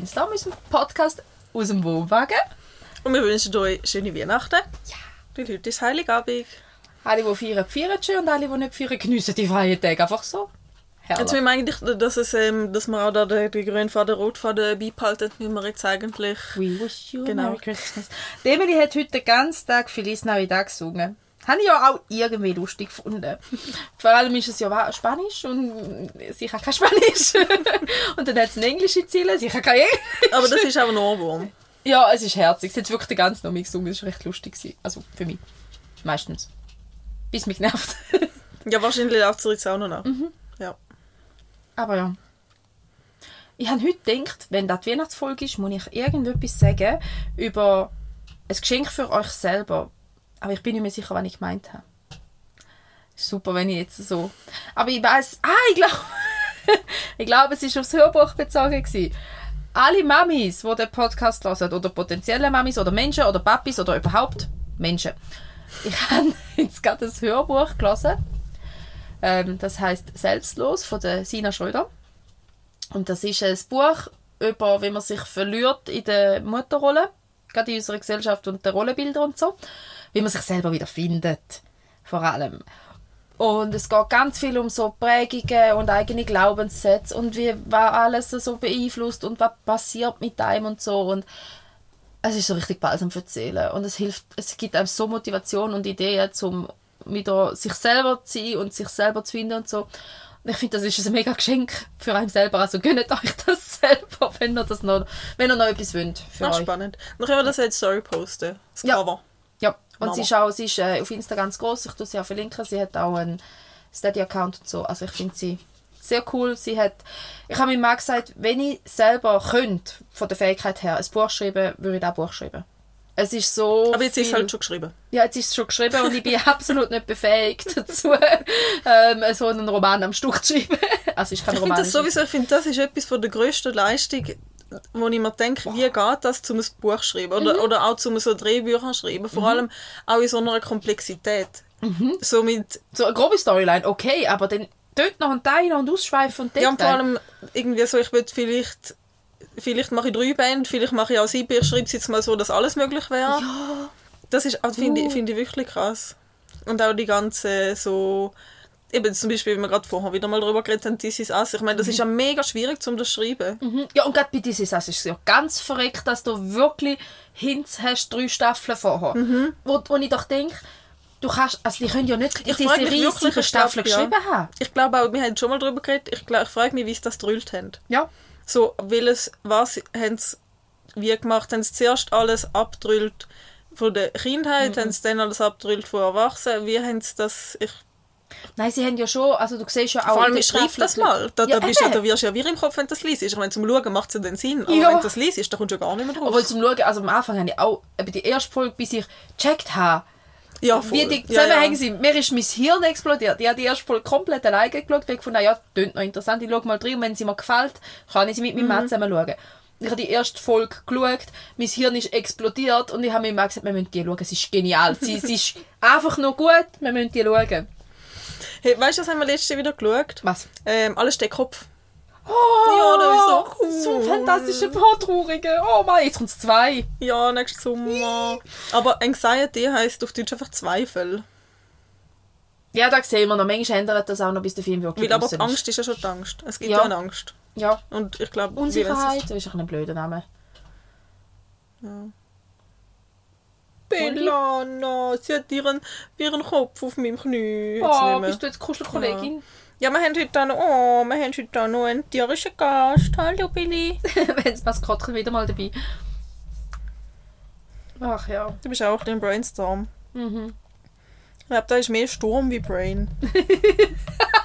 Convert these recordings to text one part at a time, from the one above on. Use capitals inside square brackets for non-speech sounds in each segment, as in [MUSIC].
Brainstorm, unserem Podcast aus dem Wohnwagen. Und wir wünschen euch schöne Weihnachten. Ja. Weil heute ist Heiligabend. Alle, die feiern, feiern schön und alle, die nicht feiern, geniessen die freien Tage einfach so. Jetzt Herrlich. müssen wir eigentlich, dass, es, ähm, dass wir auch da den, den grünen Faden, Rotfaden beibehalten, müssen wir jetzt eigentlich... We wish you a Genau. Merry Christmas. Die Emily hat heute den ganzen Tag Feliz Navidad gesungen. Habe ich ja auch irgendwie lustig gefunden. Vor allem ist es ja Spanisch und sie kann kein Spanisch. [LAUGHS] und dann hat eine englische Ziele, sie kann kein Englisch. Aber das ist auch ein Ohrwurm. Ja, es ist herzig. Sie hat wirklich den ganzen Abend gesungen. Das war recht lustig. gewesen. Also für mich. Meistens. Bis mich genervt. Ja, wahrscheinlich läuft es auch noch nach. Ja. Aber ja. Ich habe heute gedacht, wenn das die Weihnachtsfolge ist, muss ich irgendetwas sagen über ein Geschenk für euch selber. Aber ich bin nicht mehr sicher, was ich gemeint habe. Super, wenn ich jetzt so... Aber ich weiß... Ah, ich glaube... [LAUGHS] ich glaube, es war aufs Hörbuch bezogen. Gewesen. Alle Mamis, die den Podcast hören, oder potenzielle Mamis, oder Menschen, oder Papis, oder überhaupt Menschen. Ich [LAUGHS] habe jetzt gerade ein Hörbuch gelesen. Ähm, das heißt Selbstlos von der Sina Schröder. Und das ist ein Buch über, wie man sich verliert in der Mutterrolle, gerade in unserer Gesellschaft und den Rollenbildern und so. Wie man sich selber wieder findet, vor allem. Und es geht ganz viel um so Prägungen und eigene Glaubenssätze und wie was alles so beeinflusst und was passiert mit einem und so. Und es ist so richtig balsam für die Seele. Und es hilft, es gibt einem so Motivation und Ideen, um wieder sich selber zu sein und sich selber zu finden und so. Und ich finde, das ist ein mega Geschenk für einen selber. Also gönnt euch das [LAUGHS] selber, wenn ihr, das noch, wenn ihr noch etwas wollt für Ach, euch. spannend. Dann können wir das als Story posten. Das Ja. Cover. Ja, und Mama. sie ist auch, sie ist äh, auf Insta ganz groß. Ich tue sie auch verlinken. Sie hat auch einen Steady-Account und so. Also ich finde sie sehr cool. Sie hat, ich habe mir mal gesagt, wenn ich selber könnte, von der Fähigkeit her, ein Buch schreiben, würde ich das Buch schreiben. Es ist so Aber jetzt ist es viel- halt schon geschrieben. Ja, jetzt ist es schon geschrieben und ich bin [LAUGHS] absolut nicht befähigt dazu, ähm, so einen Roman am Stück zu schreiben. [LAUGHS] Also ich kann Ich Roman finde das sowieso, ich finde, das ist etwas von der grössten Leistung, wo ich mir denke, wie geht das, um ein Buch zu schreiben? Oder, Mhm. oder auch um so Drehbücher zu schreiben. Vor allem auch in so einer Komplexität. Mhm. So mit, So eine grobe Storyline, okay, aber dann dort noch da noch und ausschweifen und dort. ja, und vor allem irgendwie so, ich würde vielleicht, vielleicht mache ich drei Bände, vielleicht mache ich auch sieben, ich schreibe es jetzt mal so, dass alles möglich wäre. Ja. Das ist, also finde Uh. ich, finde ich wirklich krass. Und auch die ganze so, eben zum Beispiel, wie wir gerade vorher wieder mal drüber geredet haben, This is Us. Ich meine, das ist ja mega schwierig, um das zu schreiben. Mhm. Ja, und gerade bei dieser Sache ist es ja ganz verreckt, dass du wirklich Hints hast, drei Staffeln vorher. Wo, wo ich doch denke, du kannst, also die können ja nicht Ich diese frage mich wirklich, riesigen ich Staffeln glaub, ja. geschrieben haben. Ich glaube auch, wir haben schon mal darüber geredet, ich, glaub, ich frage mich, wie sie das gedrüllt haben. Ja. So, welches, was haben sie wie gemacht? Haben sie zuerst alles abdrüllt von der Kindheit, Mhm. haben sie dann alles abdrüllt von Erwachsenen? Wie haben sie das... Ich, Nein, sie haben ja schon, also du siehst ja auch... vor allem, schreibe das mal. Da, da, Ja, bist, ja, da wirst du ja wie im Kopf, wenn du das liest. Ich meine, zum Schauen macht es ja den Sinn. Aber Ja. wenn du das liest, da kommst du ja gar nicht mehr drauf. Obwohl zum Schauen, also am Anfang habe ich auch, eben die erste Folge, bis ich gecheckt habe, ja, voll. wie die ja, Zusammenhänge ja. sind. Mir ist mein Hirn explodiert. Ich habe die erste Folge komplett alleine geschaut, weil ich habe, ja, klingt noch interessant, ich schaue mal rein und wenn sie mir gefällt, kann ich sie mit meinem Mhm. Mann zusammen schauen. Ich habe die erste Folge geschaut, mein Hirn ist explodiert und ich habe mir gesagt, wir müssen die schauen, es ist genial. Sie, sie ist [LAUGHS] einfach nur gut, wir müssen die schauen. Hey, weißt du, was haben wir letztes Jahr wieder geschaut? Was? Ähm, alles steht Kopf. Oh, Ja, das ist so cool. So ein fantastischer Paartraurige. Oh Mann, jetzt kommt es zwei. Ja, nächstes Sommer. Aber Anxiety heisst auf Deutsch einfach Zweifel. Ja, da sehen wir noch. Manchmal ändert das auch noch, bis der Film wirklich Weil aber die Angst ist ja schon die Angst. Es gibt Ja. ja, eine Angst. Ja, Und ich glaube, Unsicherheit, das ist ein blöder Name. Bellana, sie hat ihren, ihren Kopf auf meinem Knie. Oh, bist du jetzt Kuschelkollegin? Ja, wir haben heute auch noch, oh, wir haben heute auch noch einen tierischen Gast. Hallo Billy. [LAUGHS] Wenn das Maskottchen wieder mal dabei. Ach ja. Du bist auch im Brainstorm. Mhm. Ich glaube, da ist mehr Sturm wie Brain. [LAUGHS]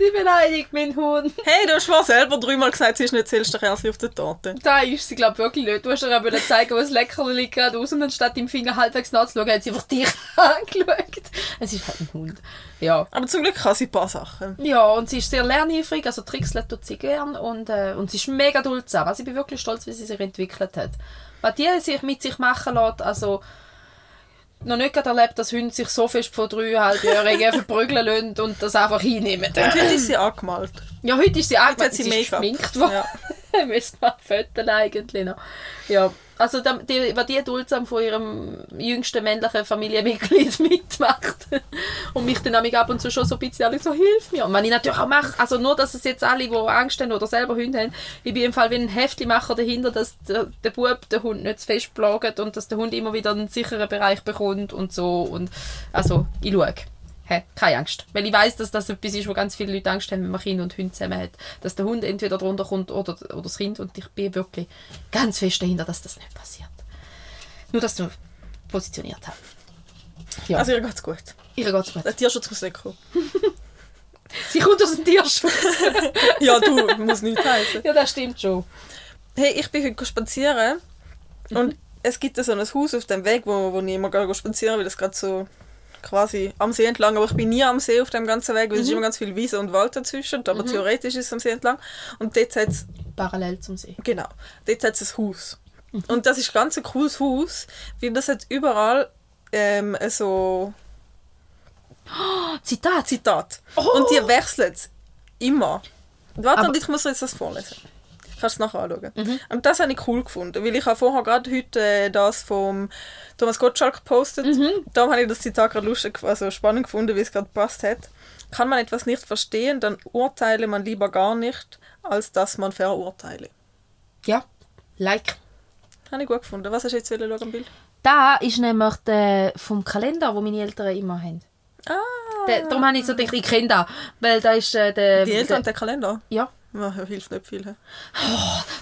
Sie beleidigt meinen Hund. Hey, du hast vorhin selber dreimal gesagt, sie ist nicht das Kerl auf der Torte. Da ist sie, glaube ich, wirklich nicht. Du hast ihr auch zeigen, was Leckerli liegt gerade aus und anstatt im Finger halbwegs nachzuschauen, hat sie einfach dich [LAUGHS] angeschaut. Es ist halt ein Hund. Ja. Aber zum Glück kann sie ein paar Sachen. Ja, und sie ist sehr lerneifrig, also Tricks tut sie gern und, äh, und sie ist mega duldsam. Also ich bin wirklich stolz, wie sie sich entwickelt hat. Was die sich mit sich machen lässt, also noch nicht gerade erlebt, dass Hunde sich so fest von dreieinhalbjährigen [LAUGHS] verprügeln lassen und das einfach hinnehmen. Und heute ist sie angemalt. Ja, heute ist sie angemalt, hat sie sie geschminkt worden. Ja. [LAUGHS] Müssen wir Fotos eigentlich noch. Ja, also die, was die duldsam von ihrem jüngsten männlichen Familienmitglied [LAUGHS] mitmacht und mich dann ab und zu schon so ein bisschen alle so, hilf mir. Und wenn ich natürlich auch mache, also nur, dass es jetzt alle, die Angst haben oder selber Hunde haben, ich bin im Fall wie ein Heftlimacher dahinter, dass der, der Bub den Hund nicht zu fest plagt und dass der Hund immer wieder einen sicheren Bereich bekommt und so und also ich schaue. Hä, keine Angst. Weil ich weiß, dass das etwas ist, wo ganz viele Leute Angst haben, wenn man Kind und Hund zusammen hat. Dass der Hund entweder drunter kommt oder, oder das Kind. Und ich bin wirklich ganz fest dahinter, dass das nicht passiert. Nur, dass du positioniert hast. Ja, Also ihr geht's gut. ihr geht's gut. Der Tierschutz muss nicht kommen. [LAUGHS] Sie kommt aus dem Tierschutz. [LAUGHS] Ja, du, muss nicht heißen. ja, das stimmt schon. Hey, ich bin heute spazieren und es gibt so ein Haus auf dem Weg, wo, wo ich immer spazieren, weil das gerade so quasi am See entlang, aber ich bin nie am See auf dem ganzen Weg, weil es ist immer ganz viel Wiese und Wald dazwischen, aber theoretisch ist es am See entlang und dort hat es, Parallel zum See. genau, dort hat es ein Haus. Und das ist ganz ein cooles Haus, weil das hat überall ähm, so Zitat. Zitat. Oh! Und die wechseln es immer. Warte, Aber- und ich muss jetzt das vorlesen. Kannst du es nachher anschauen. Mhm. Und das habe ich cool gefunden, weil ich habe vorher gerade heute äh, das vom Thomas Gottschalk gepostet. Mhm. Darum habe ich das Zitat gerade lustig, also spannend gefunden, wie es gerade passt hat. Kann man etwas nicht verstehen, dann urteile man lieber gar nicht, als dass man verurteile. Ja, like. Habe ich gut gefunden. Was hast du jetzt schauen am Bild? Da ist nämlich der vom Kalender, wo meine Eltern immer haben. Ah, Der, darum habe ich so gedacht, ich kenne da. Weil da ist äh, der... die Eltern und der Kalender. Ja. Ja, hilft nicht viel. hä?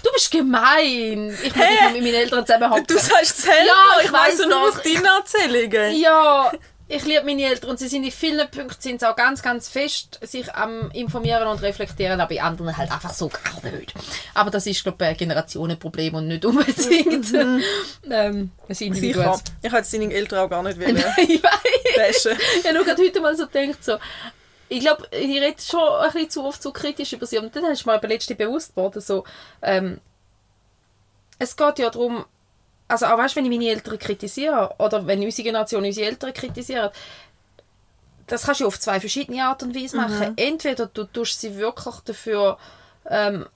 Du bist gemein. Ich muss mal mit meinen Eltern zusammenhalten. Du sagst es selber, Ja, ich ich weiss nur aus deinen Erzählungen. Ja, ich liebe meine Eltern und sie sind in vielen Punkten sind auch ganz, ganz fest sich am informieren und reflektieren, aber bei anderen halt einfach so gar nicht. Aber das ist, glaube ich, ein Generationenproblem und nicht unbedingt [LAUGHS] ähm, ein Sicher. Ich hätte seine Eltern auch gar nicht wollen [LAUGHS] ich weiß. Ich habe nur gerade heute mal so gedacht, so, ich glaube, ich rede schon ein bisschen zu oft zu kritisch über sie. Und dann ist mir aber letztens bewusst geworden, so, ähm, es geht ja darum, also auch weißt, wenn ich meine Eltern kritisiere oder wenn unsere Generation unsere Eltern kritisiert, das kannst du auf zwei verschiedene Art und Weise machen. Entweder du tust sie wirklich dafür ähm,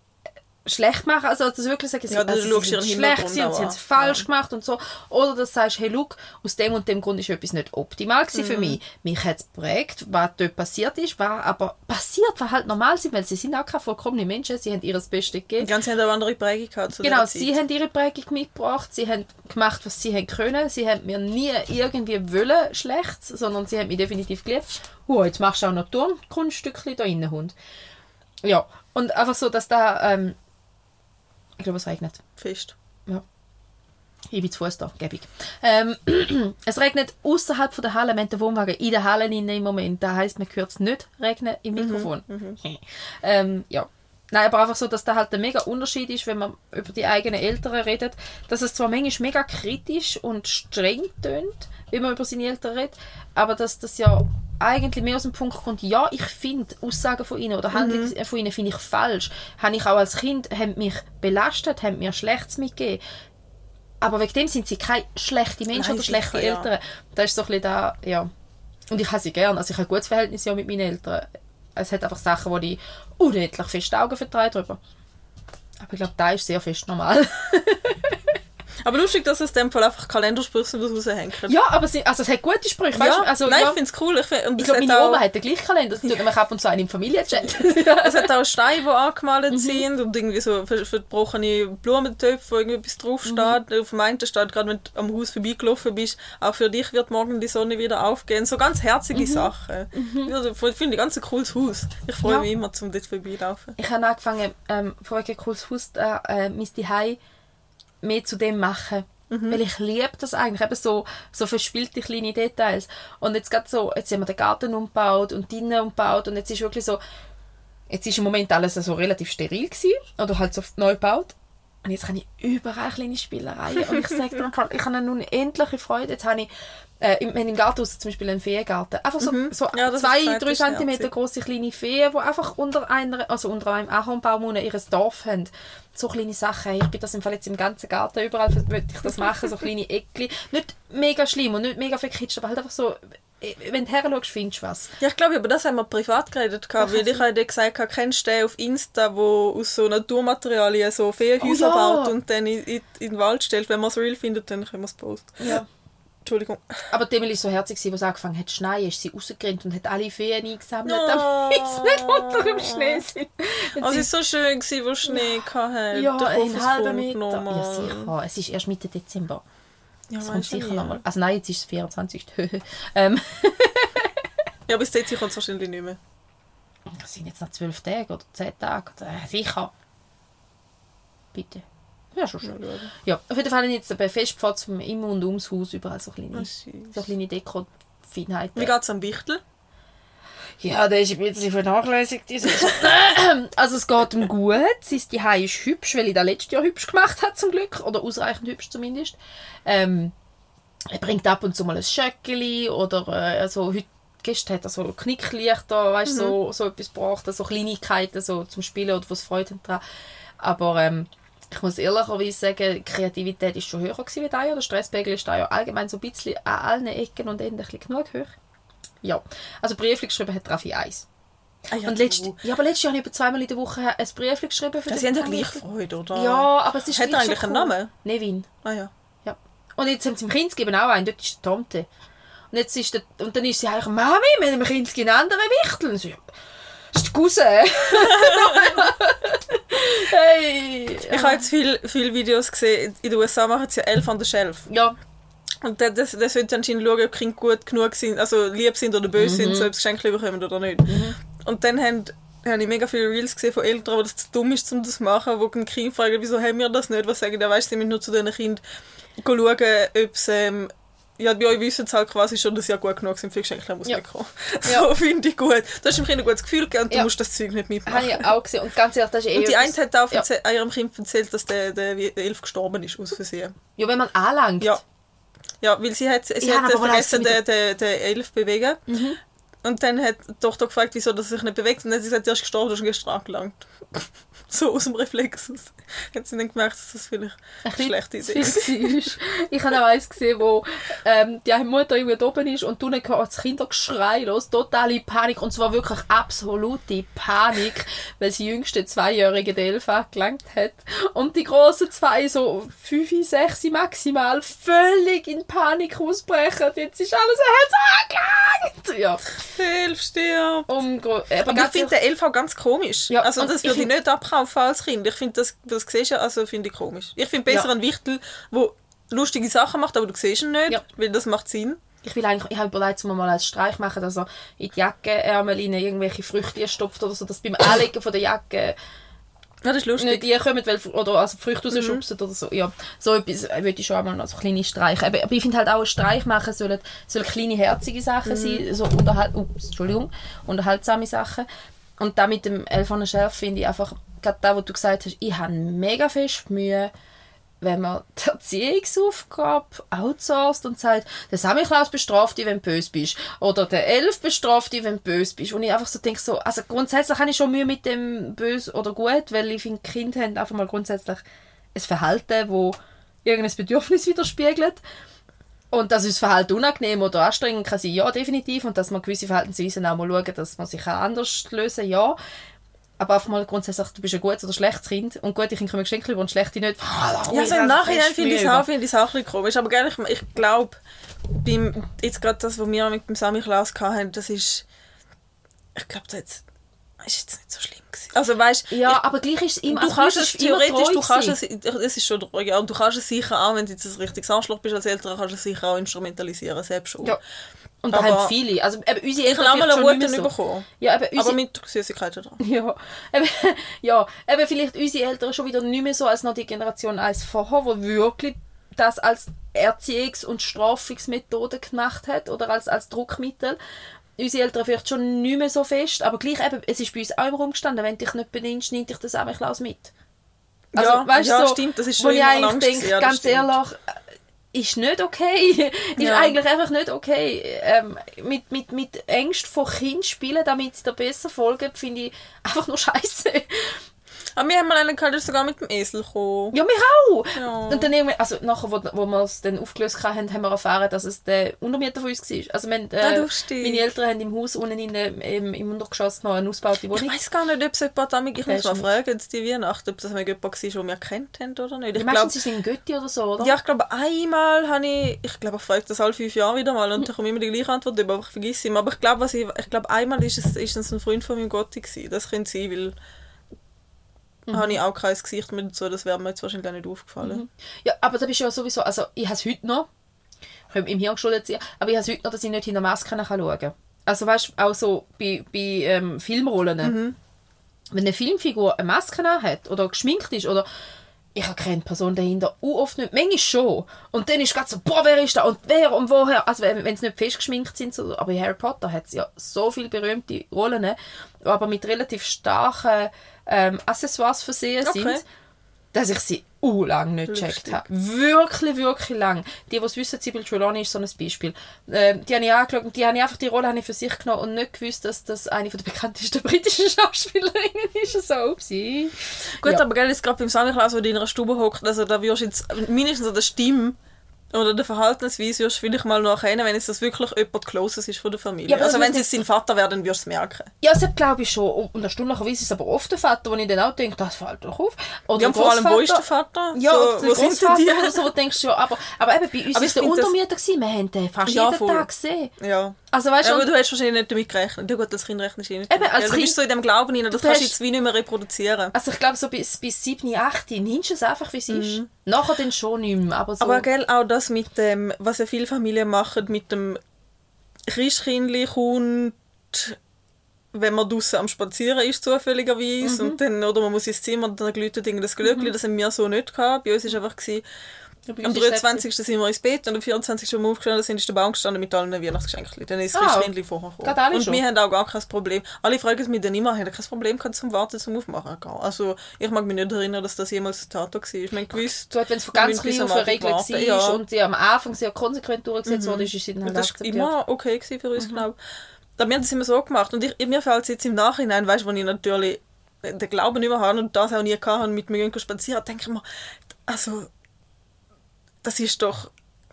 schlecht machen, also dass du wirklich sagen, sie, Ja, also sie sind schlecht, Hintergrund sie, haben es falsch gemacht und so. Oder dass du sagst, hey, look, aus dem und dem Grund ist etwas nicht optimal Mhm. für mich. Mich hat es geprägt, was dort passiert ist, war aber passiert, war halt normal sind, weil sie sind auch keine vollkommene Menschen, sie haben ihr Bestes gegeben. ganze haben auch andere Prägung gehabt zu Genau, sie Zeit. haben ihre Prägung mitgebracht, sie haben gemacht, was sie haben können, sie haben mir nie irgendwie wollen schlecht, sondern sie haben mich definitiv geliebt. Oh, jetzt machst du auch noch Turnkunststückchen da innen, Hund. Ja, und einfach so, dass da, ähm, ich glaube, es regnet. Fest. Ja. Ich bin zu Fuß da, gäbig. Ähm, [CLEARS THROAT] es regnet außerhalb der Halle, haben den Wohnwagen in der Halle drin im Moment. Das heisst, man hört es nicht regnen im Mikrofon. ähm, ja. Nein, aber einfach so, dass da halt ein mega Unterschied ist, wenn man über die eigenen Eltern redet, dass es zwar manchmal mega kritisch und streng tönt, wenn man über seine Eltern redet, aber dass das ja eigentlich mehr aus dem Punkt kommt, ja, ich finde Aussagen von ihnen oder Handlungen von ihnen finde ich falsch. Habe ich auch als Kind, haben mich belastet, haben mir Schlechtes mitgegeben. Aber wegen dem sind sie keine schlechten Menschen Nein, oder schlechte sicher, ja. Eltern. Das ist so ein bisschen da, ja. Und ich habe sie gern. Also ich habe ein gutes Verhältnis ja mit meinen Eltern. Es hat einfach Sachen, wo die unendlich fest Augen vertreiben drüber. Aber ich glaube, da ist sehr fest normal. [LAUGHS] Aber lustig, dass es in dem Fall einfach Kalendersprüche sind, die raushängen. ja, aber sie, also es hat gute Sprüche. Weißt, Ja, also, nein, ja, ich finde es cool. Ich, find, ich glaube, meine auch- Oma hat den gleichen Kalender. Das tut [LAUGHS] nämlich ab und zu einen im Familienchat. [LAUGHS] Es hat auch Steine, die angemalt Mhm. sind und irgendwie so ver- verbrochene Blumentöpfe, wo irgendwie etwas draufsteht. Mhm. Auf dem einen steht gerade, wenn du am Haus vorbeigelaufen bist, auch für dich wird morgen die Sonne wieder aufgehen. So ganz herzige Mhm. Sachen. Ja, ich finde ich ganz ein cooles Haus. Ich freue Ja. mich immer, zum dort vorbeilaufen. ich habe angefangen, ähm, vor ein cooles Haus, äh, äh, mein Zuhause mehr zu dem machen. Weil ich liebe das eigentlich, eben so, so verspielte kleine Details. Und jetzt gerade so, jetzt haben wir den Garten umgebaut und drinnen umgebaut und jetzt ist wirklich so, jetzt ist im Moment alles so relativ steril gewesen, oder halt so neu gebaut. Und jetzt habe ich überall kleine Spielereien. Und ich sage dir, [LAUGHS] ich habe eine unendliche Freude. Jetzt habe ich äh, im, im Garten zum Beispiel einen Feengarten. Einfach so, so Ja, zwei, drei Zentimeter große kleine Feen, die einfach unter, einer, also unter einem Ahornbaum ihr Dorf haben. So kleine Sachen. Ich bin das im Fall jetzt im ganzen Garten überall, würde ich das machen, so kleine Eckli. Nicht mega schlimm und nicht mega verkitscht, aber halt einfach so, wenn du her schaust, findest du was. Ja, ich glaube, über das haben wir privat geredet. Ach, Weil ich habe dir gesagt, habe, kennst du den auf Insta, wo aus so Naturmaterialien so Feenhäuser Oh ja. baut und dann in, in, in den Wald stellt. Wenn man es real findet, dann können wir es posten. Ja. Entschuldigung. Aber die Emily war so herzig, als es angefangen hat zu schneien, ist sie rausgerannt und hat alle Feen eingesammelt, Oh. damit sie nicht unter dem Schnee sind. Und Also es war so schön, gewesen, wo Schnee hatte. ja, es einen halben Meter. Ja, sicher. Es ist erst Mitte Dezember. Ja, Es kommt sicher nie. noch mal. Also nein, jetzt ist es 24. [LAUGHS] ähm, [LAUGHS] Ja, bis jetzt kommt es wahrscheinlich nicht mehr. das sind jetzt noch 12 Tage oder 10 Tage. Oder, äh, sicher. Bitte. Ja, schon schön. Ja, auf jeden Fall habe ich jetzt bei Festpfad im und ums Haus überall so kleine, Ah, so kleine Deko-Feinheiten. Wie geht es am Wichtel? Ja, der ist ein bisschen vernachlässigt. [COUGHS] also es geht ihm gut. Sein Zuhause ist hübsch, weil ich das letztes Jahr hübsch gemacht habe, zum Glück. Oder ausreichend hübsch zumindest. Ähm, er bringt ab und zu mal ein Schöckeli oder äh, also heute gestern hat er so Knicklichter, weißt, so, so etwas gebracht, so Kleinigkeiten so zum Spielen oder was Freude dran. Aber ähm, ich muss ehrlicherweise sagen, die Kreativität ist schon höher gewesen wie da Jahr. Der Stresspegel ist da ja allgemein so ein bisschen an allen Ecken und Enden ein bisschen genug hoch. Ja, also Briefli geschrieben hat Raffi 1. Ah, ja, Und letzt, ja, aber letztes Jahr habe ich über zweimal in der Woche ein Briefli geschrieben. Für Ja, Sie haben ja gleich Freude, oder? Ja, aber es ist Hat er eigentlich einen. Namen? Nevin. Ah ja. Ja. Und jetzt haben sie dem Kindsgeben auch einen, dort ist der Tomte. Und, jetzt ist der, und dann ist sie eigentlich, Mami, wir haben dem Kindsgeben einen anderen Wichtel. Und so, ja, das die Cousin. [LAUGHS] hey. Ich habe jetzt viele viel Videos gesehen. In den USA machen sie ja Elf an der Shelf. Ja, Und der, der, der sollte anscheinend schauen, ob die Kinder gut genug sind, also lieb sind oder böse sind, so ob sie Geschenke bekommen oder nicht. Und dann haben, habe ich mega viele Reels gesehen von Eltern, wo das zu dumm ist, um das zu machen, wo ein Kind fragen, wieso haben wir das nicht? Was sagen die, weißt du, sie müssen nur zu diesen Kindern schauen, ob sie, ähm, ja, bei euch wissen sie halt quasi schon, dass sie ja gut genug sind für Geschenke, muss Ja. nicht kommen. Ja. [LAUGHS] So finde ich gut. Du hast dem Kind ein gutes Gefühl gegeben und Ja. du musst das Zeug nicht habe mitmachen. ich auch gesehen. Und ganz ehrlich, das ist eh Und die eine hat auch Ja. ihrem Kind erzählt, dass der, der, der Elf gestorben ist, aus Versehen. Ja, wenn man anlangt. Ja. Ja, weil sie hat, sie hat vergessen, den, den, den Elf bewegen. Und dann hat die Tochter gefragt, wieso er sich nicht bewegt. Und dann hat sie gesagt, er ist gestorben, du hast ihn gestern angelangt. So aus dem Reflex. aus. Hat sie dann gemerkt, dass das vielleicht eine schlechte Idee ist. Ich habe auch eins gesehen, wo ähm, die eine Mutter irgendwie oben ist und du nicht das Kindergeschrei los, totale Panik und zwar wirklich absolute Panik, weil sie jüngste Zweijährige den Elf angelangt hat und die großen zwei so fünf, sechs maximal völlig in Panik ausbrechen. Jetzt ist alles ein Herz angelangt. Ja, Elf stirbt. umgro- aber Aber ich finde den Elf auch ganz komisch. Ja, also das ich würde ich find- nicht abkaufen als Kind. Ich finde, das, das siehst du, also finde ich komisch. Ich finde besser Ja. einen Wichtel, der lustige Sachen macht, aber du siehst ihn nicht, Ja. weil das macht Sinn. Ich will eigentlich, ich habe überlegt, dass wir mal als Streich machen, dass er in die Jackenärmel rein irgendwelche Früchte stopft oder so, dass beim Anlegen von der Jacke Ja, das ist lustig. nicht die kommen, weil, oder also Früchte rausschubsen oder so. Ja, so etwas äh, würde ich schon einmal noch so kleine Streiche. Aber, aber ich finde halt auch, ein Streich machen sollen, sollen kleine, herzige Sachen sein, so unterhalt, ups, Entschuldigung, unterhaltsame Sachen. Und da mit dem Elf der Schärfe finde ich einfach, gerade da, wo du gesagt hast, ich habe mega fest Mühe, wenn man [LAUGHS] die Erziehungsaufgabe outsourced und sagt, der Samichlaus bestraft dich, wenn du böse bist. Oder der Elf bestraft dich, wenn du böse bist. Und ich einfach so denke, so, also grundsätzlich habe ich schon Mühe mit dem böse oder gut, weil ich finde, Kinder haben einfach mal grundsätzlich ein Verhalten, wo irgendein Bedürfnis widerspiegelt. Und dass uns Verhalten unangenehm oder anstrengend kann sein, ja, definitiv. Und dass man gewisse Verhaltensweisen auch mal schauen, dass man sich auch anders lösen kann, ja. Aber einfach mal grundsätzlich, du bist ein gutes oder schlechtes Kind. Und gute Kinder kommen Geschenke über und schlechte nicht. Ah, Ja, so im Nachhinein finde ich es auch, ich's auch ein komisch. Aber gell, ich, ich glaube, jetzt gerade das, was wir mit dem Sammy Klaus hatten, das ist, ich glaube, das jetzt- ist jetzt nicht so schlimm gewesen. Also weißt Ja, aber gleich ist es immer... du also kannst es theoretisch, du kannst es, es ist schon ja, und du kannst es sicher auch, wenn du jetzt ein richtiges Arschloch bist als Eltern, kannst du es sicher auch instrumentalisieren, selbst schon. Ja. Und da haben viele. Also eben, unsere Ich Eltern habe mal vielleicht einen mehr so. bekommen. Ja, eben, unsere, Aber mit Süßigkeiten dran. [LAUGHS] Ja, eben, ja, eben vielleicht unsere Eltern schon wieder nicht mehr so als noch die Generation eins vorher, wo wirklich das als Erziehungs- und Strafungsmethode gemacht hat oder als, als Druckmittel. Unsere Eltern vielleicht schon nicht mehr so fest, aber gleich eben, es ist bei uns auch im Raum gestanden, wenn du dich nicht bedienst, nimmt dich das Samichlaus mit. Also, Ja, weißt, ja, so, stimmt, das ist wo schon ich immer eigentlich Angst denke, ja, ganz stimmt. ehrlich, äh, ist nicht okay. [LAUGHS] ist Ja. eigentlich einfach nicht okay. Ähm, mit, mit, mit Ängsten von Kind spielen, damit sie dir besser folgen, finde ich einfach nur [LAUGHS] scheiße. Aber wir haben mal einen gehabt, der ist sogar mit dem Esel gekommen. Ja, mich auch! Ja. Und dann irgendwie, also nachher, wo, wo wir es dann aufgelöst haben, haben wir erfahren, dass es der Untermieter von uns war. Also wir, haben, Ah, äh, lustig. meine Eltern haben im Haus unten in, dem- im, im Untergeschoss noch eine ausgebaute Ich Wohnung. weiß gar nicht, ob es jemand damit, ich muss mal fragen, jetzt die Weihnacht, ob das jemand war, den wir kennt haben oder nicht. Ich glaube, ist es in Götti oder so, oder? ja, ich glaube, einmal habe ich, ich glaube, ich frage das alle fünf Jahre wieder mal und ich komme immer die gleiche Antwort aber ich vergesse immer. Aber ich glaube, was ich, ich glaube, einmal ist es, ist es ein Freund von meinem Gotti gewesen. Das könnte sein, weil Mhm. habe ich auch kein Gesicht mit dazu, das wäre mir jetzt wahrscheinlich auch nicht aufgefallen. Ja, aber da bist du ja sowieso, also ich habe es heute noch, könnte im Hirn geschuldet sein, aber ich habe es heute noch, dass ich nicht hinter Masken kann schauen kann. Also weißt du, auch so bei, bei ähm, Filmrollen, Mhm. wenn eine Filmfigur eine Maske hat oder geschminkt ist oder ich kenne die Person dahinter auch oft nicht, manchmal schon. Und dann ist gerade so, boah, wer ist da und wer und woher, also wenn sie nicht fest geschminkt sind, so, aber in Harry Potter hat es ja so viele berühmte Rollen, aber mit relativ starken ähm, Accessoires versehen Okay. sind, dass ich sie uh, lang nicht gecheckt habe. Wirklich, wirklich lang. Die, die es wissen, Sybil Trelawney ist so ein Beispiel. Ähm, die habe ich angeschaut und die habe ich einfach, die Rolle habe ich für sich genommen und nicht gewusst, dass das eine der bekanntesten [LAUGHS] britischen Schauspielerinnen ist. So, upsi. Gut, Ja. aber gell, jetzt gerade beim Samichlaus, wo du in einer Stube hockt, also da wirst du jetzt mindestens an der Stimme oder der Verhaltensweise wirst du vielleicht mal noch erkennen, wenn es das wirklich jemand Closes ist von der Familie. Ja, also wenn jetzt sein Vater wäre, dann wirst du es merken. Ja, das glaube ich schon. Und erstaunlicherweise ist es aber oft der Vater, wo ich dann auch denke, das fällt doch auf. Oder Ja, vor allem, wo ist der. Vater? Ja, so, wo sind die? oder so, wo denkst du, ja, aber, aber eben bei uns Aber ist der find das- Untermieter gewesen, wir haben den fast Ja, jeden voll. Tag gesehen. Ja. Also weißt Ja, du, aber du hast wahrscheinlich nicht damit gerechnet. Du gut, als Kind rechnest du nicht. Eben, als ja, du Kind- bist so in dem Glauben rein, das Du kannst du jetzt wie nicht mehr reproduzieren. Also ich glaube, so bis, bis 7, 8 nimmst du es einfach, wie es ist. Nachher dann schon nicht mehr, aber so... Mhm. Aber gell, auch das mit dem, was ja viele Familien machen, mit dem Christkindli kommt, wenn man draußen am Spazieren ist, zufälligerweise, Mhm. und dann, oder man muss ins Zimmer und dann glüht Ding das Glöckli, das haben wir so nicht gehabt. Bei uns ist einfach gewesen, am uns ist es 23. sind wir ins Bett und am 24. wo wir aufgestanden sind, ist der Baum gestanden mit allen Weihnachtsgeschenken. Dann ist das Ah, Christkindli vorher gekommen. Und schon? wir haben auch gar kein Problem. Alle fragen mich dann immer, haben kein Problem gehabt zum Warten, zum Aufmachen. Also ich mag mich nicht erinnern, dass das jemals ein Tato war. Ich meine, gewiss, Du, wenn es von ganz klein auf eine Regel war ja. und sie am Anfang sehr konsequent durchgesetzt wurde, ist sie dann halt das war immer okay für uns, glaube ich. Aber wir haben das immer so gemacht. Und ich, mir fällt es jetzt im Nachhinein, weißt du, wenn ich natürlich den Glauben nicht mehr habe und das auch nie gehabt habe, mit mir spazieren, denke ich mir, also, das ist doch...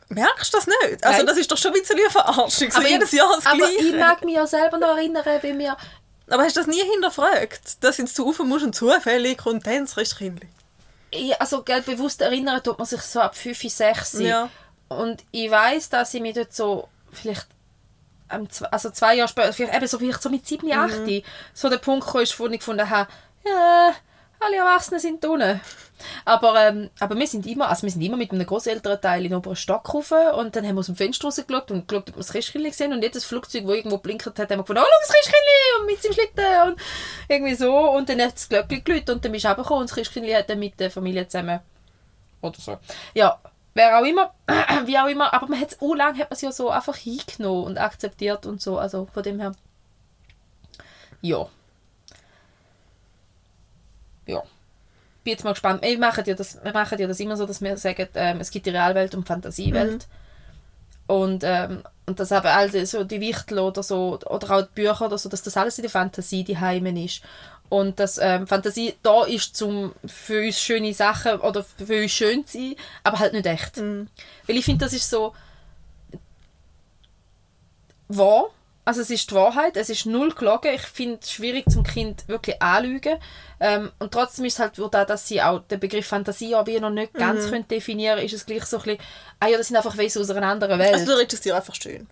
Merkst du das nicht? Also Nein. das ist doch schon ein bisschen eine Verarschung. Ich- jedes Jahr das aber ich Gleiche. mag mich ja selber noch erinnern, wie wir... Aber hast du das nie hinterfragt? Dass jetzt du rauf musst und zufällig kommt dann das Christkindli? Ich, also gell, bewusst erinnern tut man sich so ab 5, 6. Ja. Und ich weiß, dass ich mich dort so vielleicht also zwei Jahre später, vielleicht, eben so vielleicht so mit 7, 8, so der Punkt kam, wo ich gefunden habe, ja, alle Erwachsenen sind unten. Aber, ähm, aber wir sind immer, also wir sind immer mit einem Großelternteil in den oberen Stock rauf und dann haben wir aus dem Fenster rausgeschaut und geschaut, ob wir das Christkindli gesehen und jedes Flugzeug, das irgendwo blinkert hat, haben wir gefunden, oh, schau, das Christkindli und mit seinem Schlitten und irgendwie so und dann hat das Glöckchen geläutet und dann bist du runtergekommen und das Christkindli hat dann mit der Familie zusammen oder so. Ja, wer auch immer, [CLEARS THROAT] wie auch immer, aber man hat es auch lange hat man es ja so einfach hingenommen und akzeptiert und so, also von dem her, ja. Ja. Bin jetzt mal gespannt. Wir machen ja das, wir machen ja das immer so, dass wir sagen, ähm, es gibt die Realwelt und die Fantasiewelt. Und, ähm, und dass eben all die, so die Wichtel oder so, oder auch die Bücher oder so, dass das alles in der Fantasie die Heimen ist. Und dass ähm, Fantasie da ist, zum für uns schöne Sachen oder für uns schön zu sein, aber halt nicht echt. Weil ich finde, das ist so wahr. Also es ist die Wahrheit, es ist null gelogen. Ich finde es schwierig zum Kind wirklich anlügen. Ähm, und trotzdem ist es halt, da, dass sie auch den Begriff Fantasie auch wie noch nicht ganz können definieren ist es gleich so ein bisschen, ah ja, das sind einfach Wesen aus einer anderen Welt. Also du redest es dir einfach schön.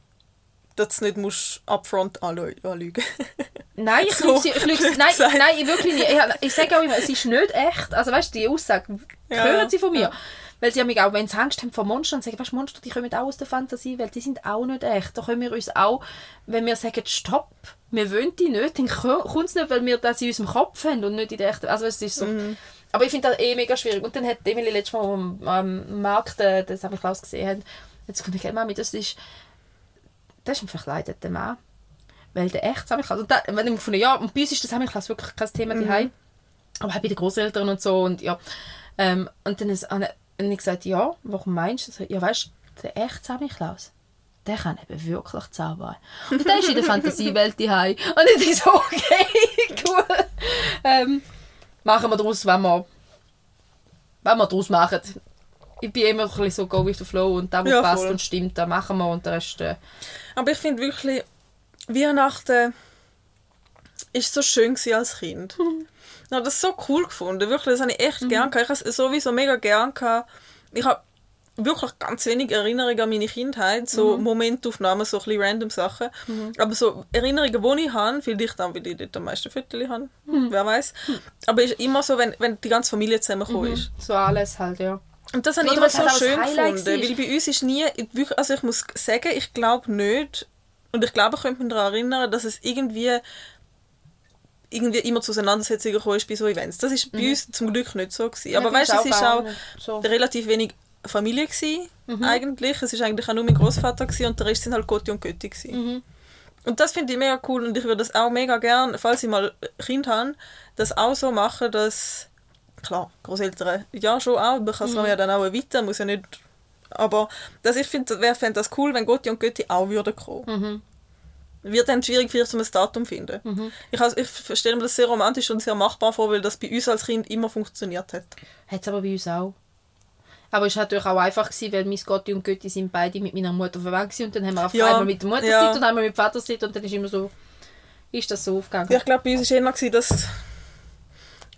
Dass du nicht musst upfront anlü- anlügen [LAUGHS] Nein, ich So lüge ich lüge nein, nein, ich wirklich nicht. Ich, ich sage auch immer, es ist nicht echt. Also weißt du, die Aussage Ja, hören ja. sie von mir. Weil sie haben auch, wenn sie Angst haben vor Monstern, sagen, weißt Monster, die kommen auch aus der Fantasiewelt, die sind auch nicht echt. Da können wir uns auch, wenn wir sagen, stopp, wir wollen die nicht, dann ko- kommt es nicht, weil wir das in unserem Kopf haben und nicht in der echten, also es ist so. Mhm. Aber ich finde das eh mega schwierig. Und dann hat Emily letztes Mal am, am Markt, äh, das habe ich Klaus gesehen, jetzt gefunden, hey, Mami, das ist, das ist ein verkleideter Mann. Weil der echt Samichlaus. Und da, wenn ich gefunden, ja, und bei uns ist der Samichlaus wirklich kein Thema Mhm. daheim. aber halt bei den Großeltern und so und ja. Ähm, und dann ist Anne, und ich gesagt, ja, warum meinst du das? Ja, weißt du, der echte Samichlaus, der kann eben wirklich zaubern. Und der ist in der Fantasiewelt [LAUGHS] daheim. Und ich denke so, okay, [LAUGHS] cool. Ähm, machen wir daraus, wenn wir, wenn wir daraus machen. Ich bin immer ein so go with the flow und da, wo Ja, passt voll. und stimmt, da machen wir und der Rest... Äh, Aber ich finde wirklich, Weihnachten ist so schön als Kind. [LAUGHS] Ich habe das so cool gefunden. Wirklich, das habe ich echt gern gehabt. Ich habe es sowieso mega gern gehabt. Ich habe wirklich ganz wenig Erinnerungen an meine Kindheit. So Momentaufnahmen, so ein bisschen random Sachen. Aber so Erinnerungen, die ich habe, vielleicht auch, weil ich dort am meisten Fotos habe. Wer weiß. Aber es ist immer so, wenn, wenn die ganze Familie zusammengekommen ist. so alles halt, ja. Und das habe ich immer so halt schön gefunden, weil bei uns ist nie, also ich muss sagen, ich glaube nicht, und ich glaube, ich könnte mich daran erinnern, dass es irgendwie irgendwie immer zu Auseinandersetzungen gekommen ist bei so Events. Das ist bei uns zum Glück nicht so gewesen. Aber Mhm. Ja, weißt du, es ist auch so. relativ wenig Familie gewesen, Mhm. eigentlich. Es ist eigentlich auch nur mein Großvater gewesen und der Rest sind halt Gotti und Götti gewesen. Mhm. Und das finde ich mega cool und ich würde das auch mega gern, falls ich mal Kind habe, das auch so machen, dass klar, Großeltern ja schon auch, man kann es ja dann auch erweitern, muss ja nicht aber dass ich finde, wer fände das cool, wenn Gotti und Götti auch würden kommen. Wird dann schwierig vielleicht um ein Datum zu finden. Ich, has- ich stelle mir das sehr romantisch und sehr machbar vor, weil das bei uns als Kind immer funktioniert hat. Hat es aber bei uns auch. Aber es war natürlich auch einfach, gewesen, weil mein Gotti und Götti sind beide mit meiner Mutter verwandt und dann haben wir auf Ja, einmal mit der Mutter ja. und einmal mit dem Vater und dann ist immer so, ist das so aufgegangen. Ja, ich glaube, bei uns war eher, gewesen, dass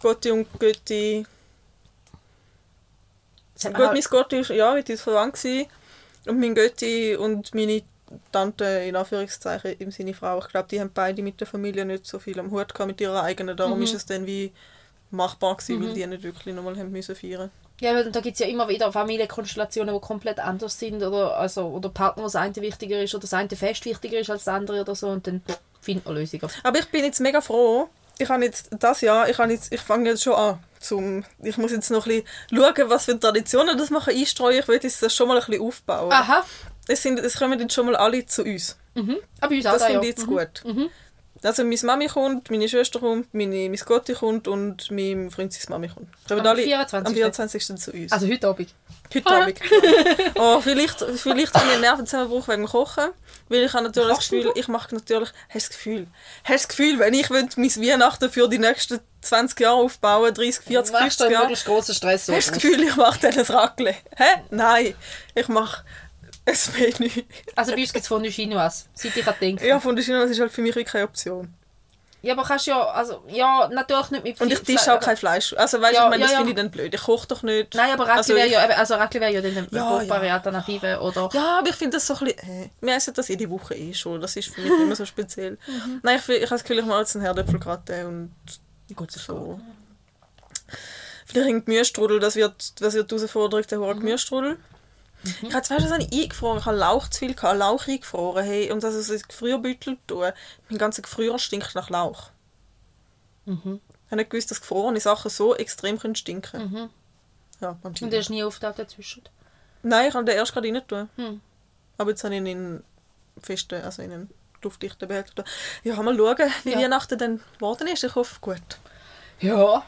Gotti und Götti Gut, man mein halt- Gotti war ja mit uns verwandt gewesen. und mein Götti und meine Tante, in Anführungszeichen, im Sinne Frau, ich glaube, die haben beide mit der Familie nicht so viel am Hut gehabt mit ihrer eigenen, darum Mhm. ist es dann wie machbar gewesen, weil die nicht wirklich nochmal haben müssen feiern. Ja, weil da gibt es ja immer wieder Familienkonstellationen, die komplett anders sind oder, also, oder Partner, das eine wichtiger ist oder das eine Fest wichtiger ist als das andere oder so und dann findet man Lösungen. Aber ich bin jetzt mega froh, ich habe jetzt das Jahr, ich, habe jetzt, ich fange jetzt schon an, zum, ich muss jetzt noch ein bisschen schauen, was für Traditionen das machen einstreuen, ich will jetzt das schon mal ein bisschen aufbauen. Aha. Es, sind, es kommen jetzt schon mal alle zu uns. Mhm. Aber bei uns Das da, finde ja. ich jetzt Mhm. gut. Also meine Mami kommt, meine Schwester kommt, meine, mein Gotti kommt und mein Freund seine Mami kommt. Kommen Am alle 24.. am 24. zu uns. Also heute Abend. Heute Abend. [LAUGHS] oh, vielleicht, vielleicht habe ich einen Nervenzusammenbruch wegen dem Kochen, weil ich habe natürlich das Kochst du Gefühl, ich mache natürlich, hast du das Gefühl, hast du das Gefühl, wenn ich mein Weihnachten für die nächsten 20 Jahre aufbauen, 30, 40, 50 Jahre, hast großen Stress du das Gefühl, ich mache dann ein Raclette? Hä? Nein, ich mache ein Menü. Also bei uns gibt es von Chinois, seit ich an denke. Ja, von der China, das ist halt für mich keine Option. Ja, aber kannst ja, also, ja, natürlich nicht mit Und ich tische auch kein Fleisch. Also weißt du, Ja, ich meine, das ja, ja. finde ich dann blöd. Ich koche doch nicht. Nein, aber Raclette Also wäre ja, also Raclette wäre ja dann eine Ja, ja. Alternative oder... Ja, aber ich finde das so ein bisschen... Äh, wir essen das jede Woche eh schon. Das ist für mich nicht mehr so speziell. [LAUGHS] Mhm. Nein, ich, ich habe das Gefühl, ich mache jetzt einen Herdöpfelgratin und Gut, so. Vielleicht ein Gemüsestrudel, das wird, das wird die Herausforderung, der Mhm. hohe Gemüsestrudel. Ich habe zwei Stunden eingefroren, ich habe Lauch zu viel, gehabt, Lauch eingefroren. Hey, und das ist ein Gefrierbeutel tun. Mein ganzer Gefrier stinkt nach Lauch. Mhm. Ich habe nicht gewusst, dass gefrorene Sachen so extrem können stinken Mhm. Ja, Und der ist nie aufgetaucht dazwischen. Nein, ich habe den erst gerade rein tun. Hm. Aber jetzt habe ich ihn in einen festen, also in einen luftdichten Behälter. Ja, mal schauen, wie Ja. Weihnachten dann geworden ist. Ich hoffe, gut. Ja.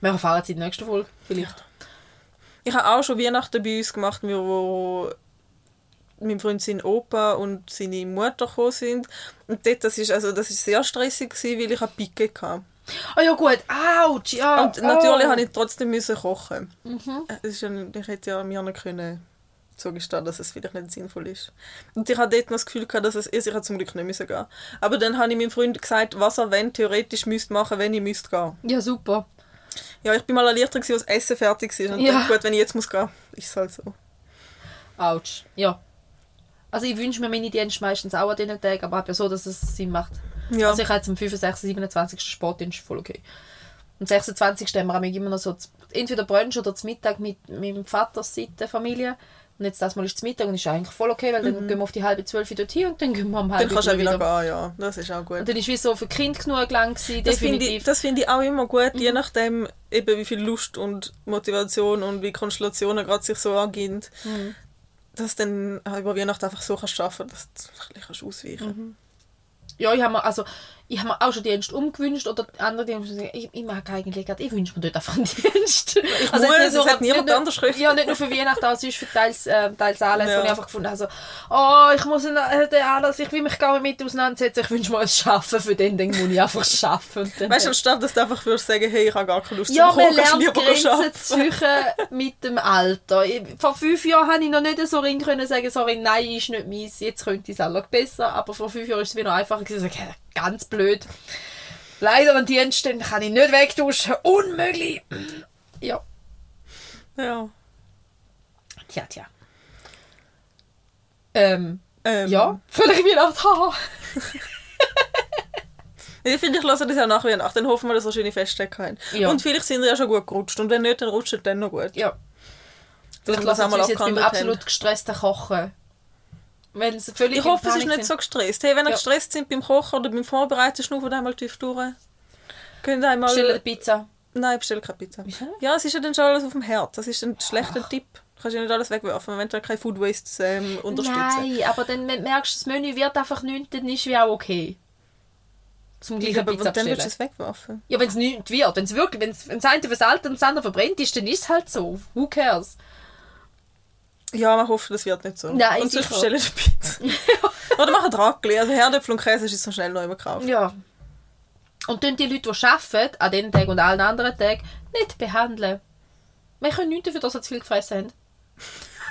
Wir erfahren es in der nächsten Folge, vielleicht. Ich habe auch schon Weihnachten bei uns gemacht, wo mein Freund sein Opa und seine Mutter gekommen sind. Und dort, das ist, also, das ist sehr stressig gewesen, weil ich eine Picke hatte. Ah ja gut, ouch, ja. Und natürlich oh. habe ich trotzdem müssen kochen. Es ist ja, ich hätte ja mir nicht können zugestehen, dass es vielleicht nicht sinnvoll ist. Und ich hatte dort noch das Gefühl, gehabt, dass es ich hätte zum Glück nicht müssen gehen. Aber dann habe ich meinem Freund gesagt, was er wenn theoretisch müsste machen, wenn ich müsste gehen. Ja, super. Ja, ich bin mal erleichtert, als das Essen fertig war. Und Ja. dachte, gut, wenn ich jetzt muss gehen, ist es halt so. Ouch. Ja. Also ich wünsche mir meine Dienste meistens auch an diesen Tagen, aber eben so, dass es Sinn macht. Ja. Also ich habe jetzt am 25., 27. Sportdienst voll okay. Am 26. haben wir immer noch so entweder Brunch oder zum Mittag mit meinem Vaters Seite Familie. Und jetzt das Mal ist es Mittag und ist eigentlich voll okay, weil dann gehen wir auf die halbe zwölf dort hin und dann gehen wir um dann halb kannst du auch wieder gehen, ja. Das ist auch gut. Und dann ist wie so für Kind genug lang gewesen, Das finde ich, definitiv. Mhm. das finde ich auch immer gut, je nachdem, eben wie viel Lust und Motivation und wie Konstellationen gerade sich so angehen, Mhm. dass du dann auch über Weihnachten einfach so kannst schaffen, dass du ein bisschen kannst ausweichen Mhm. Ja, ich habe mir, also ich habe mir auch schon Dienst umgewünscht oder andere Dienste sagen, ich, ich mag eigentlich gerade, ich wünsche mir dort einfach [LAUGHS] einen Dienst. Ich muss, jetzt nur- hat niemand nicht anders schriftlich. Ja, nicht nur für Weihnachten, auch sonst für teils, äh, teils Anlässe, Ja. wo ich einfach gefunden habe, so, oh, ich muss einen, äh, den Anlass, ich will mich gar nicht mit auseinandersetzen, ich wünsche mir ein Schaffen, für den Ding muss ich einfach schaffen. Weißt du, anstatt dass du einfach würdest sagen, hey, ich habe gar keine Lust ja, zum Kochen, kannst lieber Grenzen zu mit dem Alter. Ich, vor fünf Jahren habe ich noch nicht so ring können sagen, sorry, nein, ist nicht meins, jetzt könnte ich es auch besser. Aber vor fünf Jahren ist es wieder einfacher gewesen, sagen, ganz blöd. Leider ein Dienst, den kann ich nicht wegduschen. Unmöglich. Ja, Ja. tja, tja. Ähm, Ähm, ja, völlig Weihnachten. haha. [LAUGHS] Ich finde, ich lasse das ja nach Weihnachten. Dann hoffen wir, dass wir schöne Festtage haben. Ja. Und vielleicht sind wir ja schon gut gerutscht. Und wenn nicht, dann rutscht es dann noch gut. Ja. Vielleicht lassen wir uns jetzt beim absolut gestressten Kochen. Weil sie völlig Ich hoffe, es ist nicht sind. so gestresst. Hey, wenn ihr Ja. gestresst sind beim Kochen oder beim Vorbereiten, schnaufen einmal tief durch. Könnt einmal... Bestellen eine Pizza. Nein, bestell keine Pizza. Ja, es ist ja dann schon alles auf dem Herd. Das ist ein schlechter Tipp. Du kannst ja nicht alles wegwerfen, wenn du kein Food Waste ähm, unterstützen. Nein, aber dann wenn du merkst, das Menü wird einfach nichts, dann ist wie auch okay. Zum Ja, gleichen aber Pizza dann würdest du es wegwerfen. Ja, wenn es nichts wird, wenn es wirklich, wenn es eine versaltet und das andere verbrennt ist, dann ist es halt so. Who cares? Ja, man hofft, das wird nicht so. Nein, und sonst bestellen eine Pizza. [LAUGHS] Oder machen Raclette. Also Herdöpfel und Käse ist so schnell noch immer gekauft. Ja. Und dann die Leute, die arbeiten, an diesen Tagen und allen anderen Tagen, nicht behandeln. Wir können nichts dafür, dass sie zu viel gefressen haben.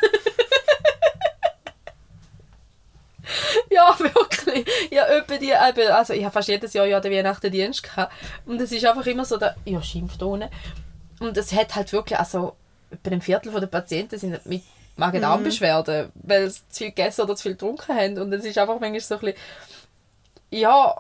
[LAUGHS] ja, wirklich. Ja, etwa die, also ich habe fast jedes Jahr ja den Weihnachtendienst gehabt. Und es ist einfach immer so, der, ja, Schimpfton. Und es hat halt wirklich, also bei einem Viertel der Patienten sind mit Magen-Darm-Beschwerden, weil sie zu viel gegessen oder zu viel getrunken haben. Und es ist einfach manchmal so ein bisschen, ja,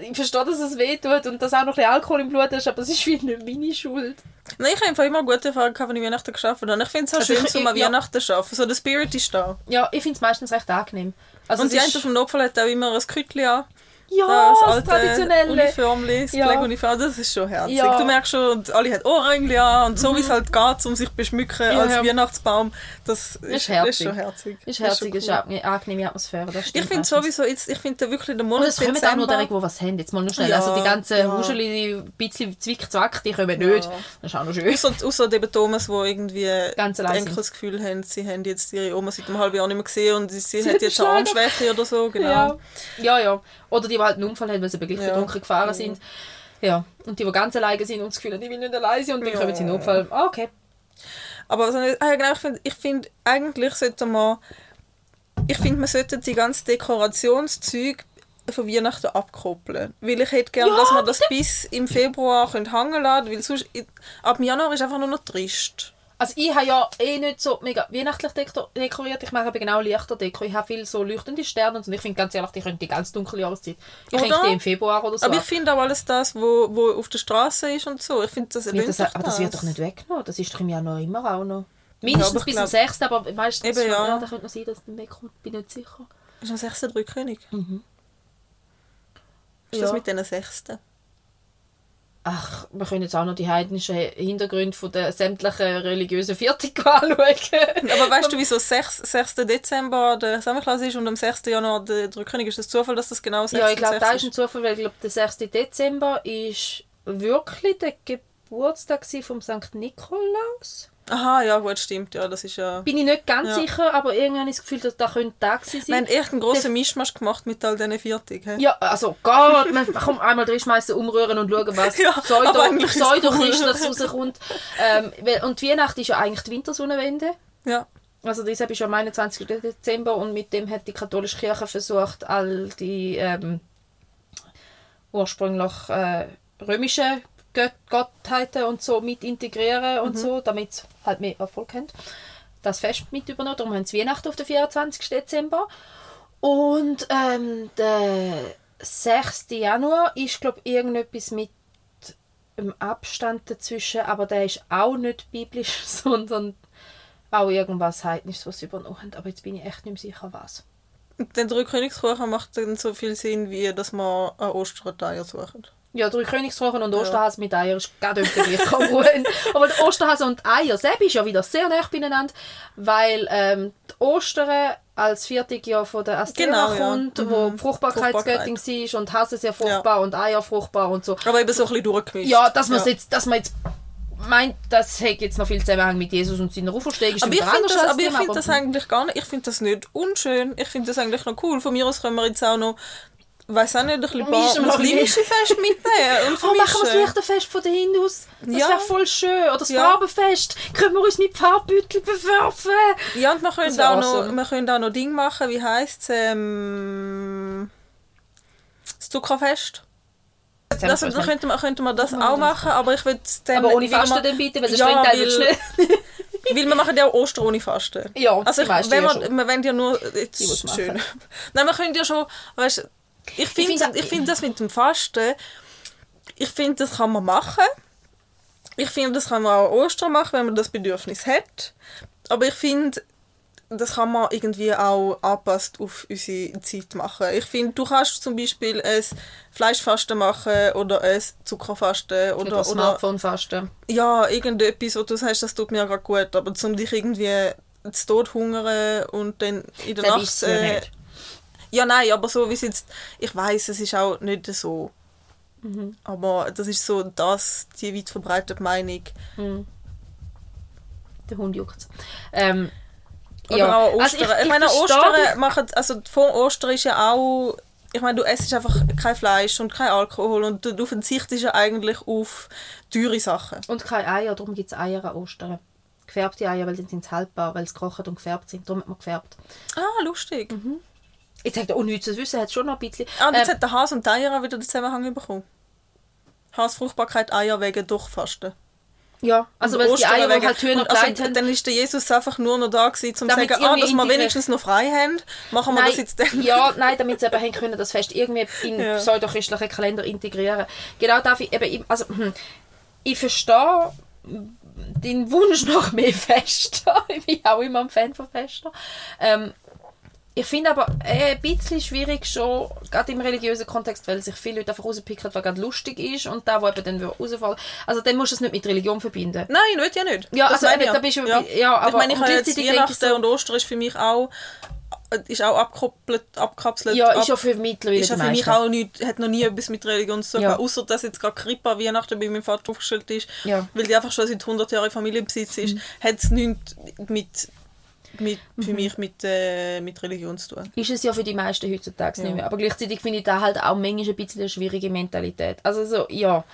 ich verstehe, dass es weh tut und dass auch noch ein bisschen Alkohol im Blut ist, aber es ist wie nicht meine Schuld. Nein, ich habe einfach immer gute Erfahrungen gehabt, wenn ich Weihnachten geschafft habe. Und ich finde es auch Also schön, ich- so mal ja. Weihnachten zu arbeiten. So der Spirit ist da. Ja, ich finde es meistens recht angenehm. Also und die eine dem Notfall hat auch immer ein Kütli an. ja, das das, alte traditionelle. Uniformli, das Ja. Das ist schon herzig. Ja. Mhm. Du merkst schon, und alle haben Ohrringe an und so wie es halt geht, um sich zu beschmücken Ja, als. Weihnachtsbaum, das ist, das herzig. ist schon herzig. Ist Das herzig, ist schon cool. eine angenehme Atmosphäre. Das Ich finde sowieso, jetzt, ich finde wirklich der Und Monat es kommen auch nur Dezember... die, die was haben. Jetzt mal nur schnell. Ja, also die ganzen ja. Huscheli, die ein bisschen Zwick-Zwack, die kommen nicht. Ja. Das ist auch noch schön. Außer, außer eben Thomas, wo irgendwie Ganz. Enkel das Gefühl haben, sie haben jetzt ihre Oma seit einem halben Jahr nicht mehr gesehen und sie, sie Sie hat jetzt eine Armschwäche oder so, genau. Ja. ja, ja. Oder die, die halt einen Unfall haben, weil sie wirklich Ja. betrunken gefahren sind. Ja. Und die, die ganz alleine sind und das Gefühl haben, ich will nicht alleine sein und dann Ja. kommen sie in den Unfall. Ah, okay. Aber also, ah, ja, genau, ich finde, ich find, eigentlich sollte man, ich finde, man sollte die ganzen Dekorationszeug von Weihnachten abkoppeln. Weil ich hätte gerne, Ja, dass man das bis im Februar hängen lassen weil sonst, ab Januar ist einfach nur noch trist. Also ich habe ja eh nicht so mega weihnachtlich deko- dekoriert. Ich mache eben genau Lichterdeko. Ich habe viel so leuchtende Sterne und so. Und ich finde ganz ehrlich, die können die ganz dunkle Jahreszeit. Ich Oder? die im Februar oder so. Aber ich finde auch alles das, wo, wo auf der Straße ist und so. Ich finde, das Ja, das, aber das wird doch nicht weggenommen. Das ist doch im Januar immer auch noch. Mindestens ich bis glaub- zum 6. Aber meistens Eben, schon, ja. ja. da könnte noch sein, dass es dann wegkommt. Bin nicht sicher. Ist am 6. Drückkönig? Mhm. Ist Ja. das mit diesen 6.? Ach, wir können jetzt auch noch die heidnischen Hintergründe von der sämtlichen religiösen Viertig [LAUGHS] anschauen. Aber weißt du, wieso 6. 6. Dezember der Sammelklasse ist und am 6. Januar der Drückkönig? Ist das Zufall, dass das genau 6. Ja, ich glaube, 6. da ist ein Zufall, weil ich glaube, der 6. Dezember ist wirklich der Geburtstag vom St. Nikolaus. Aha, ja, gut, stimmt. Ja, das ist ja... Bin ich nicht ganz Ja. sicher, aber irgendwann habe ich das Gefühl, dass da könnte Tag gewesen Wir sein. haben echt einen grossen Mischmasch gemacht mit all diesen Viertig. hä? Ja, also Gott, man [LAUGHS] kann einmal reinschmeißen, umrühren und schauen, was [LAUGHS] Ja, Pseudo, Pseudo-Christliches cool. rauskommt. Ähm, und die Weihnacht ist ja eigentlich die Wintersonnenwende. Ja. Also deshalb ist ja am 21. Dezember und mit dem hat die katholische Kirche versucht, all die ähm, ursprünglich äh, römische Gottheiten und so mit integrieren und so, damit es halt mehr Erfolg haben. Das Fest mit übernommen. Darum haben sie Weihnachten auf den 24. Dezember. Und ähm, der 6. Januar ist, glaube ich, irgendetwas mit einem Abstand dazwischen, aber der ist auch nicht biblisch, [LAUGHS] sondern auch irgendwas Heidnisches, was sie übernommen haben. Aber jetzt bin ich echt nicht mehr sicher, was. Den Drei-Königskuchen macht dann so viel Sinn, wie dass man an Ostern Eier suchen. Ja, drei Königsrochen und Osterhase mit Eier ist gerade gleich kongruent. Aber der Osterhase und Eier selbst ist ja wieder sehr nah beieinander, weil ähm, die Ostern als Viertig ja von der Astera Genau, ja. kommt, Mhm. wo die Fruchtbarkeitsgöttin war und Hase sehr fruchtbar und Eier fruchtbar und so. Aber eben so ein bisschen durchgemischt. Ja, dass man Ja. jetzt, dass man jetzt meint, das hat jetzt noch viel Zusammenhang mit Jesus und seiner Auferstehung. Aber ich finde das, aber ich finde das eigentlich gar nicht, ich finde das nicht unschön. Ich finde das eigentlich noch cool. Von mir aus können wir jetzt auch noch, weiß auch nicht, ein bisschen muslimische Fest mitnehmen und [LAUGHS] Oh, machen wir das. Lichterfest von den Hindus? Das Ja. wäre voll schön. Oder das Ja. Farbenfest. Können wir uns mit Farbbeutel bewerfen? Ja, und wir können, Das auch noch, awesome. wir können auch noch Ding machen, wie heisst es, ähm, das Zuckerfest. Das, dann könnte man, könnte man das auch machen, aber ich würde dann... Aber ohne Fasten dann bitte, weil der Ja, Strengteil weil- schnell. [LAUGHS] Weil wir machen ja auch Ostern ohne Fasten. Ja, also ich, meisten wenn ja wir, schon. wir wollen ja nur... Jetzt schön. Nein, wir können ja schon... Weißt, ich finde ich find das mit dem Fasten... Ich finde, das kann man machen. Ich finde, das kann man auch Ostern machen, wenn man das Bedürfnis hat. Aber ich finde, das kann man irgendwie auch angepasst auf unsere Zeit machen. Ich finde, du kannst zum Beispiel ein Fleischfasten machen oder ein Zuckerfasten Oder oder Smartphone-Fasten. ja, irgendetwas, wo du sagst, das tut mir gerade gut, aber zum dich irgendwie zu Tod hungern und dann in der Das Nacht... ist ja nein, aber so wie es jetzt... Ich weiß, es ist auch nicht so. Mhm. Aber das ist so das, die weit verbreitete Meinung. Der Hund juckt ähm, Oder ja. auch Also Ostern. ich, meine, verstehe Ostern machen... Also vor Ostern ist ja auch... Ich meine, du isst einfach kein Fleisch und kein Alkohol und du, du verzichtest ja eigentlich auf teure Sachen. Und keine Eier, darum gibt es Eier an Ostern. Gefärbte Eier, weil dann sind sie haltbar, weil sie gekocht und gefärbt sind. Darum hat man gefärbt. Ah, lustig. Jetzt sagt er, unnützes Wissen hat schon noch ein bisschen. Ah, und jetzt Ähm, hat der Has und die Eier auch wieder den Zusammenhang bekommen. Hasfruchtbarkeit, Eier wegen Durchfasten. ja, also weil die Eier, die wegen- halt Hühner und also, haben. Dann ist der Jesus einfach nur noch da gewesen, um zu sagen, ah, dass wir wenigstens noch frei haben, machen wir das jetzt dann. ja, nein, damit sie eben haben können, das Fest irgendwie in [LAUGHS] Ja. pseudochristlichen Kalender integrieren. Genau darf ich eben, ich- also hm, ich verstehe den Wunsch nach mehr Festen. [LAUGHS] ich bin auch immer ein Fan von Festen. Ähm, ich finde aber äh, ein bisschen schwierig schon, gerade im religiösen Kontext, weil sich viele Leute einfach rauspicken, was gerade lustig ist und da, wo eben dann rausfallen Also dann musst du es nicht mit Religion verbinden. Nein, nicht ja nicht. Ja, Das also eben, ich da bist du- ja. ja, aber ich meine, ich habe jetzt Weihnachten so- und Ostern ist für mich auch, ist auch abgekoppelt, abkapselt. Ja, ist ab- ja für mittlerweile ist ja für mich auch nicht, hat noch nie etwas mit Religion zu tun, Ja. außer dass jetzt gerade Kripa Weihnachten bei meinem Vater aufgestellt ist, Ja. Mhm. weil die einfach schon seit 100 Jahren Familienbesitz ist, hat es nichts mit, mit, für Mhm. mich mit, äh, mit Religion zu tun. ist es ja für die meisten heutzutage Ja. nicht mehr. Aber gleichzeitig finde ich da halt auch manchmal ein bisschen eine schwierige Mentalität. Also so, ja.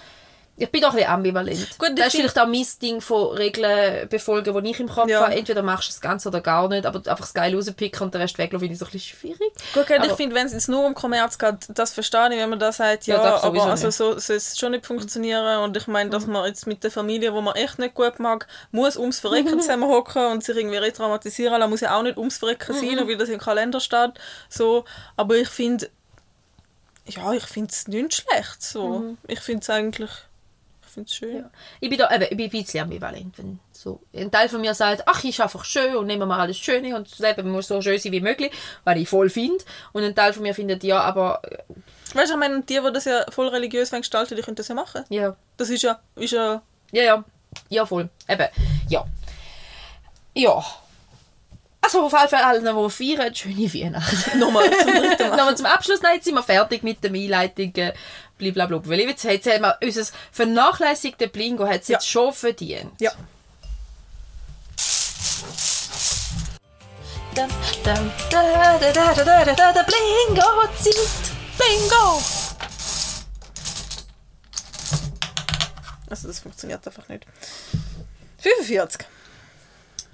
Ich bin doch ein bisschen ambivalent. Gut, das ist vielleicht auch mein Ding von Regeln befolgen, die ich im Kopf Ja. habe. Entweder machst du das Ganze oder gar nicht, aber einfach das Geil rauspicken und den Rest weglassen, finde ich so ein bisschen schwierig. Gut, okay, ich finde, wenn es jetzt nur um Kommerz geht, das verstehe ich, wenn man da sagt, Ja, ja, aber also so soll es schon nicht funktionieren und ich meine, dass man jetzt mit der Familie, wo man echt nicht gut mag, muss ums Verrecken zusammenhocken und sich irgendwie retraumatisieren lassen, muss ja auch nicht ums Verrecken sein, nur weil das im Kalender steht, so, aber ich finde, ja, ich finde es nicht schlecht, so, ich finde es eigentlich, ich finde es schön. Ja. Ich bin da eben, ich bin ein bisschen ambivalent. Wenn so ein Teil von mir sagt, ach, ist einfach schön und nehmen wir alles Schöne und das Leben muss so schön sein wie möglich, weil ich voll finde. Und ein Teil von mir findet, ja, aber äh, Weißt du, ich meine, die, die das ja voll religiös gestalten, die können das ja machen. ja, Das ist ja, ist ja Ja, ja. Ja, voll. Eben, ja. Ja. Also auf jeden Fall allen, die feiern, schöne Weihnachten. nochmal zum. [LAUGHS] Nochmal zum Abschluss, nein, jetzt sind wir fertig mit den Einleitungen. Blablabla. Weil jetzt, jetzt haben wir unser vernachlässigte Blingo hat es Ja. jetzt schon verdient. Ja. Da, da, da, da, da, da, da, da, da, Blingo-Zeit. Bingo! Also das funktioniert einfach nicht. 45.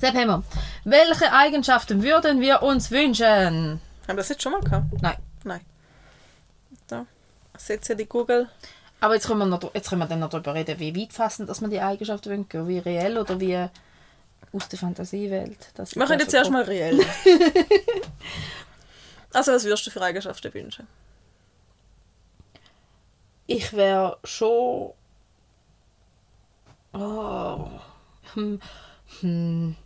Sepp wir. Welche Eigenschaften würden wir uns wünschen? Haben wir das jetzt schon mal gehabt? Nein. Nein. Da. Setze die Google. Aber jetzt können, wir noch, jetzt können wir dann noch darüber reden, wie weit fassend dass man die Eigenschaften wünschen, wie reell oder wie aus der Fantasiewelt. Das Wir machen jetzt erst mal reell. [LAUGHS] also was würdest du für Eigenschaften wünschen? Ich wäre schon. Oh. Hm. Hm.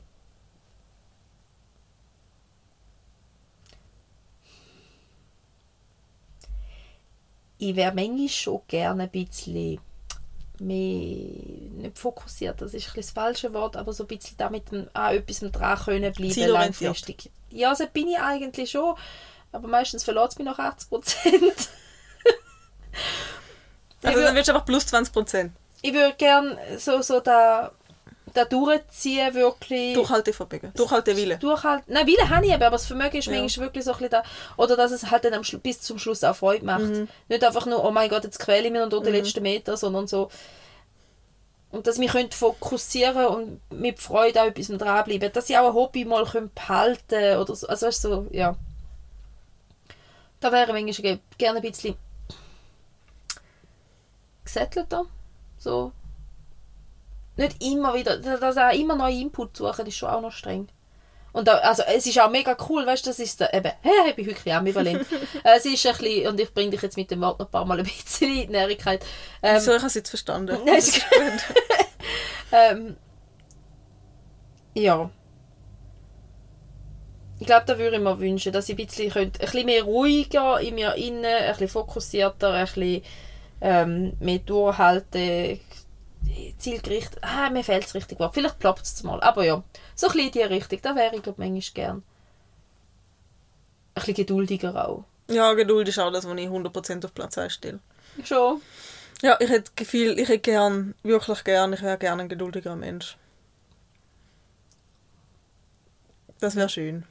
Ich wäre manchmal schon gerne ein bisschen mehr nicht fokussiert, das ist ein bisschen das falsche Wort, aber so ein bisschen damit an etwas dran können bleiben, langfristig. Ja, so bin ich eigentlich schon, aber meistens verlässt es mich nach 80 Prozent. Also ich dann willst du einfach plus 20%. ich würde gerne so, so da, da durchziehen, wirklich. Durchhaltevermögen. Durchhaltewille. Durchhalten. Nein, Wille habe ich eben, aber das Vermögen ist Ja. manchmal wirklich so ein bisschen da. Oder dass es halt dann am bis zum Schluss auch Freude macht. Nicht einfach nur, oh mein Gott, jetzt quäle ich mich noch durch den letzten Meter, sondern so. Und dass ich mich fokussieren und mit Freude auch etwas dranbleiben. Dass ich auch ein Hobby mal könnte behalten oder so. Also weißt du, so, ja. Da wäre ich manchmal gerne ein bisschen gesettelter. So. Nicht immer wieder, dass auch immer neue Input suchen, ist schon auch noch streng. Und da, also, es ist auch mega cool, weißt du, das ist da, eben, [LAUGHS] hey, ich bin bisschen ambivalent. [LAUGHS] Es ist ein bisschen, und ich bringe dich jetzt mit dem Wort noch ein paar Mal ein bisschen in die Nährigkeit. Ähm, so, ich habe es jetzt verstanden. [LAUGHS] Nein, Das ist ähm, ja. Ich glaube, da würde ich mir wünschen, dass ich ein bisschen, könnte, ein bisschen mehr ruhiger in mir innen, ein bisschen fokussierter, ein bisschen ähm, mehr durchhalten, zielgerichtet. Ah, mir fehlt das richtige Wort. Vielleicht ploppt es mal. Aber ja, so ein bisschen in die Richtung. Da wäre ich, glaube ich, manchmal gern. Ein bisschen geduldiger auch. ja, Geduld ist auch das, was ich 100% auf Platz 1 stelle. Schon. Ja, ich hätte Gefühl, ich hätte gern, wirklich gern, ich wäre gerne ein geduldiger Mensch. Das wäre schön.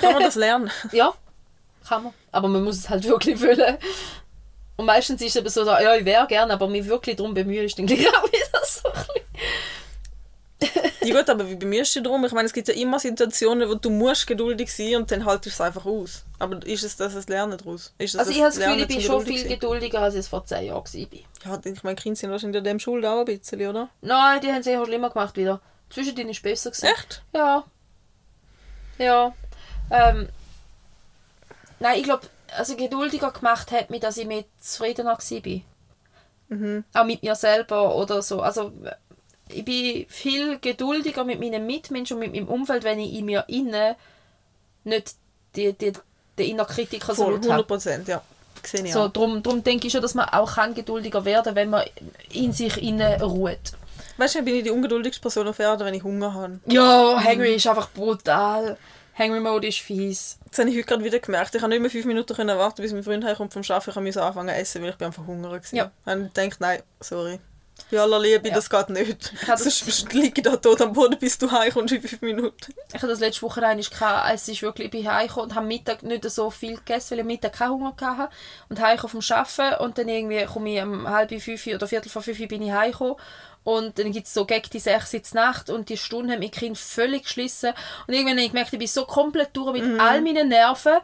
Kann man das lernen? [LAUGHS] Ja, kann man. Aber man muss es halt wirklich wollen. Und meistens ist es eben so, ja, ich wäre gerne, aber mich wirklich darum bemühen, ist dann gleich auch [LAUGHS] wieder so ein bisschen. Ja gut, aber wie bei mir ist es darum, ich meine, es gibt ja immer Situationen, wo du musst geduldig sein und dann haltest du es einfach aus. Aber ist es das, das Lernen daraus? Ist es Also ich habe das Gefühl, ich bin schon viel geduldiger, als ich es vor zehn Jahren war. Ja, ich meine, Kinder sind wahrscheinlich in dem Schuld auch ein bisschen, oder? Nein, die haben es eher schlimmer gemacht wieder. Zwischendrin ist es besser gewesen. Echt? Ja. Ja. Ähm, nein, ich glaube, also geduldiger gemacht hat mich, dass ich mehr zufriedener war. Mhm. Auch mit mir selber oder so. Also ich bin viel geduldiger mit meinen Mitmenschen und mit meinem Umfeld, wenn ich in mir innen nicht die, die, den inneren Kritiker so Voll, laut habe. 100%, ja. Sehe ich So, drum, drum denke ich schon, dass man auch kann geduldiger werden wenn man in sich innen ruht. Weißt du, bin ich die ungeduldigste Person auf Erden, wenn ich Hunger habe. Ja, Hangry ist einfach brutal. Hangry Mode ist fies. Das habe ich heute gerade wieder gemerkt. Ich habe nicht mehr fünf Minuten können warten, bis mein Freund heimkommt vom Arbeiten. Ich musste anfangen zu essen, weil ich bin einfach hungrig war. Ja. Und ich gedacht, nein, sorry. Bei aller Liebe, Ja. das geht nicht. Ich das- Sonst [LAUGHS] liege ich da tot am Boden, bis du heimkommst in fünf Minuten. Ich hatte das letzte Woche gehabt, es ist wirklich, ich bin heimgekommen und habe Mittag nicht so viel gegessen, weil ich am Mittag keinen Hunger hatte. Und heimgekommen vom Arbeiten und dann irgendwie komme ich um halb fünf oder viertel vor fünf bin ich heimgekommen. Und dann gibt es so gegen die sechs in die Nacht und die Stunde hat mein Kind völlig geschlissen. Und irgendwann habe ich gemerkt, ich bin so komplett durch mit all meinen Nerven.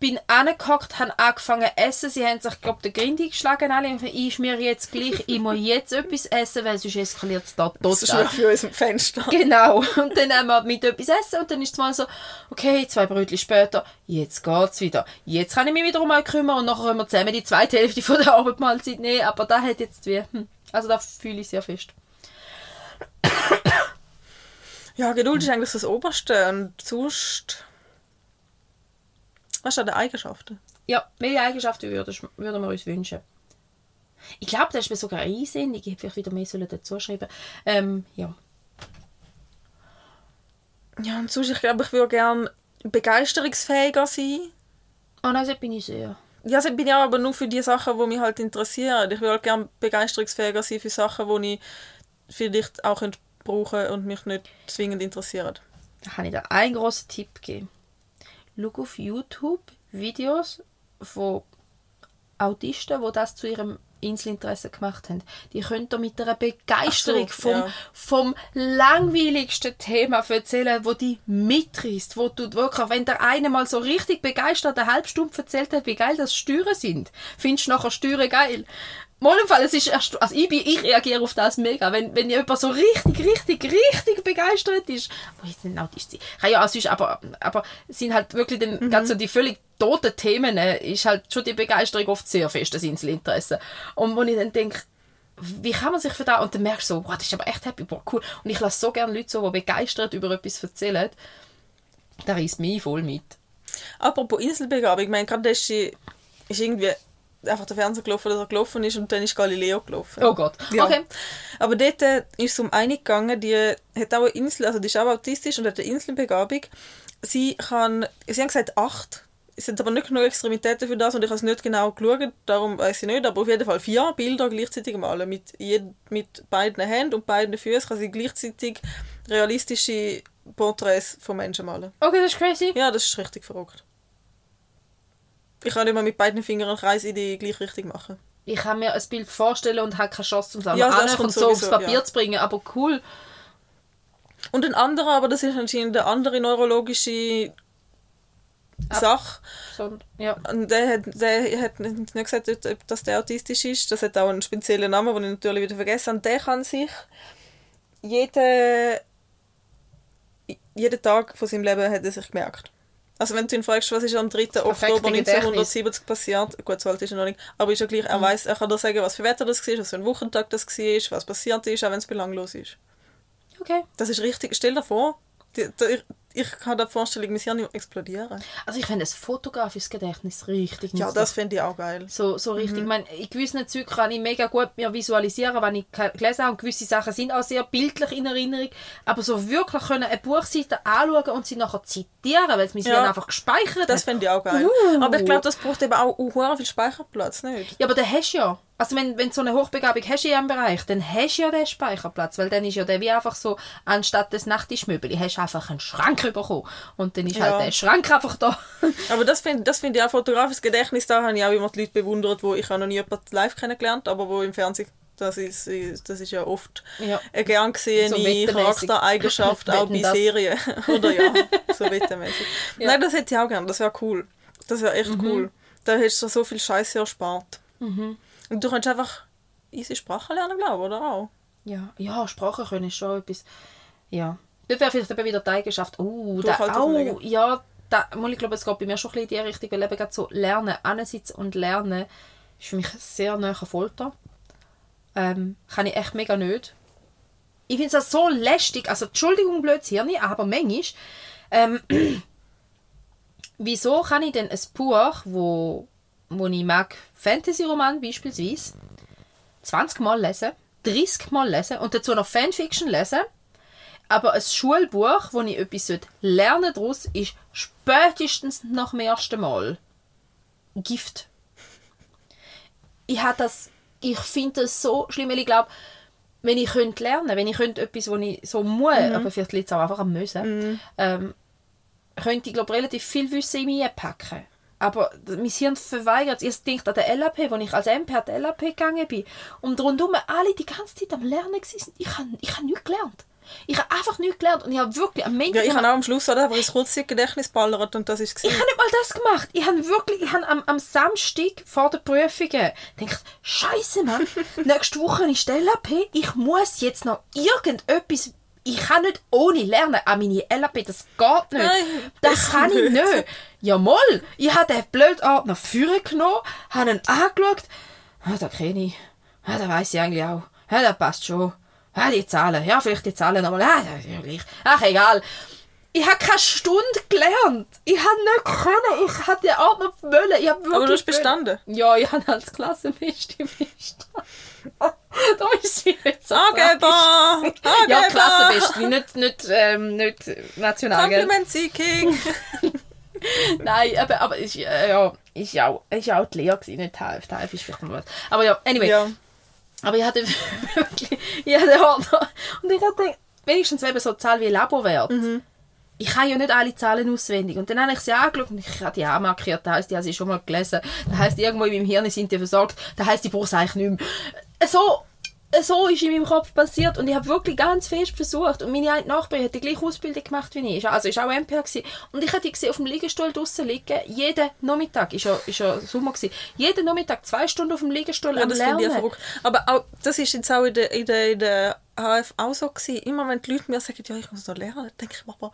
Bin angehockt, habe angefangen zu essen. Sie haben sich, glaube ich, den Grind eingeschlagen. Alle. Ich mir jetzt gleich, ich muss jetzt etwas essen, weil sonst eskaliert es da total. Das ist für uns im Fenster. Genau. Und dann haben wir mit etwas essen und dann ist es mal so, okay, zwei Brötchen später, jetzt geht's wieder. Jetzt kann ich mich wieder um euch kümmern und nachher können wir zusammen die zweite Hälfte von der Abendmahlzeit nehmen. Aber da hat jetzt wie, hm, also da fühle ich sehr fest. Ja, Geduld ist eigentlich das Oberste. Und sonst... Was ist an den Eigenschaften? Ja, welche Eigenschaften würden, würden wir uns wünschen? Ich glaube, das ist mir sogar einsinnig. Ich hätte vielleicht wieder mehr sollen dazu schreiben ähm, ja. Ja, und sonst, ich glaube, ich würde gerne begeisterungsfähiger sein. Oh nein, das bin ich sehr. Ja, also bin ich aber nur für die Sachen, die mich halt interessieren. Ich würde halt gerne begeisterungsfähiger sein für Sachen, die ich vielleicht auch könnte brauchen und mich nicht zwingend interessieren. Da kann ich dir einen grossen Tipp geben. Schau auf YouTube Videos von Autisten, die das zu ihrem Inselinteresse gemacht haben. Die können da mit einer Begeisterung so, vom, ja. vom langweiligsten Thema erzählen, wo die mitreißt, wo du wirklich, wenn der eine mal so richtig begeistert eine halbe Stunde erzählt hat, wie geil das Steuern sind, findest du nachher Steuern geil. Mal im Fall, es ist erst, also ich, bin, ich reagiere auf das mega, wenn, wenn jemand so richtig, richtig, richtig begeistert ist, wo jetzt nicht Autist sein, kann ja auch sonst, aber, aber es sind halt wirklich dann, Mhm. so die völlig toten Themen, äh, ist halt schon die Begeisterung oft sehr fest, das Inselinteresse. Und wo ich dann denke, wie kann man sich für das, und dann merkst du so, wow, das ist aber echt happy, boah, cool. Und ich lasse so gerne Leute so, die begeistert über etwas erzählen, da reißt mich voll mit. Apropos Inselbegabung, ich meine, gerade das ist irgendwie einfach der Fernseher gelaufen, dass er gelaufen ist und dann ist Galileo gelaufen. Oh Gott. Ja. Okay. Aber dort äh, ist es um eine gegangen, die hat auch eine Insel, also die ist auch autistisch und hat eine Inselbegabung. Sie kann, sie haben gesagt acht, es sind aber nicht genug Extremitäten für das und ich habe es nicht genau geschaut, darum weiß ich nicht, aber auf jeden Fall vier Bilder gleichzeitig malen. Mit, jed, mit beiden Händen und beiden Füßen kann sie gleichzeitig realistische Porträts von Menschen malen. Okay, das ist crazy. Ja, das ist richtig verrückt. Ich kann mal mit beiden Fingern einen Kreis in die gleiche Richtung machen. Ich kann mir ein Bild vorstellen und habe keine Chance, um es Ja, das annähernd kommt so aufs Papier ja. zu bringen, aber cool. Und ein anderer, aber das ist anscheinend eine andere neurologische Sache. So, ja. Und der hat, der hat nicht gesagt, ob dass der autistisch ist. Das hat auch einen speziellen Namen, den ich natürlich wieder vergessen habe. Der kann sich jeden, jeden Tag von seinem Leben hat er sich gemerkt. Also wenn du ihn fragst, was ist am 3. perfekte Oktober Gedächtnis. 1970 passiert, gut, so alt ist er noch nicht, aber ist ja gleich, er Mhm. weiß, er kann dir sagen, was für Wetter das war, was für ein Wochentag das war, was passiert ist, auch wenn es belanglos ist. Okay. Das ist richtig. Stell dir vor, die, die, ich, kann dir vorstellen, mein Hirn explodieren. Also ich finde das fotografisches Gedächtnis richtig Ja, das finde ich auch geil. So, so richtig. Mhm. Ich meine, in gewissen Zügen kann ich mega gut mir visualisieren, wenn ich gelesen habe. Und gewisse Sachen sind auch sehr bildlich in Erinnerung. Aber so wirklich können eine Buchseite anschauen und sie nachher zitieren, weil es mein Ja. Hirn einfach gespeichert Das finde ich auch geil. Uh. Aber ich glaube, das braucht eben auch uh, viel Speicherplatz, nicht? Ja, aber den hast du ja. Also wenn, wenn du so eine Hochbegabung hast in einem Bereich, dann hast du ja den Speicherplatz, weil dann ist ja der wie einfach so, anstatt des Nachttischmöbel, hast du einfach einen Schrank bekommen und dann ist Ja. halt der Schrank einfach da. [LAUGHS] Aber das finde das find ich auch fotografisches Gedächtnis, da habe ich auch immer die Leute bewundert, wo ich habe noch nie jemanden live kennengelernt, aber wo im Fernsehen, das ist, das ist ja oft Ja. eine gern gesehene So. Charaktereigenschaft, [LAUGHS] auch bei das. Serien. [LAUGHS] Oder ja, so wettermäßig. Ja. Nein, das hätte ich auch gern, das wäre cool. Das wäre echt cool. Da hättest du so viel Scheiße erspart. Und du kannst einfach easy Sprache lernen, glaube ich, oder auch? Ja, ja, Sprache können ist schon etwas. Ja. Das wäre vielleicht eben wieder die Eigenschaft. Oh, da, oh ja, da, mal, ich glaube, es geht bei mir schon ein bisschen in die Richtung, weil eben gerade so lernen, ansitzen und lernen ist für mich sehr nahe Folter. Ähm, kann ich echt mega nicht. Ich finde es so lästig, also Entschuldigung, blödes Hirn, aber manchmal, ähm, [CLEARS THROAT] wieso kann ich denn ein Buch, wo, wo ich mag, Fantasy-Roman beispielsweise, 20 Mal lesen, 30 Mal lesen und dazu noch Fanfiction lesen. Aber ein Schulbuch, wo ich etwas lernen daraus, ist spätestens nach dem ersten Mal Gift. Ich habe das, ich finde das so schlimm, weil ich glaube, wenn ich könnte lernen, wenn ich könnte etwas, wo ich so muss, aber vielleicht liegt es auch einfach am Müssen, ähm, könnte ich glaube relativ viel Wissen in mich packen. Aber mein Hirn verweigert es. Ich denke an den LAP, wo ich als MP an den LAP gegangen bin. Und rundum alle die ganze Zeit am Lernen waren. Ich habe ich hab nichts gelernt. Ich habe einfach nichts gelernt. Und ich habe wirklich am Ende... Ja, ich habe auch am Schluss oder, einfach ins Kurzzeitgedächtnis ballert und das ist Ich habe nicht mal das gemacht. Ich habe wirklich, ich habe am, am Samstag vor der Prüfungen gedacht, Scheiße, Mann, [LAUGHS] nächste Woche ist der LAP. Ich muss jetzt noch irgendetwas. Ich kann nicht ohne lernen an meine LAP. Das geht nicht. Nein, das kann ich nicht. Ja, mal. Ich habe den blöden Ordner vorgenommen, genommen, habe ihn angeschaut. Ah, da kenne ich. Ah, da weiß ich eigentlich auch. Ja, das passt schon. Ah, die Zahlen. Ja, vielleicht die Zahlen nochmal. Ah, ja gleich. Ach, egal. Ich habe keine Stunde gelernt. Ich habe nicht können. Ich hatte den Ordner wollen. Ich habe wirklich Aber du hast bestanden. Ja, ich habe als Klassenbeste bestanden. [LAUGHS] da ist sie jetzt! Angeber! Ja, Klassenbeste. Nicht, nicht, ähm, nicht national? Compliment Seeking! [LAUGHS] Nein, aber, aber ist, äh, ja, ist ja auch, ist ja auch die Lehre gewesen, nicht die Hälfte. Die Hälfte ist vielleicht noch was. Aber ja, anyway. ja. Aber ich hatte [LAUGHS] wirklich, ich hatte Ordner. Und ich hatte wenigstens eben so eine Zahl wie Labowert. Ich kann ja nicht alle Zahlen auswendig. Und dann habe ich sie angeschaut und ich habe die auch markiert. Das heisst, ich habe sie schon mal gelesen. Das heisst, irgendwo in meinem Hirn sind die versorgt. Das heisst, ich brauche es eigentlich nicht mehr. So, so ist in meinem Kopf passiert. Und ich habe wirklich ganz fest versucht. Und meine eine Nachbarin hat die gleiche Ausbildung gemacht wie ich. Also ist auch MPA gewesen. Und ich habe die gesehen auf dem Liegestuhl draussen liegen. Jeden Nachmittag. Ist ja, ist ja Sommer gewesen. Jeden Nachmittag zwei Stunden auf dem Liegestuhl Ja, am das finde ich Lernen. verrückt. Aber auch, das ist jetzt auch in der, in der, in der HF auch so gewesen. Immer wenn die Leute mir sagen, ja, ich muss noch lernen, dann denke ich mir aber,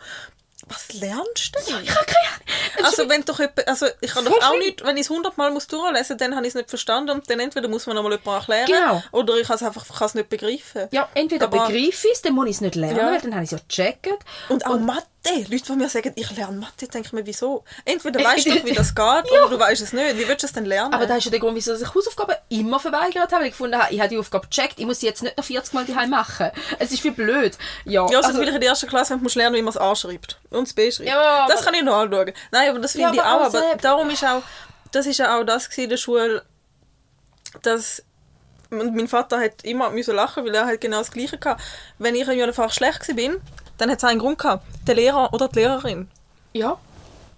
was lernst du denn? Ich habe keine Ahnung. Also wenn doch jemand, also ich kann doch auch nicht, wenn ich es hundertmal muss durchlesen, dann habe ich es nicht verstanden und dann entweder muss man noch mal jemand erklären Genau. oder ich kann es einfach kann es nicht begreifen. Ja, entweder Aber- begreife ich es, dann muss ich es nicht lernen, Ja. weil dann habe ich es ja gecheckt. Und auch Mathe, Mathe. Leute, die mir sagen, ich lerne Mathe, denke ich mir, wieso? Entweder Äh, weißt du wie das [LAUGHS] geht, oder du weißt es nicht. Wie willst du es denn lernen? Aber das ist ja der Grund, wieso ich Hausaufgaben immer verweigert habe. Weil ich gefunden habe, ich habe die Aufgabe gecheckt, ich muss sie jetzt nicht noch 40 Mal daheim machen. Es ist wie blöd. Ja, ja, also, also, vielleicht in der ersten Klasse, wenn du musst lernen, wie man es anschreibt. Und das B schreibt. Ja, das kann ich noch anschauen. Nein, aber das Ja, finde ich aber auch. auch Aber selbst- darum ist auch, das ist ja auch das in der Schule, dass und mein Vater hat immer müssen lachen, weil er halt genau das Gleiche hatte. Wenn ich einfach schlecht war, dann hat es einen Grund gehabt. Der Lehrer oder die Lehrerin. ja.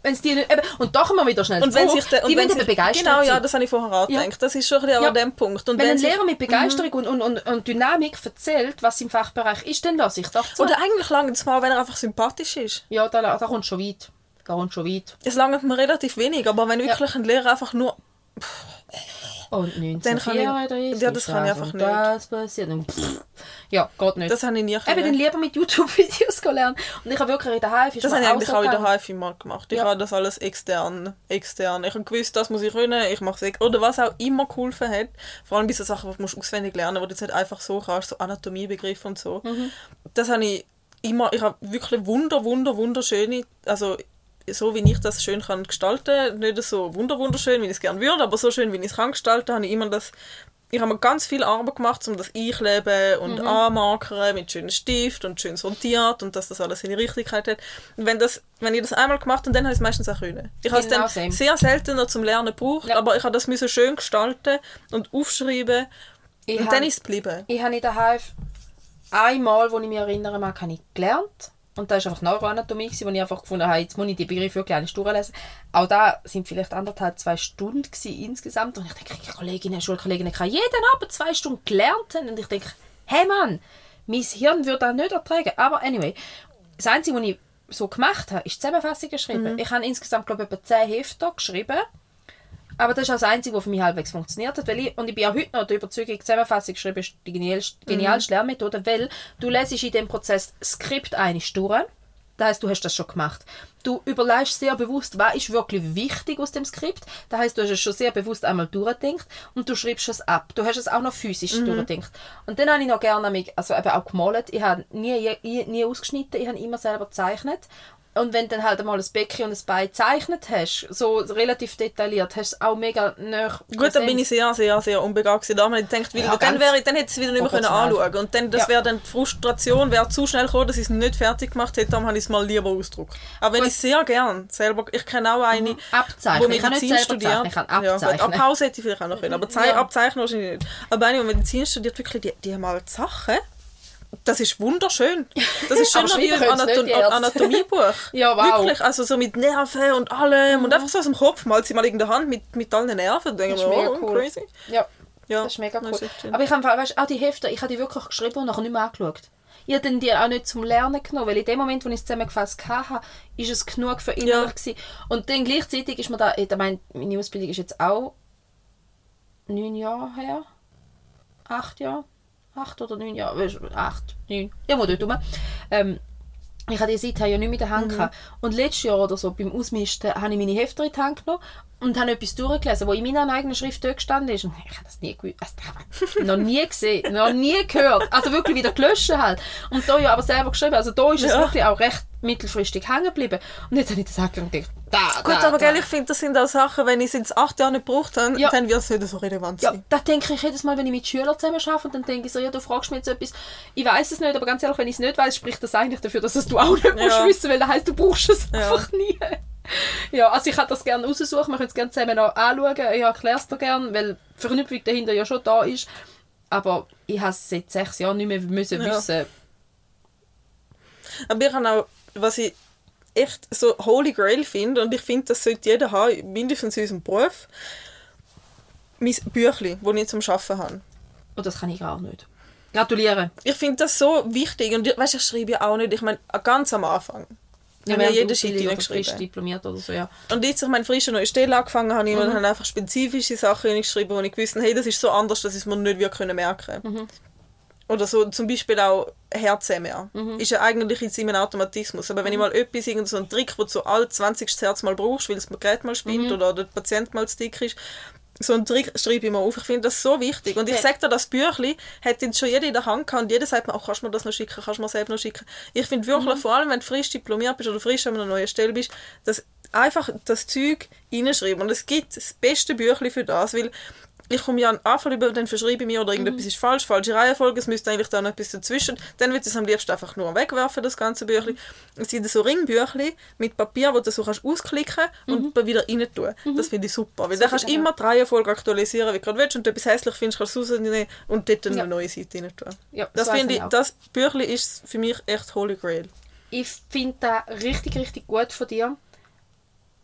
Wenn's die nicht, eben, und da kommen wir wieder schnell Und wenn sich der, und die wenn sich, begeistert Genau, ja, das habe ich vorher auch Ja. gedacht. Das ist schon ein bisschen Ja. an dem Punkt. Und Wenn ein sich- Lehrer mit Begeisterung und, und, und, und Dynamik erzählt, was im Fachbereich ist, dann lasse ich doch zu. Oder eigentlich lange es mal, wenn er einfach sympathisch ist. ja, da, da kommt schon weit. Da kommt schon weit. Es langt mir relativ wenig, aber wenn wirklich ein Lehrer einfach nur Und 19 Dann kann ich- ja, das kann ich einfach und Das passiert. Und pff, ja, geht nicht. Das habe ich nie Eben, dann können. lieber mit YouTube-Videos [LAUGHS] lernen. Und ich habe wirklich in der ist Das habe ich eigentlich auch in der. Hive immer gemacht. Ich Ja. habe das alles extern, extern. Ich habe gewusst, das muss ich können, ich mache es Oder was auch immer geholfen hat, vor allem bei so Sachen, die du auswendig lernen musst, wo du jetzt nicht einfach so kannst, so Anatomiebegriffe und so. Mhm. Das habe ich immer, ich habe wirklich wunder, wunder, wunderschöne, also so wie ich das schön kann gestalten, nicht so wunder, wunderschön, wie ich es gerne würde, aber so schön, wie ich es kann gestalten, habe ich immer das ich habe mir ganz viel Arbeit gemacht, um das einkleben und Mhm. anmarkern mit schönen Stift und schön sortiert und dass das alles seine Richtigkeit hat. Und wenn, das, wenn ich das einmal gemacht habe, dann habe ich es meistens auch können. Ich habe es Genau dann same. sehr selten noch zum Lernen gebraucht, Ja. aber ich habe das müssen schön gestalten und aufschreiben Ich und habe- dann ist es geblieben. Ich habe in der Hive einmal, wo ich mich erinnern mag, habe ich gelernt. Und das war einfach Neuroanatomie, gewesen, wo ich einfach gefunden habe, jetzt muss ich die Begriffe wirklich eigentlich durchlesen. Auch da sind vielleicht anderthalb, zwei Stunden gewesen insgesamt. Und ich denke, die Kolleginnen, Schulkolleginnen kann jeden Abend zwei Stunden gelernt haben. Und ich denke, hey Mann, mein Hirn würde das nicht ertragen. Aber anyway, das Einzige, was ich so gemacht habe, ist die Zusammenfassung geschrieben. Ich habe insgesamt, glaube ich, etwa zehn Hefte geschrieben. Aber das ist auch das Einzige, was für mich halbwegs funktioniert hat. Weil ich, und ich bin auch heute noch der Überzeugung, Zusammenfassung geschrieben ist die genialste, genialste Lernmethode, weil du lesest in dem Prozess das Skript einig durch. Das heißt, du hast das schon gemacht. Du überlegst sehr bewusst, was ist wirklich wichtig aus dem Skript. Das heißt, du hast es schon sehr bewusst einmal durchgedacht und du schreibst es ab. Du hast es auch noch physisch durchgedacht. Und dann habe ich noch gerne also eben auch gemalt. Ich habe nie, nie, nie ausgeschnitten, ich habe immer selber gezeichnet. Und wenn du dann halt einmal ein Becken und ein Bein gezeichnet hast, so relativ detailliert, hast du es auch mega nah Gut, dann bin ich sehr, sehr, sehr unbegabt gewesen. Da habe ich gedacht, weil Ja, dann, wäre dann hätte ich es wieder nicht mehr können anschauen Und dann, das Ja. wäre dann die Frustration, wäre zu schnell gekommen, dass ich es nicht fertig gemacht hätte, darum habe ich es mal lieber ausgedruckt. Aber wenn ich sehr gern selber, ich kenne auch eine, Abzeichnen. wo Ich kann nicht Medizin studiert. ich kann Ja, gut, abzeichnen. Pause hätte ich vielleicht auch noch können, aber Zei Ja. abzeichnen wahrscheinlich nicht. Aber eine, die Medizin studiert, wirklich, die, die haben mal die Sachen, das ist wunderschön. Das ist [LAUGHS] schöner wie ein schreiben können's Anato nicht, die Ärzte. Anatomiebuch. [LAUGHS] Ja, wow. Mhm. Wirklich, also so mit Nerven und allem und einfach so aus dem Kopf, malt sie mal in der Hand mit, mit allen Nerven. Denke Das ist mega oh, cool. crazy. Ja, Ja, das ist mega cool. ist. Aber ich habe weißt, auch die Hefte, ich habe die wirklich geschrieben und nachher nicht mehr angeschaut. Ich habe die auch nicht zum Lernen genommen, weil in dem Moment, wo ich es zusammengefasst hatte, ist es genug für innerlich gewesen. Und dann gleichzeitig ist mir da, ich meine, meine Ausbildung ist jetzt auch neun Jahre her. Acht Jahre. Acht oder neun Jahre. Weisst du, Acht, neun. Ja, wo dort rum. Ähm, ich hatte die Seite ja nicht mit der Mhm. Hand. gehabt. Und letztes Jahr oder so, beim Ausmisten, habe ich meine Hefte in die Hand genommen und habe etwas durchgelesen, wo in meiner eigenen Schrift dort gestanden ist. Und ich habe das nie gewusst. Also, das noch nie gesehen, [LAUGHS] noch nie gehört. Also wirklich wieder gelöscht halt. Und da ja aber selber geschrieben. Also da ist es Ja. wirklich auch recht mittelfristig hängen geblieben. Und jetzt habe ich das angeschaut und gedacht, da, Gut, da, aber da. gell, ich finde, das sind auch Sachen, wenn ich es jetzt acht Jahre nicht gebraucht habe, Ja. dann wird es nicht so relevant Ja, sein. da denke ich jedes Mal, wenn ich mit Schülern zusammen arbeite und dann denke ich so, ja, du fragst mich jetzt etwas, ich weiß es nicht, aber ganz ehrlich, wenn ich es nicht weiß, spricht das eigentlich dafür, dass es du auch nicht musst Ja. wissen, weil das heisst, du brauchst es Ja. einfach nie. [LAUGHS] Ja, also ich hätte das gerne raussuchen, wir können es gerne zusammen noch anschauen, ich erkläre es dir gerne, weil die Verknüpfung dahinter ja schon da ist, aber ich habe es seit sechs Jahren nicht mehr müssen Ja. wissen. Aber ich habe auch, was ich echt so Holy Grail finde, und ich finde, das sollte jeder haben, mindestens in unserem Beruf, mein Büchlein, das ich zum Arbeiten habe. Und das kann ich gar nicht. Gratuliere. Ich finde das so wichtig. Und weißt, ich schreibe ja auch nicht, ich meine, ganz am Anfang. Ich habe ja jeden der Shit Ausbildung oder frisch diplomiert oder so, ja. Und jetzt, ich meine, frisch eine neue Stelle angefangen habe, ich Mhm. habe einfach spezifische Sachen reingeschrieben, wo ich gewusst hey, das ist so anders, dass ich es mir nicht wirklich merken Mhm. Oder so zum Beispiel auch Herz-MR. Mhm. Ist ja eigentlich jetzt immer ein Automatismus. Aber wenn ich mal etwas, irgend so einen Trick, wo du so alle 20. Herz mal brauchst, weil das Gerät mal Mhm. spinnt oder der Patient mal zu dick ist, so einen Trick schreibe ich mir auf. Ich finde das so wichtig. Und ich Ja. sage dir, das Büchlein hat jetzt schon jeder in der Hand gehabt und jeder sagt mir, oh, kannst du mir das noch schicken, kannst du mir selbst noch schicken. Ich finde wirklich, Mhm. vor allem, wenn du frisch diplomiert bist oder frisch an einer neuen Stelle bist, dass einfach das Zeug reinschreiben. Und es gibt das beste Büchlein für das, weil ich komme ja an Anfang über, dann verschreibe ich mir oder irgendetwas Mhm. ist falsch, falsche Reihenfolge, es müsste eigentlich da noch etwas dazwischen. Dann würde ich es am liebsten einfach nur wegwerfen, das ganze Büchlein. Es sind so Ringbüchlein mit Papier, wo du so kannst ausklicken und dann wieder rein tun. Das finde ich super, weil dann kannst du genau. immer die Reihenfolge aktualisieren, wie du gerade willst und du etwas hässlich findest, kannst du es rausnehmen und dort dann Ja. eine neue Seite rein tun. Ja, Das so finde ich ich, auch. das Büchlein ist für mich echt Holy Grail. Ich finde das richtig, richtig gut von dir.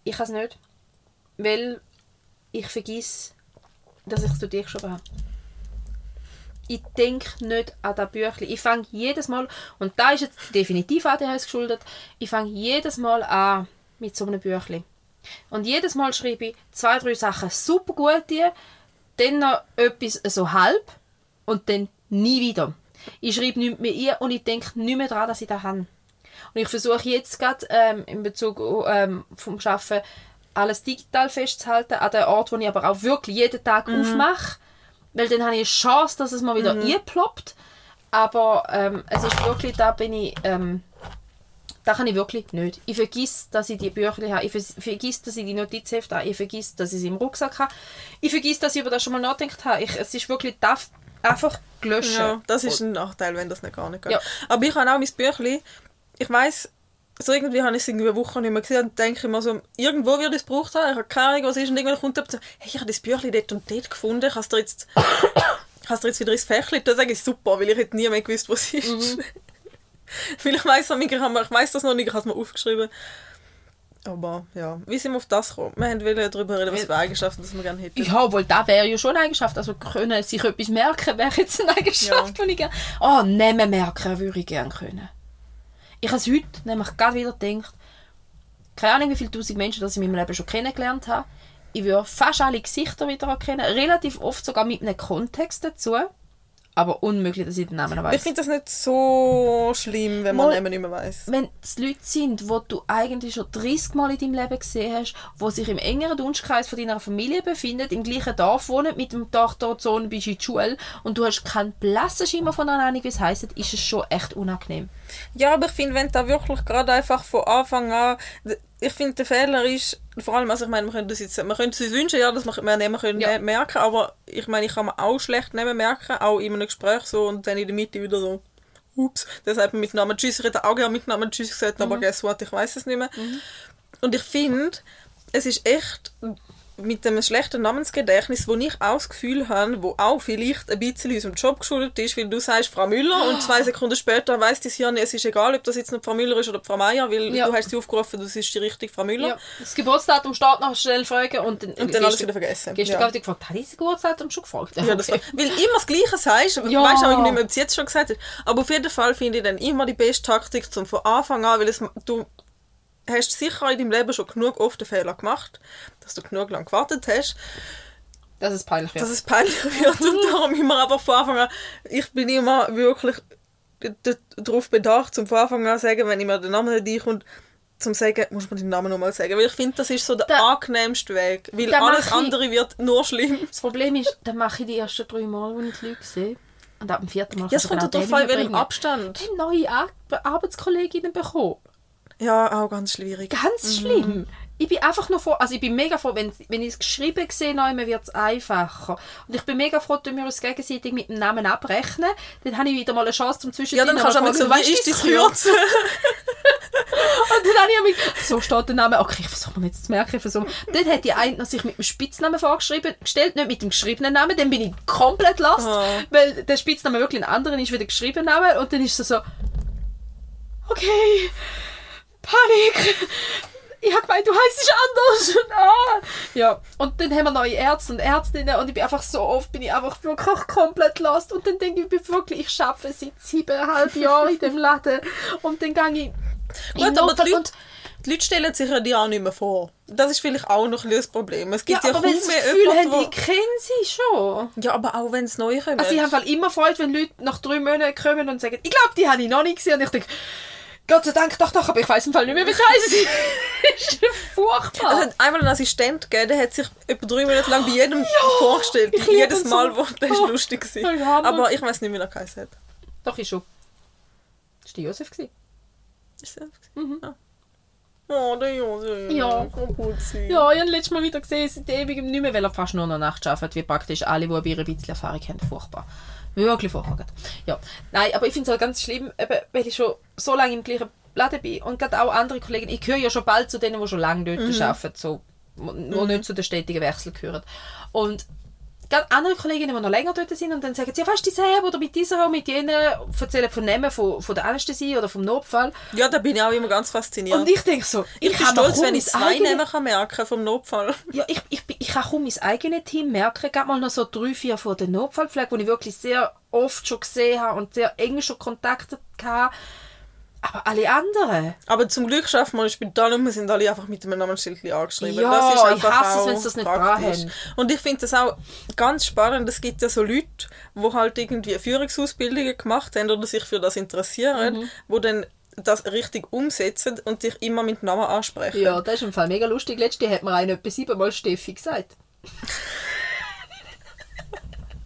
Ich kann es nicht. Weil ich vergesse, dass ich es zu dir geschrieben habe. Ich denke nicht an das Büchlein. Ich fange jedes Mal, und da ist jetzt definitiv ADHS geschuldet, ich fange jedes Mal an mit so einem Büchlein. Und jedes Mal schreibe ich zwei, drei Sachen super gut dann noch etwas so halb und dann nie wieder. Ich schreibe nichts mehr ein und ich denke nicht mehr daran, dass ich das habe. Und ich versuche jetzt gerade ähm, in Bezug ähm, vom Arbeiten alles digital festzuhalten, an den Ort, wo ich aber auch wirklich jeden Tag aufmache. Weil dann habe ich eine Chance, dass es mal wieder einploppt. Aber ähm, es ist wirklich, da bin ich, ähm, da kann ich wirklich nicht. Ich vergiss, dass ich die Bücher habe. Ich vergiss, dass ich die Notizhefte habe. Ich vergiss, dass ich sie im Rucksack habe. Ich vergiss, dass ich über das schon mal nachgedacht habe. Ich, es ist wirklich das einfach gelöscht. Ja, das ist ein Nachteil, wenn das nicht gar nicht geht. Ja. Aber ich habe auch mein Büchlein, ich weiß so irgendwie habe ich es irgendwie eine Woche nicht mehr gesehen und denke immer so, irgendwo wird es gebraucht haben, ich habe keine Ahnung, was ist und irgendwann kommt jemand so, hey, ich habe das Büchlein dort und dort gefunden, kannst du jetzt, [COUGHS] kannst du jetzt wieder ins Fächlein? Das sage ich super, weil ich hätte nie mehr gewusst, was es ist. [LAUGHS] weil ich weiss, ich, weiss das noch nicht, ich habe es mir aufgeschrieben. Aber ja, wie sind wir auf das gekommen? Wir wollten darüber reden, was für Eigenschaften das wir gerne hätten. Ja, wohl, das wäre ja schon eine Eigenschaft. Also können sich etwas merken, wäre jetzt eine Eigenschaft, Ja. die ich gerne... Oh, nehmen merken würde ich gerne können. Ich habe es heute nämlich gerade wieder gedacht, keine Ahnung, wie viele tausend Menschen das ich in meinem Leben schon kennengelernt habe. Ich würde fast alle Gesichter wieder erkennen, relativ oft sogar mit einem Kontext dazu. Aber unmöglich, dass ich den Namen Ich weiß. finde das nicht so schlimm, wenn man Mal- Namen nicht mehr weiss. Wenn es Leute sind, die du eigentlich schon 30 Mal in deinem Leben gesehen hast, die sich im engeren Dunstkreis von deiner Familie befinden, im gleichen Dorf wohnen, mit dem Tochter, Sohn bist in der Schule und du hast keinen blassen Schimmer von einer Ahnung, wie es heisst, ist es schon echt unangenehm. Ja, aber ich finde, wenn da wirklich gerade einfach von Anfang an, ich finde, der Fehler ist, vor allem, also ich meine, wir können das jetzt, man könnte es uns wünschen, ja, dass wir mehr nehmen können Ja. merken, aber ich meine, ich kann mir auch schlecht nehmen merken, auch in einem Gespräch so und dann in der Mitte wieder so, ups, dann sagt man mit Namen Tschüss, ich hätte auch gerne mit Namen Tschüss gesagt, aber guess what, ich weiß es nicht mehr. Und ich finde, es ist echt mit einem schlechten Namensgedächtnis, wo ich auch das Gefühl habe, wo auch vielleicht ein bisschen unserem Job geschuldet ist, weil du sagst Frau Müller und zwei [GASPS] Sekunden später weiss dein Hirn, es ist egal, ob das jetzt noch Frau Müller ist oder Frau Meier, weil Ja. du hast sie aufgerufen, das ist die richtige Frau Müller. Ja. Das Geburtsdatum steht noch schnell fragen und dann, Und dann alles wieder vergessen. Gestern ja. ja. gefragt, habe ich das Geburtsdatum schon gefragt? Ja, das war, weil immer das Gleiche sagst, Ja. weißt du auch nicht mehr, ob es jetzt schon gesagt hast. Aber auf jeden Fall finde ich dann immer die beste Taktik, zum von Anfang an, weil es, du hast sicher in deinem Leben schon genug oft den Fehler gemacht, dass du genug lang gewartet hast, Dass es peinlich wird. dass es peinlich wird und [LAUGHS] darum immer einfach von Anfang an, ich bin immer wirklich darauf bedacht, zum von Anfang an sagen, wenn ich mir den Namen nicht einkommt, zum sagen, muss man den Namen nochmal sagen, weil ich finde, das ist so der Da- angenehmste Weg, weil alles ich- andere wird nur schlimm. Das Problem ist, dann mache ich die ersten drei Mal, wo ich die Leute sehe. Und ab dem vierten Mal Ja, es kann kommt darauf an, welchem. Abstand. Ich habe neue Ar Arbeitskolleginnen bekommen. Ja, auch ganz schwierig. Ganz schlimm. Ich bin einfach nur froh, also ich bin mega froh, wenn, wenn ich es geschrieben sehe, neu, wird es einfacher. Und ich bin mega froh, dass wir uns gegenseitig mit dem Namen abrechnen. Dann habe ich wieder mal eine Chance zum Ja, Zwischendrin. dann kannst du auch so, weißt ist Kürzel? Kürzel? [LAUGHS] Und dann habe ich mich, so steht der Name, okay, ich versuche mir jetzt zu merken, ich versuche. Dann hat die eine sich mit dem Spitznamen vorgeschrieben, gestellt, nicht mit dem geschriebenen Namen, dann bin ich komplett lost, Ah. weil der Spitzname wirklich ein anderer ist wie der geschriebene Name und dann ist es so, okay, Panik, ich habe gemeint, du heißt anders. Und, ah. Ja, und dann haben wir neue Ärzte und Ärztinnen und ich bin einfach so oft, bin ich einfach wirklich komplett lost und dann denke ich, ich bin wirklich, ich arbeite seit siebeneinhalb Jahren in dem Laden und dann gehe ich Gut, aber die Leute, die Leute stellen sich ja dir auch nicht mehr vor. Das ist vielleicht auch noch ein das Problem. Es ja, gibt ja, aber wenn kaum sie mehr das Gefühl haben, jemanden, ich kenne sie schon. wo- Ja, aber auch wenn es neu kommt. Also ich habe immer Freude, wenn Leute nach drei Monaten kommen und sagen, ich glaube, die habe ich noch nicht gesehen. Und ich denke, Gott sei Dank, doch, doch, aber ich weiß im Fall nicht mehr, wie scheiße [LAUGHS] ist. furchtbar. Es hat einmal einen Assistent gegeben, der hat sich etwa drei Minuten lang bei jedem vorgestellt. ich liebe Jedes Mal, so. wo der ist Oh, lustig gewesen. ich habe Aber ich weiß nicht, wie er geheißen hat. Doch, ist schon. Das war der Josef. gewesen. Ist das? Ja. Oh, der Josef. Mhm. Ja. Putzig. Ja, ich habe letztes Mal wieder gesehen, seit ewigem nicht mehr, weil er fast nur noch Nacht arbeitet, wie praktisch alle, die bei ihr ein bisschen Erfahrung haben. Furchtbar. Wirklich furchtbar. Ja. Nein, aber ich finde es halt ganz schlimm, eben, weil ich schon so lange im gleichen Laden bin und gerade auch andere Kollegen, ich gehöre ja schon bald zu denen, die schon lange dort arbeiten, so, nur nicht zu den stetigen Wechsel gehören. Und gerade andere Kolleginnen, die noch länger dort sind und dann sagen sie, ja, fast dieselbe oder mit dieser, mit jenen, erzählen von Namen von, von der Anästhesie oder vom Notfall. Ja, da bin ich auch immer ganz fasziniert. Und ich denke so, ich, bin kann mir stolz, wenn ich zwei eigenes- Namen kann merken vom Notfall. ja, ich, ich, bin- ich kann kaum mein eigenes Team merken. Gab mal noch so drei, vier von der Notfallpflege, die ich wirklich sehr oft schon gesehen habe und sehr eng schon Kontakte hatte. Aber alle anderen. Aber zum Glück schaffen wir ein Spital und wir sind alle einfach mit einem Namensschild angeschrieben. Ja, das ist ich hasse es, wenn sie das nicht haben. Und ich finde das auch ganz spannend. Es gibt ja so Leute, die halt irgendwie Führungsausbildungen gemacht haben oder sich für das interessieren, Mhm. wo dann das richtig umsetzen und dich immer mit Namen ansprechen. Ja, das ist im Fall mega lustig. Letzte hat mir einer etwa siebenmal Steffi gesagt.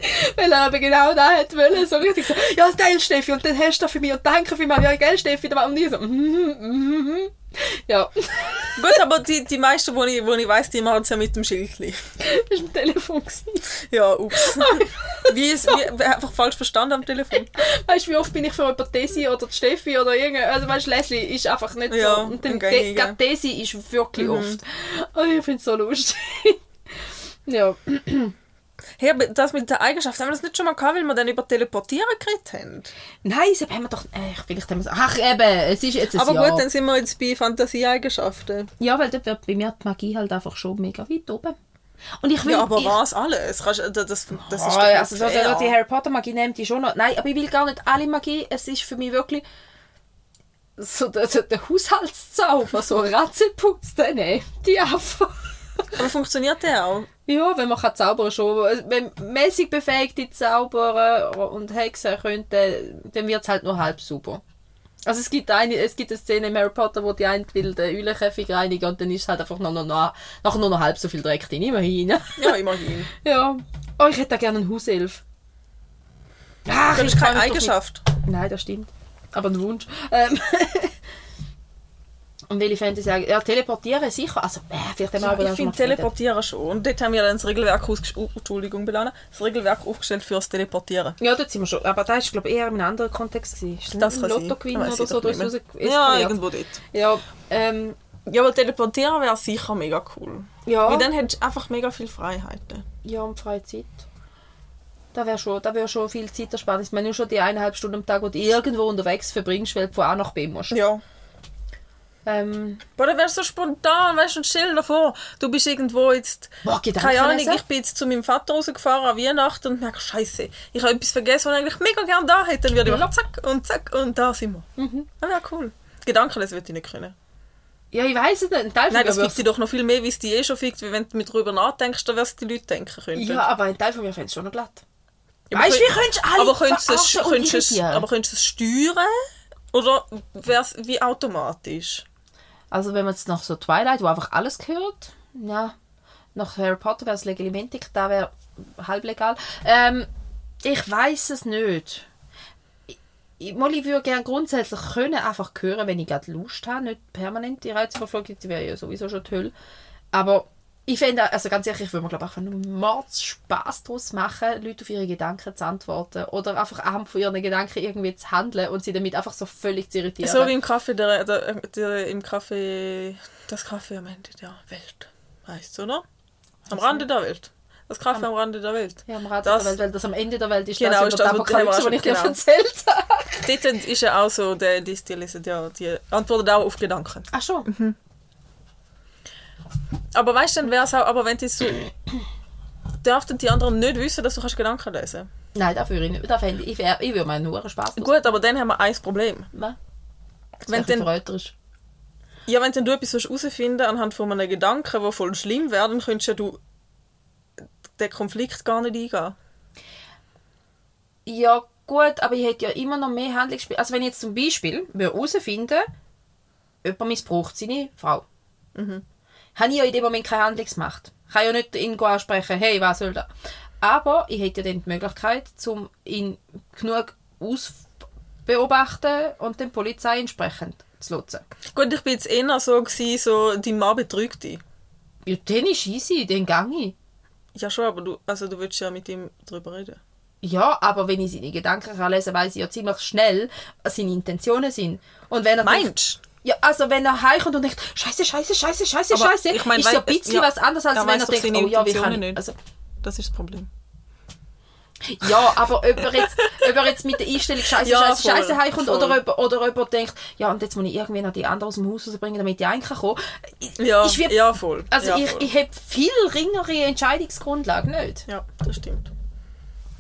[LAUGHS] Weil er aber genau da hat wollen, so richtig so, ja, geil, Steffi, und dann hast du das für mich und danke für mich, ja, geil, Steffi, und ich so, mhm, mhm, mhm. ja, [LAUGHS] Gut, aber die, die meisten, wo ich, wo ich weiss, die machen es ja mit dem Schildli. das war am Telefon. gewesen. Ja, ups. [LAUGHS] wie ist wie, einfach falsch verstanden am Telefon. Weißt du, wie oft bin ich für jemanden Desi oder die Steffi oder irgend, also weißt du, Leslie ist einfach nicht Ja, so. Und dann De- gerade Desi ist wirklich Mhm. oft. Oh, ich finde es so lustig. ja. Hey, aber das mit der Eigenschaft, haben wir das nicht schon mal gehabt, weil wir dann über Teleportieren geredet haben? Nein, das haben wir doch. Äh, vielleicht haben wir Ach, eben, es ist jetzt ein Aber Jahr. gut, dann sind wir jetzt bei Fantasieeigenschaften. Ja, weil dort wird bei mir die Magie halt einfach schon mega weit oben. Und ich will. Ja, aber ich, was alles? Kannst, das, das, das ist Oh, doch nicht also, fair. die Harry Potter Magie nimmt die schon noch. Nein, aber ich will gar nicht alle Magie. Es ist für mich wirklich so der, der, der Haushaltszauber, so Ratzelputz, den nehmen die einfach. [LAUGHS] Aber funktioniert der auch? Ja, wenn man kann zaubern schon. Wenn mäßig befähigte Zauberer und Hexen könnten, dann wird es halt nur halb super. Also es gibt eine, es gibt eine Szene in Harry Potter, wo die eine will den Eulenkäfig reinigen und dann ist halt einfach noch, noch, noch, nachher nur noch halb so viel Dreck drin. Immerhin. [LAUGHS] Ja, immerhin. ja. Oh, ich hätte da gerne einen Hauself. Ach, Das ist keine Eigenschaft. Nein, das stimmt. Aber ein Wunsch. Ähm. [LAUGHS] und welche Fantasy sagen, ja, teleportieren sicher. Also, äh, vielleicht haben wir aber Ich finde. Teleportieren schon. Und dort haben wir dann das Regelwerk, ausges- oh, Entschuldigung, Belana, das Regelwerk aufgestellt fürs Teleportieren. Ja, dort sind wir schon. Aber das war, glaube ich, eher in einem anderen Kontext. Gewesen. Ist Das ein. Lottogewinn Weiss oder so Haus mehr. Ja, irgendwo dort. Ja, ähm, Ja, aber Teleportieren wäre sicher mega cool. ja, Weil dann hättest du einfach mega viele Freiheiten. ja, und freie Zeit. Da wäre schon, da wär schon viel Zeitersparnis. Ich meine, nur schon die eineinhalb Stunden am Tag, die du irgendwo unterwegs verbringst, weil du von A nach B musst. Ja. Ähm, Boah, dann wärst du so spontan, weißt du, und stell dir vor, du bist irgendwo jetzt, boah, keine Ahnung, ich bin jetzt zu meinem Vater rausgefahren an Weihnachten und merke, scheiße, ich habe etwas vergessen, was ich eigentlich mega gerne da hätte. Dann würde ich machen, zack und zack und da sind wir. Mhm. Das wäre cool. Gedanken lesen würde ich nicht können. Ja, ich weiß es nicht. Ein Teil Nein, das fickt dich doch noch viel mehr, wie es dich eh schon fickt, wie wenn du mit drüber nachdenkst, dann was die Leute denken könnten. Ja, aber ein Teil von mir fände es schon noch glatt. Ja, weißt du, wie könntest du alle aber könntest es, könntest es, aber könntest du es steuern? Oder wäre es wie automatisch? Also wenn man jetzt nach so Twilight, wo einfach alles gehört, ja, nach Harry Potter wäre es Legilimentik, da wäre halblegal. Ähm, ich weiß es nicht. Ich, ich, würde gerne grundsätzlich können einfach hören, wenn ich gerade Lust habe, nicht permanent die Reizüberflutung, die wäre ja sowieso schon toll. Aber ich finde, also ganz ehrlich, ich würde mir glaube ich einfach nur Mords Spaß daraus machen, Leute auf ihre Gedanken zu antworten oder einfach anhand von ihren Gedanken irgendwie zu handeln und sie damit einfach so völlig zu irritieren. So wie im Kaffee, der, der, der, im Kaffee, das Kaffee am Ende der Welt heißt oder? Am Rande der Welt. Das Kaffee am Rande der Welt. Ja, am Rad Das- der Welt, weil das am Ende der Welt ist Genau, das ist das, die was- ich dir genau. erzählt habe. Dort ist ja auch so, der, die, ja, die antworten auch auf Gedanken. Ach schon. Aber weißt du, dann wäre es auch, aber wenn jetzt so, dürften die anderen nicht wissen, dass du kannst Gedanken lesen Nein, das würde ich nicht. Das fände ich, ich, wär, ich würde mir nur Spaß machen. Gut, aber dann haben wir ein Problem. Was? Wenn verräterisch. Ja, wenn dann du etwas herausfinden anhand von einem Gedanken, der voll schlimm wäre, dann könntest ja du den Konflikt gar nicht eingehen. Ja, gut, aber ich hätte ja immer noch mehr Handlungsspiel. Also wenn ich jetzt zum Beispiel herausfinden jemand missbraucht seine Frau, Mhm. Habe ich ja in dem Moment keine Handlungsmacht. Ich kann ja nicht ihn ansprechen, hey, was soll da? Aber ich hätte ja dann die Möglichkeit, um ihn genug ausbeobachten und den Polizei entsprechend zu nutzen. Gut, ich bin jetzt eher so, gewesen, so dein Mann betrügt dich. Ja, dann ist easy, dann gang ich. Ja schon, aber du, also du willst ja mit ihm darüber reden. Ja, aber wenn ich seine Gedanken kann lesen weiß ich ja ziemlich schnell, was seine Intentionen sind. Und wenn er Meinst Ja, also wenn er heimkommt und denkt, Scheiße, Scheiße, Scheiße, Scheiße, Aber Scheiße, ich mein, ist ja ein bisschen ja, was anderes, als wenn er denkt, oh ja, wie kann ich... nicht. Also, Das ist das Problem. ja, aber ob er jetzt, ob er jetzt mit der Einstellung Scheiße, Ja, Scheiße, voll, Scheiße heimkommt oder ob, oder ob er denkt, ja, und jetzt muss ich irgendwie noch die anderen aus dem Haus rausbringen, damit ich reinkomme. Ich, Ja, ich werd- ja voll. Also ja, ich, voll. ich habe viel ringere Entscheidungsgrundlage nicht. Ja, das stimmt.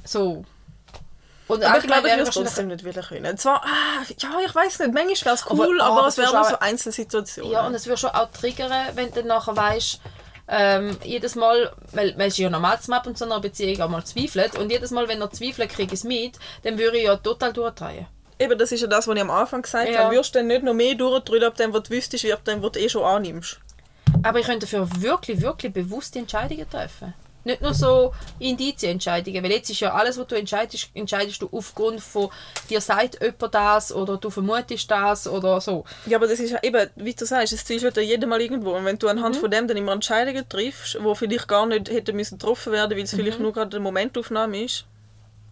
So. Und Aber ich glaube, ich würde es trotzdem nicht wollen können. Zwar, ah, ja, ich weiß nicht, manchmal wäre es cool, Aber- aber, es wären so Einzelsituationen. Ja, und es würde schon auch triggern, wenn du dann nachher weißt, ähm, jedes Mal, weil man ist ja normal, ab und zu in einer Beziehung auch mal zweifelt, und jedes Mal, wenn er zweifelt, kriege ich es mit, dann würde ich ja total durchdrehen. Eben, das ist ja das, was ich am Anfang gesagt Ja. habe. Würdest du dann nicht noch mehr durchdrücken, ab dem, was du wüsstest, wie ab dem, was du eh schon annimmst? Aber ich könnte dafür wirklich, wirklich bewusste Entscheidungen treffen. Nicht nur so Indizienentscheidungen, weil jetzt ist ja alles, was du entscheidest, entscheidest du aufgrund von, dir sagt jemand das, oder du vermutest das, oder so. Ja, aber das ist ja eben, wie du sagst, es zweifelt ja jedem mal irgendwo. Und wenn du anhand Mhm. von dem dann immer Entscheidungen triffst, die vielleicht gar nicht hätten müssen getroffen werden, weil es Mhm. vielleicht nur gerade eine Momentaufnahme ist,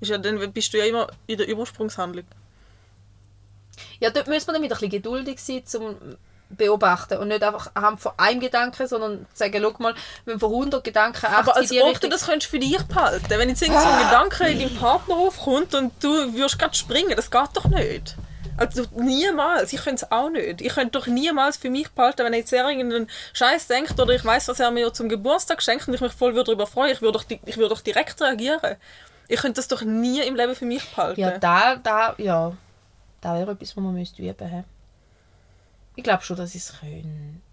ist ja dann bist du ja immer in der Übersprungshandlung. Ja, dort muss man dann wieder ein bisschen geduldig sein, zum beobachten und nicht einfach anhand von einem Gedanken, sondern sagen, schau mal, wenn von 100 Gedanken 80 Aber als ob du Richtung- das könntest für dich behalten Wenn jetzt irgend so ein Gedanke in deinem Partner aufkommt und du würdest gerade springen, das geht doch nicht. Also niemals. Ich könnte es auch nicht. Ich könnte doch niemals für mich behalten, wenn jetzt er irgendeinen Scheiß denkt oder ich weiß, was er mir zum Geburtstag schenkt und ich mich voll darüber freuen. Ich würde doch, ich würde doch direkt reagieren. Ich könnte das doch nie im Leben für mich behalten. Ja, da, da, ja, da wäre etwas, was man müsste üben müsste. Ich glaube schon, dass ich es könnte.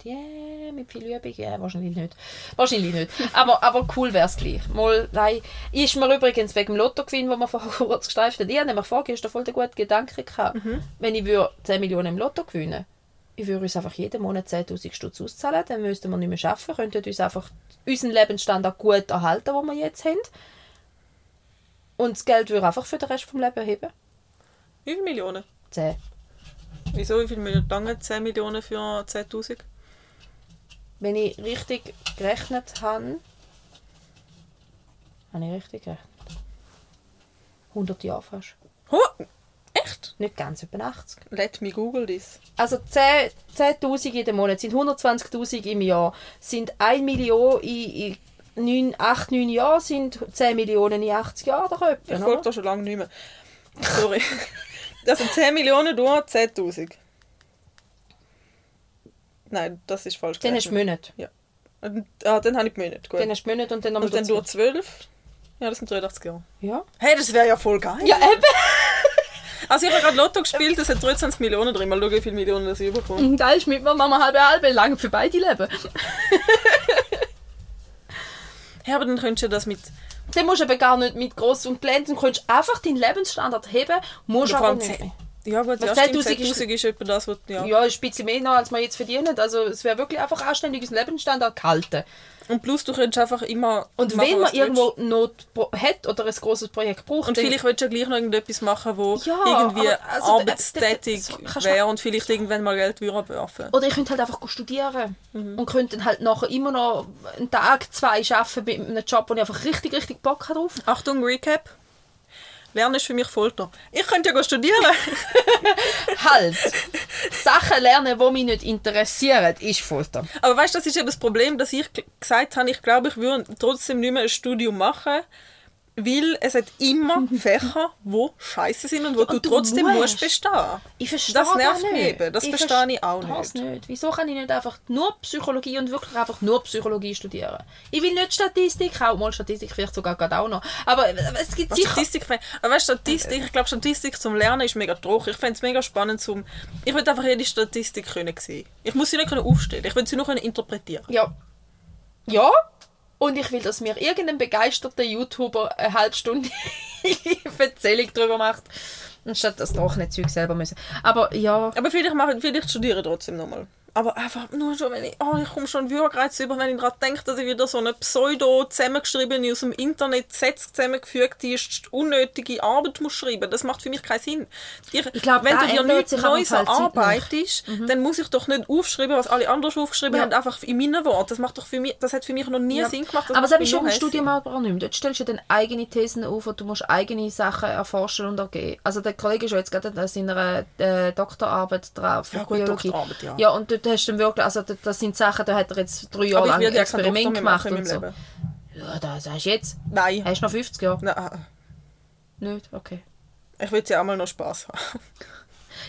Ja, mit viel Übung, ja, wahrscheinlich nicht. Wahrscheinlich nicht. Aber, aber cool wäre es gleich. Mal, nein. Ist mir übrigens wegen dem Lottogewinn, den wir vorher [LAUGHS] kurz gestreift haben, ich habe nämlich vorgestern voll den guten Gedanken gehabt. Wenn ich würde 10 Millionen im Lotto gewinnen ich würde uns einfach jeden Monat 10'000 Stutz auszahlen, dann müssten wir nicht mehr arbeiten, könnten uns einfach unseren Lebensstandard gut erhalten, den wir jetzt haben. Und das Geld würde einfach für den Rest des Lebens heben. Wie viele Millionen? 10. Wieso? Wie viele Millionen? Lange 10 Millionen für 10.000? Wenn ich richtig gerechnet habe, habe ich richtig gerechnet. 100 Jahre fast. Oh, echt? Nicht ganz, etwa 80. Let me google this. Also 10 10'000 jeden Monat sind 120'000 im Jahr. Sind 1 Million in, in 9, 8, 9 Jahren sind 10 Millionen in 80 Jahren Ich etwa, folge oder? da schon lange nicht mehr. Sorry. [LAUGHS] Also 10 Millionen durch 10.000. Nein, das ist falsch. Dann hast du. Monate. Ja. Und, ah, dann habe ich Monate. Gut. Dann hast du Monate und dann nochmal Und dann durch 12? Ja, das sind 83 Jahre. Ja. Hey, das wäre ja voll geil. ja, eben. [LAUGHS] Also ich habe gerade Lotto gespielt, das hat 23 Millionen drin. Mal schauen, wie viele Millionen das ich bekomme. Da ist mit mir Mama halbe halbe lang für beide Leben. [LAUGHS] Ja, aber dann könntest du das mit... Dann musst du eben gar nicht mit gross und glänzen, du kannst einfach deinen Lebensstandard heben, musst Oder aber nicht 10. mehr. Ja gut, ja, stimmt, 10.000 ist- 10'000 ist etwa das, was... Ja. Ja, ist ein bisschen mehr noch, als wir jetzt verdienen. Also es wäre wirklich einfach anständig unseren Lebensstandard gehalten. Und plus, du könntest einfach immer Und machen, wenn man irgendwo. Not hat oder ein grosses Projekt braucht, Und vielleicht willst du ja gleich noch irgendetwas machen, wo Ja, irgendwie also, arbeitstätig wäre und vielleicht irgendwann mal Geld würde werfen. Oder ich könnte halt einfach studieren Mhm. und könnte dann halt nachher immer noch einen Tag, zwei arbeiten mit einem Job, wo ich einfach richtig, richtig Bock habe drauf. Achtung, Recap. Lernen ist für mich Folter. Ich könnte ja studieren. [LAUGHS] Halt! Sachen lernen, die mich nicht interessieren, ist Folter. Aber weißt du, das ist eben das Problem, dass ich gesagt habe, ich glaube, ich würde trotzdem nicht mehr ein Studium machen, weil es hat immer [LAUGHS] Fächer, die scheiße sind und wo du Und du trotzdem musst. musst bestehen. Ich verstehe Das nervt nicht. mich eben. Das verstehe verste- ich auch das nicht. nicht. Wieso kann ich nicht einfach nur Psychologie und wirklich einfach nur Psychologie studieren? Ich will nicht Statistik, auch mal Statistik vielleicht sogar gerade auch noch. Aber es gibt Was sicher... Statistik, aber weißt, Statistik, ich glaube, Statistik zum Lernen ist mega trocken. Ich fände es mega spannend zum. Ich will einfach jede Statistik können sehen. Ich muss sie nicht aufstellen. Ich will sie nur können interpretieren. Ja. Ja. Und ich will, dass mir irgendein begeisterter YouTuber eine halbe Stunde [LAUGHS] Erzählung darüber macht, anstatt das Zeug selber müssen. Aber ja, Aber vielleicht, mache, vielleicht studiere trotzdem nochmal. Aber einfach nur schon, wenn ich, oh, ich komme schon Würgereiz über, wenn ich gerade denke, dass ich wieder so eine pseudo zusammengeschriebene, aus dem Internet Sätze zusammengefügte, unnötige Arbeit muss schreiben. Das macht für mich keinen Sinn. Ich, Ich glaub, wenn du dir nichts Neues Fall erarbeitest, dann muss ich doch nicht aufschreiben, was alle anderen aufgeschrieben Ja. haben, einfach in meinen Worten. Das macht doch für mich, das hat für mich noch nie Ja. Sinn gemacht. Das aber das habe ich schon im. Studium auch nicht. Dort stellst du dann eigene Thesen auf und du musst eigene Sachen erforschen und ergeben. Also der Kollege ist ja jetzt gerade an seiner äh, Doktorarbeit drauf Ja, gut, Biologie. Doktorarbeit, ja. ja, und dort hast du wirklich, also das, sind Sachen, da hat er jetzt drei Jahre lang Experiment gemacht und so. Leben. Ja, das hast du jetzt. Nein. Hast du noch 50 Jahre? Nein. Nicht? Okay. Ich will ja auch mal noch Spaß haben.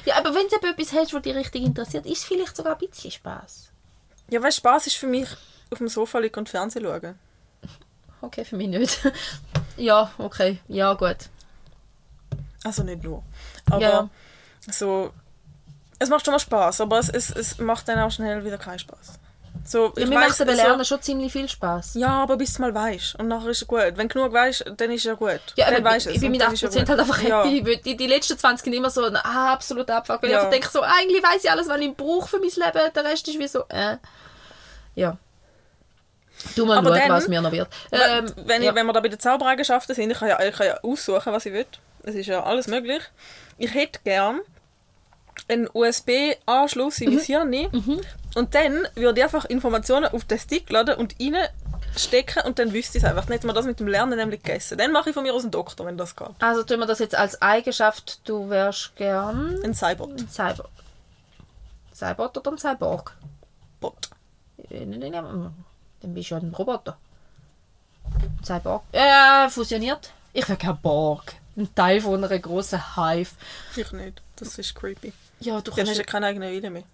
Ja, aber wenn du etwas hast, was dich richtig interessiert, ist es vielleicht sogar ein bisschen Spaß. Ja, weißt Spaß ist für mich auf dem Sofa liegen und Fernsehen schauen. Okay, für mich nicht. [LAUGHS] ja, okay. Ja, gut. Also nicht nur. Aber Ja. so. Es macht schon mal Spaß, aber es, es, es macht dann auch schnell wieder keinen Spaß. So, Ja, ich mir weiss, so- Lernen schon ziemlich viel Spaß. Ja, aber bis du mal weißt. Und nachher ist es gut. Wenn du genug weißt, dann ist es ja gut. Ja, dann weisst ich, ich bin mit dann 80% ist es ja halt einfach. Ja. happy. Die, die letzten 20 sind immer so ein ah, absoluter Abfuck. Weil Ja. ich einfach denke so, eigentlich weiß ich alles, was ich brauche für mein Leben. Der Rest ist wie so, äh. Ja. Du mal Aber schauen, was mir noch wird. Ähm, wenn, ich, ja. wenn wir da bei den Zaubereigenschaften sind, ich kann, ja, ich kann ja aussuchen, was ich will. Es ist ja alles möglich. Ich hätte gern einen USB-Anschluss Mhm. in mein Hirn und dann würde ich einfach Informationen auf den Stick laden und reinstecken und dann wüsste ich es einfach. Dann hätte man das mit dem Lernen nämlich gegessen. Dann mache ich von mir aus einen Doktor, wenn das geht. Also tun wir das jetzt als Eigenschaft, du wärst gern Ein Cybot. ein Cyber. Cybot oder ein Cyborg? Bot. Äh, nein, nein, nein, Dann bist du ja ein Roboter. Cyborg. Äh, fusioniert. Ich wäre kein Borg. Ein Teil von einer großen Hive. Ich nicht. Das ist creepy. Ja, du Dann kannst... hast du ja keine eigene Wille mehr.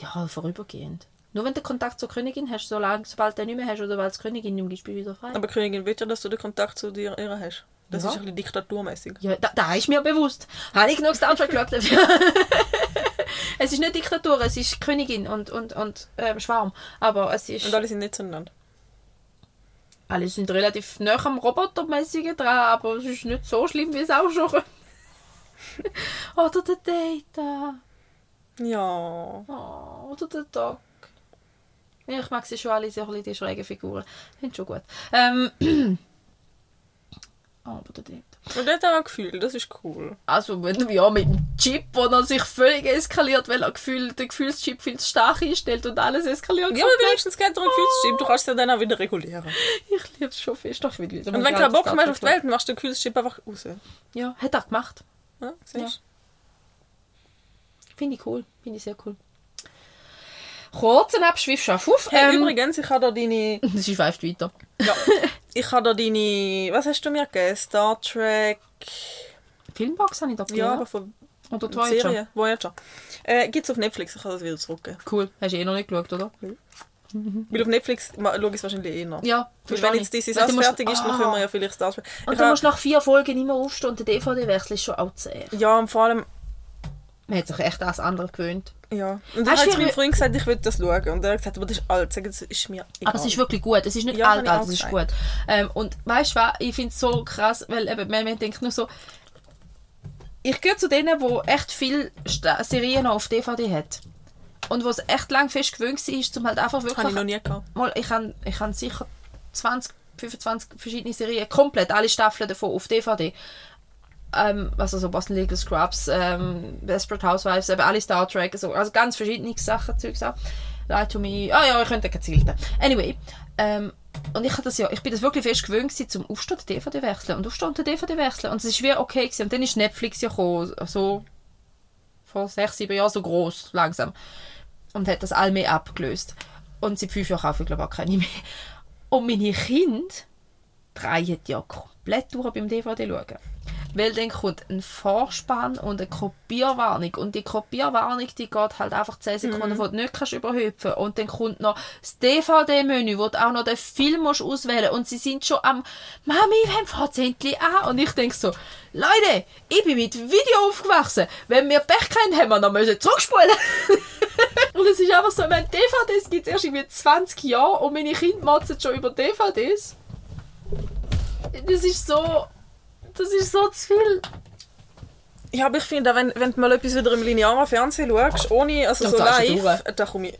Ja, vorübergehend. Nur wenn du Kontakt zur Königin hast, solange, sobald du den nicht mehr hast oder weil die Königin nicht mehr bist, bist du wieder frei. Aber die Königin will ja, dass du den Kontakt zu dir ihr hast. Das Ja. ist ein bisschen diktaturmäßig. Ja, da, da ist mir bewusst. Habe ich genug Star Trek geschaut dafür. [LAUGHS] es ist nicht Diktatur, es ist Königin und, und, und ähm, Schwarm. Aber es ist... Und alle sind nicht zueinander. Alle sind relativ nah am Robotermäßigen dran, aber es ist nicht so schlimm, wie es auch schon. Oder der Data. Ja. Oh, oder der Doc. Ja, ich mag sie schon alle so ein die schrägen Figuren. Sind schon gut. Ähm, aber der Data. Und der hat auch ein Gefühl, das ist cool. Also, wenn ja, mit dem Chip, wo er sich völlig eskaliert, weil er Gefühl, den Gefühlschip viel zu stark einstellt und alles eskaliert. Ja, aber wenigstens geht er ein Gefühlschip. Du kannst es ja dann auch wieder regulieren. Ich liebe es schon fest. Doch, wieder Und wenn du keinen Bock mehr auf die Welt, machst du den Gefühlschip einfach raus. Ja, hat er gemacht. Ja, siehst Finde ich cool. Finde ich sehr cool. Kurzen Abschwiff, schaff auf. Hey, Ähm, übrigens, ich habe da deine... Sie schweift weiter. Ja. ich habe da deine... Was hast du mir gegeben? Star Trek... Filmbox habe ich da gegeben. Ja, aber von Oder der Voyager. Serie. Voyager. Äh, Gibt es auf Netflix, ich kann das wieder zurückgeben. Cool. Hast du eh noch nicht geschaut, oder? Weil auf Netflix schaue ich es wahrscheinlich eh noch. Ja, Weil wenn jetzt diese Weil du Sache musst- fertig ist, dann Ah. können wir ja vielleicht Trek... Und du musst nach vier Folgen immer aufstehen und der DVD wechseln ist schon auch zäh. Ja, und vor allem... Man hat sich echt an das andere gewöhnt. Ja. Und ich Hast habe du meinem Freund gesagt, ich will das schauen. Und er hat gesagt, aber das ist alt. Sag, das ist mir egal. Aber es ist wirklich gut. Es ist nicht Ja, alt, alt, auch es ist gut. Ähm, und weißt du was? Ich finde es so krass, weil eben, man, denkt nur so, ich gehöre zu denen, die echt viele Serien auf DVD hat. Und was echt lang fest gewöhnt war, ist, zum halt einfach wirklich... Habe ich noch nie gehabt. mal, ich habe ich hab sicher 20, 25 verschiedene Serien, komplett alle Staffeln davon auf DVD. Ähm, also so Boston Legal Scrubs, ähm, Desperate Housewives, eben alle Star Trek, so, also ganz verschiedene Sachen, Zeugs auch. Lie to Me, ah ja, ich könnte gezählt. Anyway, ähm, und ich, das ja, ich bin das wirklich fest gewöhnt gewesen, zum Aufstehen der DVD wechseln und Aufstehen der DVD wechseln. Und es ist wie okay gewesen. Und dann ist Netflix ja gekommen, so vor sechs, sieben Jahren so groß langsam. Und hat das all mehr abgelöst. Und seit fünf Jahren kaufe ich glaube auch keine mehr. Und meine Kinder drehen ja komplett durch beim DVD schauen. Weil dann kommt ein Vorspann und eine Kopierwarnung. Und die Kopierwarnung, die geht halt einfach 10 Sekunden, wo du nicht kannst überhüpfen Und dann kommt noch das DVD-Menü, wo du auch noch den Film musst auswählen Und sie sind schon am «Mami, wann fängt endlich an?» Und ich denke so «Leute, ich bin mit Video aufgewachsen. Wenn wir Pech haben, haben wir noch müssen zurückspulen [LAUGHS] Und es ist einfach so, meine, DVDs gibt es erst irgendwie 20 Jahre und meine Kinder motzen schon über DVDs. Das ist so... Das ist so zu viel. Ja, aber ich finde, auch wenn, wenn du mal etwas wieder im linearen Fernsehen schaust, ohne, also Ja, so da hast du live, durch. da komme ich...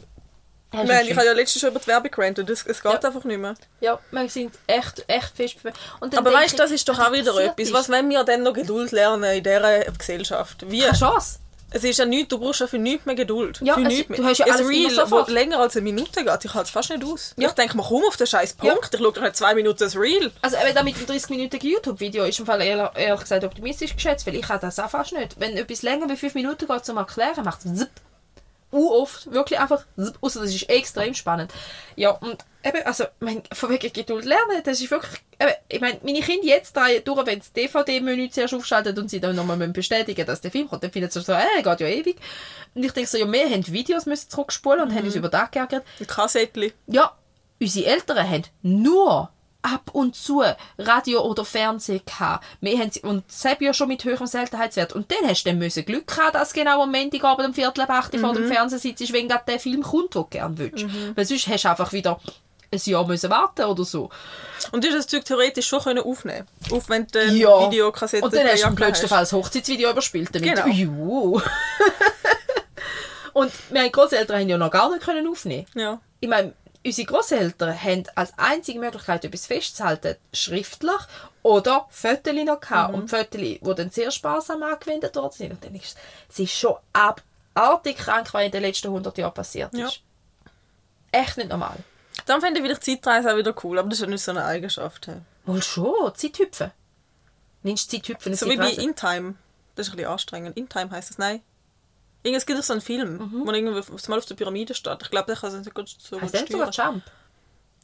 Nein, ich habe ja letztens schon über die Werbung gerantet, es, es geht Ja. einfach nicht mehr. Ja, wir sind echt, echt fest bewegt. Und Aber weißt du, das ich, ist doch auch wieder etwas. ist. Was wenn wir dann noch Geduld lernen in dieser Gesellschaft? Wie? Keine Chance. Es ist ja nichts, du brauchst ja für nichts mehr Geduld. Ja, für es- nichts mehr. du hast ja alles Reel, sofort. wo länger als eine Minute geht, ich halte es fast nicht aus. Ja. Ich denke mir, komm auf den scheiß Ja. Punkt, ich schaue doch nicht zwei Minuten das Reel. Also eben da mit dem 30-minütigen YouTube-Video ist im Fall ehrlich, ehrlich gesagt optimistisch geschätzt, weil ich habe das auch fast nicht. Wenn etwas länger wie 5 Minuten geht zum Erklären, macht es oft, wirklich einfach. Außer das ist extrem spannend. Ja, und eben, also, mein, von wegen Geduld lernen, das ist wirklich, eben, ich meine, meine Kinder jetzt drehen durch, wenn das DVD-Menü zuerst aufschaltet und sie dann nochmal bestätigen dass der Film kommt, dann finden sie so, äh, geht ja ewig. Und ich denke so, ja, wir haben Videos müssen zurückspulen und haben uns über das geärgert. Ein Kassettchen. Ja, unsere Eltern haben nur ab und zu Radio oder Fernsehen gehabt. Wir haben sie, und das ja schon mit höherem Seltenheitswert. Und dann hast du dann müssen Glück haben, dass genau am Montagabend um Viertel ab acht vor dem Fernsehen sitzt, wenn gerade der Film kommt, den du gerne willst. Weil sonst hast du einfach wieder ein Jahr müssen warten oder so. Und du hast das Zeug theoretisch schon können aufnehmen Auf wenn du Ja. Videokassette Und dann hast du im blödsten. Fall das Hochzeitsvideo überspielt damit. Genau. Juhu. [LAUGHS] und meine Großeltern haben ja noch gar nicht können aufnehmen. Ja. ich meine, unsere Großeltern haben als einzige Möglichkeit, etwas festzuhalten, schriftlich oder Fotos noch Mhm. gehabt. Und Fotos, die dann sehr sparsam angewendet worden sind. Und dann ist es ist schon abartig krank, was in den letzten 100 Jahren passiert ist. Ja. Echt nicht normal. Dann finde ich wieder Zeitreise auch wieder cool, aber das ist ja nicht so eine Eigenschaft. hey. Wohl schon, Zeithüpfen. Nimmst du Zeithüpfen? So wie bei In Time. Das ist ein bisschen anstrengend. In Time heisst das, nein. Irgend- Es gibt doch so einen Film, Mhm. wo irgendwie auf- mal auf der Pyramide steht. Ich glaube, der kann es nicht gut so Heißt gut sogar. Jump?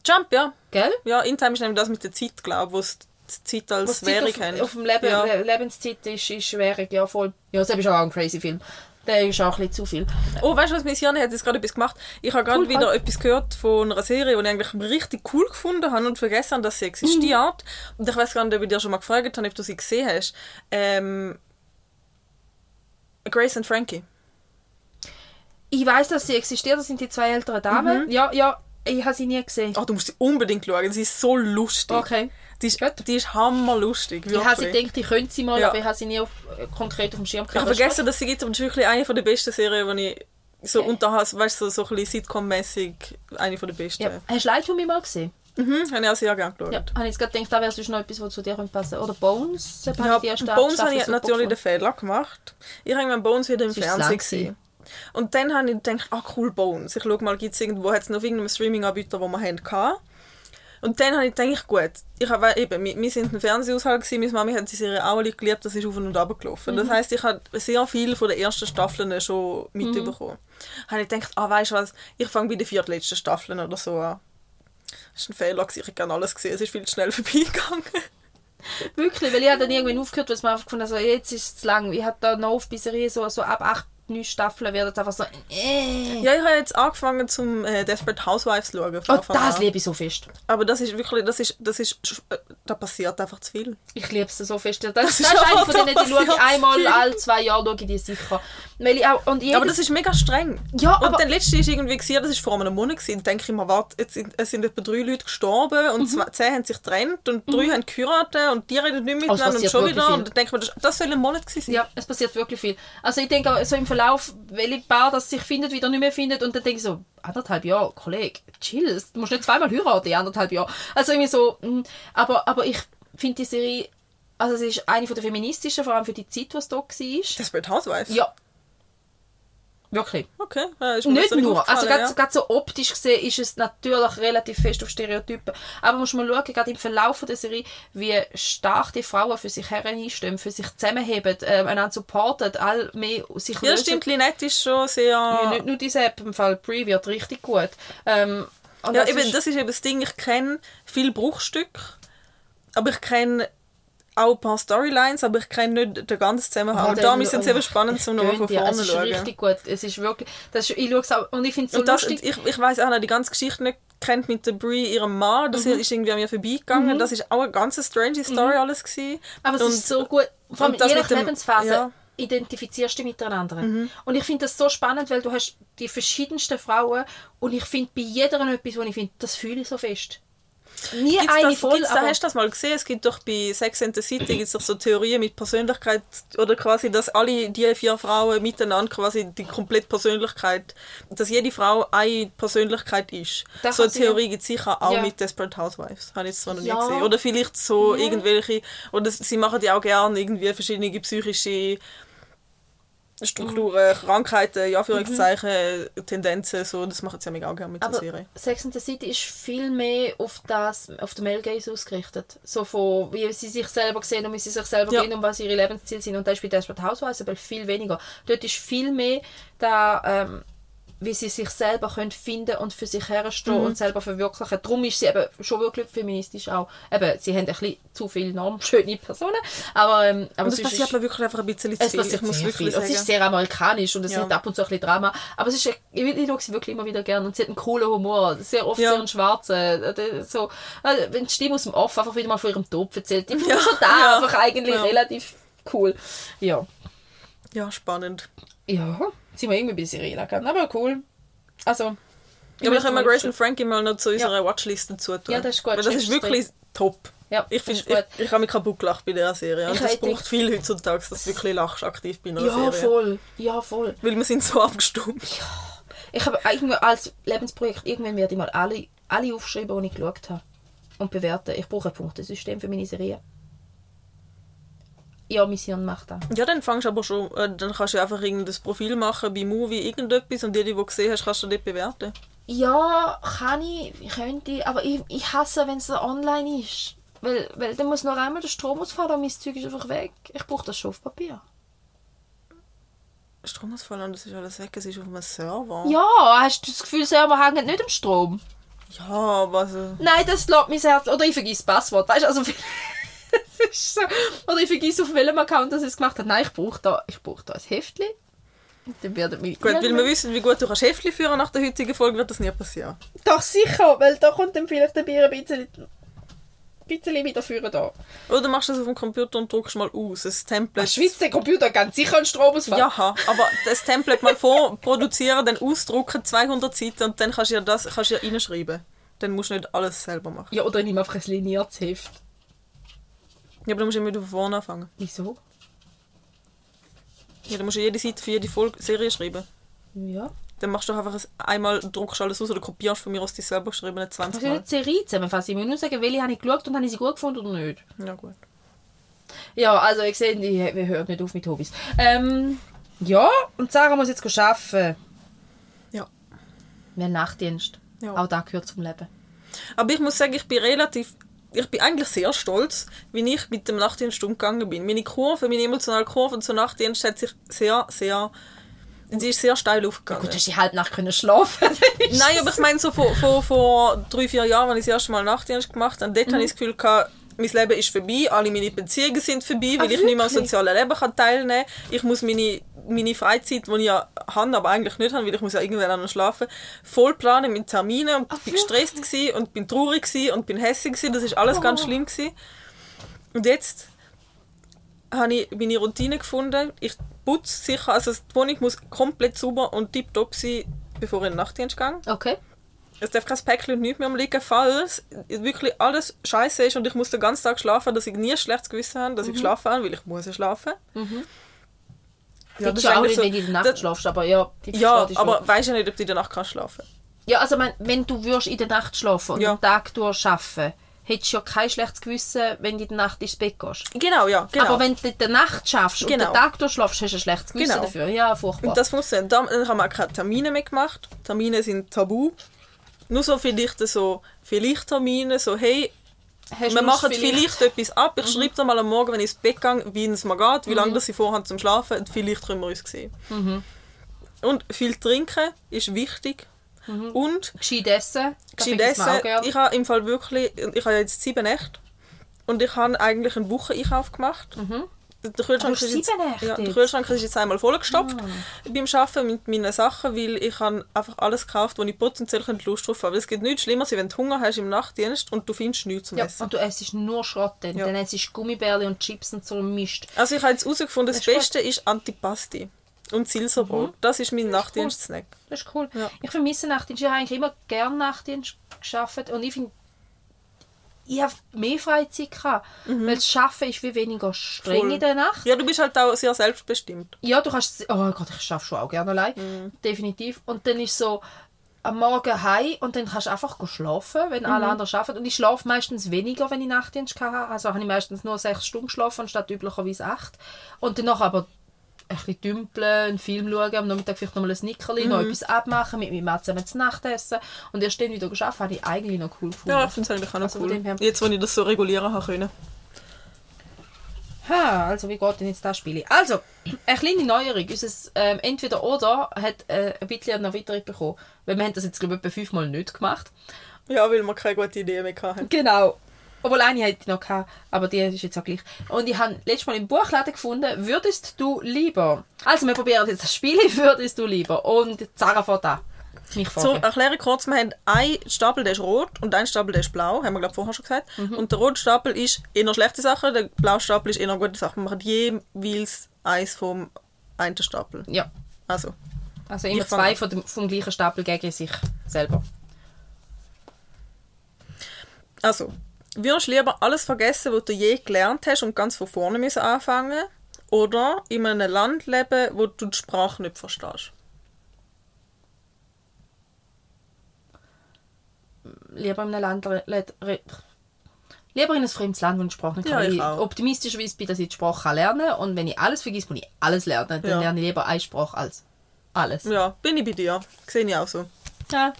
Jump, ja. Gell? Ja, In Time ist nämlich das mit der Zeit, glaube ich, wo es die Zeit als Was Zeit Währung auf, auf dem Leben, ja. Le Lebenszeit ist, ist Währung, ja voll. Ja, das ist auch ein crazy Film. Der ist auch ein bisschen zu viel. Oh, weißt du was, Missione hat jetzt gerade etwas gemacht. Ich habe gerade Cool, wieder halt. etwas gehört von einer Serie, die ich eigentlich richtig cool gefunden habe und vergessen habe, dass sie existiert. Und ich weiß gar nicht, ob ich dir schon mal gefragt habe, ob du sie gesehen hast. Ähm, Grace and Frankie. Ich weiß, dass sie existiert, das sind die zwei älteren Damen. Ja, ja, ich habe sie nie gesehen. Oh, du musst sie unbedingt schauen. Sie ist so lustig. Okay. Die ist, Gut. die ist hammerlustig. Ich habe sie wirklich. gedacht, ich könnte sie mal, Ja. aber ich habe sie nie auf, äh, konkret auf dem Schirm Ich gehabt. habe vergessen, dass sie gibt, aber das ist wirklich eine der besten Serien, die ich so Okay. unterhalte, weißt du, so, so ein bisschen Sitcom-mäßig eine der besten. Ja. Hast du Light mich mal gesehen? Mhm, habe ich auch sehr gerne geschaut. Ja. Habe ich jetzt gerade gedacht, da wäre sonst noch etwas, was zu dir könnte passen Oder Bones? Ja, ich Bones habe ich natürlich den. Fehler gemacht. Ich habe irgendwann Bones wieder im Es Fernsehen gesehen. Und dann habe ich gedacht, ah cool, Bones. Ich schaue mal, gibt es irgendwo, hat es noch auf irgendeinem Streaming-Anbieter, wo wir hatten. Und dann habe ich gedacht, gut, ich habe eben, wir, wir sind ein Fernsehhaushalt gewesen, meine Mami hat die Serie auch alle geliebt, das ist auf und ab gelaufen. Mhm. Das heisst, ich habe sehr viel von den ersten Staffeln schon Mhm. mitbekommen. Habe ich gedacht, ah weißt du was, ich fange bei den viertletzten Staffeln oder so an. Das war ein Fehler, ich habe gerne alles gesehen, es ist viel zu schnell [LAUGHS] vorbeigegangen. Wirklich, weil ich habe dann irgendwann aufgehört, weil es mir einfach gefunden habe, so, jetzt ist es zu lang. Ich habe da noch die Serie so, so ab 8, 9 Staffeln wird es einfach so, äh. Ja, ich habe jetzt angefangen zum äh, Desperate Housewives zu schauen. Oh, das an. liebe ich so fest. Aber das ist wirklich, das ist, das ist, da passiert einfach zu viel. Ich liebe es so fest. Das, das, ist ist eine von denen, die schaue einmal alle zwei Jahre schaue ich die sicher. Weil ich auch, und jedes, aber das ist mega streng. Ja, und aber- der letzte ist irgendwie gewesen, das ist vor einem Monat gewesen, denke ich mir, warte, jetzt sind, es sind etwa drei Leute gestorben Mhm. und zwei, zehn haben sich getrennt und drei haben geheiratet und die reden nicht Also miteinander und passiert schon wieder. viel. Und dann denke ich mir, das, das soll ein Monat gewesen sein. Ja, es passiert wirklich viel. Also ich denke, so im Verlauf, welche Paar das sich findet, wieder nicht mehr findet und dann denke ich so, anderthalb Jahre, Kollege, chill, du musst nicht zweimal heiraten in anderthalb Jahren. Also irgendwie so, mm, aber, aber ich finde die Serie, also sie ist eine von der feministischen, vor allem für die Zeit, was da war. Desperate Housewives? Ja. Wirklich. Okay. Ja, ist mir Nicht nur. Also gerade, gerade so optisch gesehen ist es natürlich relativ fest auf Stereotypen. Aber muss man schauen, gerade im Verlauf der Serie, wie stark die Frauen für sich her einstehen, für sich zusammenheben, äh, einander supporten, all mehr sich Ja, lösen. stimmt, Lynette ist schon sehr... Ja, nicht nur diese App, im Fall Pre wird richtig gut. Ähm, Ja, das eben, ist- das ist eben das Ding. Ich kenne viele Bruchstücke, aber ich kenne auch ein paar Storylines, aber ich kenne nicht den ganzen Zusammenhang. Und ist es oh, eben spannend, ich um nochmal von gönn dir. vorne Es zu ist schauen. richtig gut. Es ist wirklich, das ist, ich schaue es auch, und ich finde es so und das, lustig. ich, ich weiß auch noch, die ganze Geschichte nicht kennt mit der Brie, ihrem Mann, das Mhm. ist irgendwie an mir vorbeigegangen. Das ist auch eine ganz strange Story alles gewesen. Aber es und, ist so gut. Vor allem und das je nach dem- Lebensphase ja. Mhm. identifizierst du miteinander. Und ich finde das so spannend, weil du hast die verschiedensten Frauen und ich finde bei jeder etwas, wo ich finde, das fühle ich so fest. Nie Gibt's eine das, voll, gibt's da, aber hast du das mal gesehen? Es gibt doch bei Sex and the City gibt's doch so Theorien mit Persönlichkeit oder quasi, dass alle die vier Frauen miteinander quasi die komplette Persönlichkeit, dass jede Frau eine Persönlichkeit ist. Das so eine. Theorie gibt es sicher auch Ja. mit Desperate Housewives. Habe ich jetzt zwar noch Ja. nie gesehen. Oder vielleicht so Ja. irgendwelche, oder sie machen ja auch gerne irgendwie verschiedene psychische Strukturen, Mhm. Krankheiten, ja, Anführungszeichen, Tendenzen, so, das machen sie ja mega gerne mit der Aber Serie. Sex and the City ist viel mehr auf das, auf den Male Gaze ausgerichtet. So von, wie sie sich selber sehen und wie sie sich selber Ja. gehen und was ihre Lebensziele sind. Und da ist bei Desperate Housewives aber viel weniger. Dort ist viel mehr da, ähm, wie sie sich selber können finden und für sich herstehen Mhm. und selber verwirklichen. Darum ist sie eben schon wirklich feministisch auch. Eben, sie haben ein bisschen zu viele normschöne [LAUGHS] Personen, aber, ähm, aber sonst passiert mir wirklich einfach ein bisschen es zu viel. passiert Ich muss wirklich viel. Es ist sehr amerikanisch und es Ja. hat ab und zu ein bisschen Drama. Aber es ist, ich, ich schaue sie wirklich immer wieder gerne und sie hat einen coolen Humor. Sehr oft Ja. sehr einen schwarzen. äh, So, äh, wenn die Stimme aus dem Off einfach wieder mal von ihrem Tod erzählt. Die [LAUGHS] finde Ja. ich schon da Ja. einfach eigentlich Ja. relativ cool. Ja. Ja, spannend. Ja, sind wir irgendwie ein bisschen reden aber cool. Also, Ja, aber mal mal Grace und Frankie mal noch zu unserer Watchlist dazu tun. Ja, das ist gut. Weil das ist wirklich top. Ja, Ich, find, ich, ich habe mich kaputt gelacht bei dieser Serie. Und Ich das braucht viel heutzutage, dass du wirklich lachst aktiv bei einer Ja, Serie. voll. Ja, voll. Weil wir sind so abgestumpft. Ich habe irgendwie als Lebensprojekt, irgendwann werde ich mal alle, alle aufschreiben, die ich geschaut habe. Und bewerten. Ich brauche ein Punktesystem für meine Serie. Ja, Mission macht das. Ja, dann fangst du aber schon, äh, dann kannst du einfach irgendein Profil machen bei Movie, irgendetwas und die, die du gesehen hast, kannst du dort bewerten. Ja, kann ich, könnte, aber ich, ich hasse, wenn es online ist. Weil, weil dann muss noch einmal der Strom ausfallen und mein Zeug ist einfach weg. Ich brauche das schon auf Papier. Stromausfall und das ist alles weg, es ist auf einem Server. Ja, hast du das Gefühl, Server hängen nicht am Strom? Ja, aber so. Nein, das lässt mein Herz. Oder ich vergesse das Passwort. Weißt du, also. [LAUGHS] so. Oder ich vergesse, auf welchem Account das es gemacht hat. Nein, ich brauche da, ich brauche da ein Heftchen. Dann werden wir. Gut, weil wir wissen, wie gut du kannst Heftchen führen nach der heutigen Folge, wird das nie passieren. Doch sicher, weil da kommt dann vielleicht ein Bier ein bisschen, bisschen wieder führen da. Oder machst du das auf dem Computer und druckst mal aus, ein Template. Der Schweizer Computer ganz sicher einen Stromausfall. Ja, aber das Template mal vorproduzieren, dann ausdrucken, 200 Seiten und dann kannst du ja das kannst du ja reinschreiben. Dann musst du nicht alles selber machen. Ja, oder nimm einfach ein liniertes Heft. Ja, aber dann musst du immer wieder von vorne anfangen. Wieso? Ja, dann musst du jede Seite für jede Folge Serie schreiben. Ja. Dann machst du einfach ein, einmal, druckst alles aus oder kopierst von mir aus die selber geschriebenen 20 Also Mal. nicht die Serie zusammenfassen. Ich muss nur sagen, welche habe ich geschaut und habe ich sie gut gefunden oder nicht. Ja, gut. Ja, also ich sehe, die- wir hören nicht auf mit Hobbys. Ähm, ja, und Sarah muss jetzt arbeiten. Ja. Wir haben Nachtdienst. Ja. Auch das gehört zum Leben. Aber ich muss sagen, ich bin relativ, ich bin eigentlich sehr stolz, wie ich mit dem Nachtdienst umgegangen bin. Meine Kurve, meine emotionale Kurve zum Nachtdienst hat sich sehr, sehr, sie ist sehr steil aufgegangen. Gut, hast du halb Nacht können schlafen. [LAUGHS] Nein, aber ich meine so vor, vor, vor drei, vier Jahren, als ich das erste Mal Nachtdienst gemacht habe, Mhm. dort hatte ich das Gefühl, gehabt, mein Leben ist vorbei, alle meine Beziehungen sind vorbei, weil Ah, ich nicht mehr am sozialen Leben kann teilnehmen kann. Ich muss meine, meine Freizeit, die ich ja habe, aber eigentlich nicht habe, weil ich muss ja irgendwann noch schlafen, voll planen mit Terminen und Ah, bin gestresst gewesen und bin traurig gewesen und bin hässlich gewesen. Das ist alles ganz Oh. schlimm gewesen. Und jetzt habe ich meine Routine gefunden. Ich putze sicher, also die Wohnung muss komplett sauber und tiptop sein, bevor ich in den Nachtdienst gehe. Okay. Es darf kein Päckchen und nichts mehr umliegen, falls wirklich alles scheiße ist und ich muss den ganzen Tag schlafen, dass ich nie ein schlechtes Gewissen habe, dass ich geschlafen habe, weil ich muss schlafen. Ja, das ist auch nicht, wenn du in der Nacht das- schlafst, aber ja, Ja, aber weißt ja nicht, ob du in der Nacht kannst schlafen Ja, also wenn, wenn du würdest in der Nacht schlafen und Ja. am Tag durcharbeiten, hättest du ja kein schlechtes Gewissen, wenn du in der Nacht ins Bett gehst. Genau, ja, genau. Aber wenn du in der Nacht schaffst und Genau. den Tag durchschlafst, hast du ein schlechtes Gewissen Genau. dafür. Ja, furchtbar. und das funktioniert. Dann dann haben wir auch keine Termine mehr gemacht. Termine sind tabu. Nur so vielleicht so vielleicht Termine, so hey, Hast wir machen Lust vielleicht, etwas ab. Ich schreibe dir mal am Morgen, wenn ich ins Bett gehe, wie es mir geht, wie Mhm. lange das ich vorhabe zum Schlafen. Vielleicht können wir uns sehen. Und viel trinken ist wichtig. Und Gescheit essen. Gescheit essen. gerne. Ich habe im Fall wirklich, ich habe jetzt sieben Nächte und ich habe eigentlich einen Wocheneinkauf gemacht. Der Kühlschrank, Ah, du ist jetzt, ja, der? Kühlschrank ist jetzt einmal vollgestopft beim Arbeiten mit meinen Sachen, weil ich habe einfach alles gekauft, wo ich potenziell Lust drauf habe. Weil es gibt nichts Schlimmeres, wenn du Hunger hast im Nachtdienst und du findest nichts zum Ja, Essen. und du essst nur Schrott dann. Ja. Dann essst Gummibärle und Chips und so Mist. Also ich habe jetzt herausgefunden, das, Das ist gut. Beste ist Antipasti und Silserbrot. Das ist mein Nachtdienst-Snack. Das ist cool. Ja. Ich vermisse Nachtdienst. Ich habe eigentlich immer gerne Nachtdienst geschafft und ich finde, ich habe mehr Freizeit gehabt, weil das Arbeiten ist wie weniger streng Voll. in der Nacht. Ja, du bist halt auch sehr selbstbestimmt. Ja, du kannst, oh Gott, ich schaffe schon auch gerne allein, Mhm. definitiv. Und dann ist so am Morgen heim und dann kannst du einfach schlafen, wenn Mhm. alle anderen arbeiten. Und ich schlafe meistens weniger, wenn ich Nachtdienst habe. Also habe ich meistens nur sechs Stunden geschlafen, anstatt üblicherweise acht. Und danach aber ein bisschen dümpeln, einen Film schauen, am Nachmittag vielleicht noch mal ein Nickerli, Mhm. noch etwas abmachen, mit meinem Mann zusammen zu Nacht essen. Und erst dann wieder geschafft, habe ich eigentlich noch cool gefunden. Ja, ich finde es eigentlich auch noch Also cool. Jetzt, wo ich das so regulieren habe können. Ha, also wie geht denn jetzt das Spiel? Also, [CLEARS THROAT] eine kleine Neuerung. Unser ähm, Entweder-Oder hat äh, ein bisschen eine Erweiterung bekommen. Weil wir haben das jetzt, glaube ich, etwa fünfmal nicht gemacht. Ja, weil wir keine gute Idee mehr hatten. Genau. Obwohl eine hätte ich noch gehabt, aber die ist jetzt auch gleich. Und ich habe letztes Mal im Buchladen gefunden, würdest du lieber... Also, wir probieren jetzt das Spiel, [LAUGHS] würdest du lieber. Und Sarah fährt an. Mich erkläre kurz, wir haben einen Stapel, der ist rot und einen Stapel, der ist blau, haben wir glaube vorher schon gesagt. Mhm. Und der rote Stapel ist eher schlechte Sachen, der blaue Stapel ist eher gute Sachen. Wir machen jeweils eins vom einen Stapel. Ja. Also, Also immer zwei von dem, vom gleichen Stapel gegen sich selber. also, würdest du lieber alles vergessen, was du je gelernt hast und ganz von vorne müssen anfangen oder in einem Land leben, wo du die Sprache nicht verstehst? lieber in einem Land lieber in ein fremdes Land, wo ich die Sprache nicht Ja, kann. ich ich optimistischerweise bin, dass ich die Sprache kann lernen und wenn ich alles vergesse, muss ich alles lernen. Dann Ja. lerne ich lieber eine Sprache als alles. Ja, bin ich bei dir. Sehe ich auch so. Ja.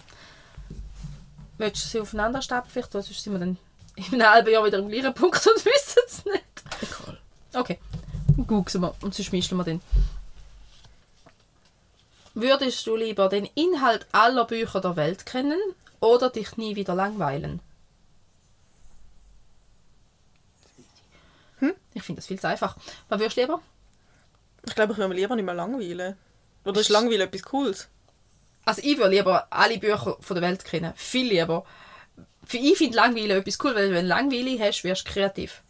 Willst du sie aufeinander stapeln vielleicht? Sonst sind wir dann in einem halben Jahr wieder am gleichen Punkt und [LAUGHS] wissen es nicht. Egal. Okay. Dann Googeln wir und sonst mischen wir den. Würdest du lieber den Inhalt aller Bücher der Welt kennen oder dich nie wieder langweilen? Hm? Ich finde das viel zu einfach. Was würdest du lieber? Ich glaube, ich würde mich lieber nicht mehr langweilen. Oder ist Langweilen etwas Cooles? Also ich würde lieber alle Bücher von der Welt kennen. Viel lieber. Für ich finde Langweilen etwas cool, weil wenn du Langweile hast, wirst du kreativ.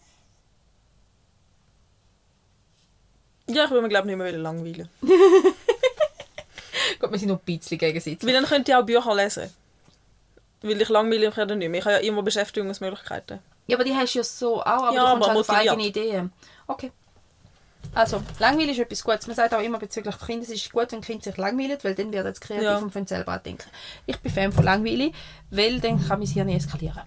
Ja, ich würde mich glaube nicht mehr langweilen. [LAUGHS] Gut, wir sind noch ein bisschen gegensätzlich. Weil dann könnte ich auch Bücher lesen. Weil ich langweile mich ja nicht mehr. Ich habe ja immer Beschäftigungsmöglichkeiten. Ja, aber die hast du ja so auch, aber Ja, du kommst aber halt auf eigene Ideen. Okay. Also, Langweile ist etwas Gutes. Man sagt auch immer bezüglich Kinder, es ist gut, wenn Kinder sich langweilen, weil dann werden sie kreativ Ja. und können selber denken. Ich bin Fan von Langweile, weil dann kann mein Hirn eskalieren.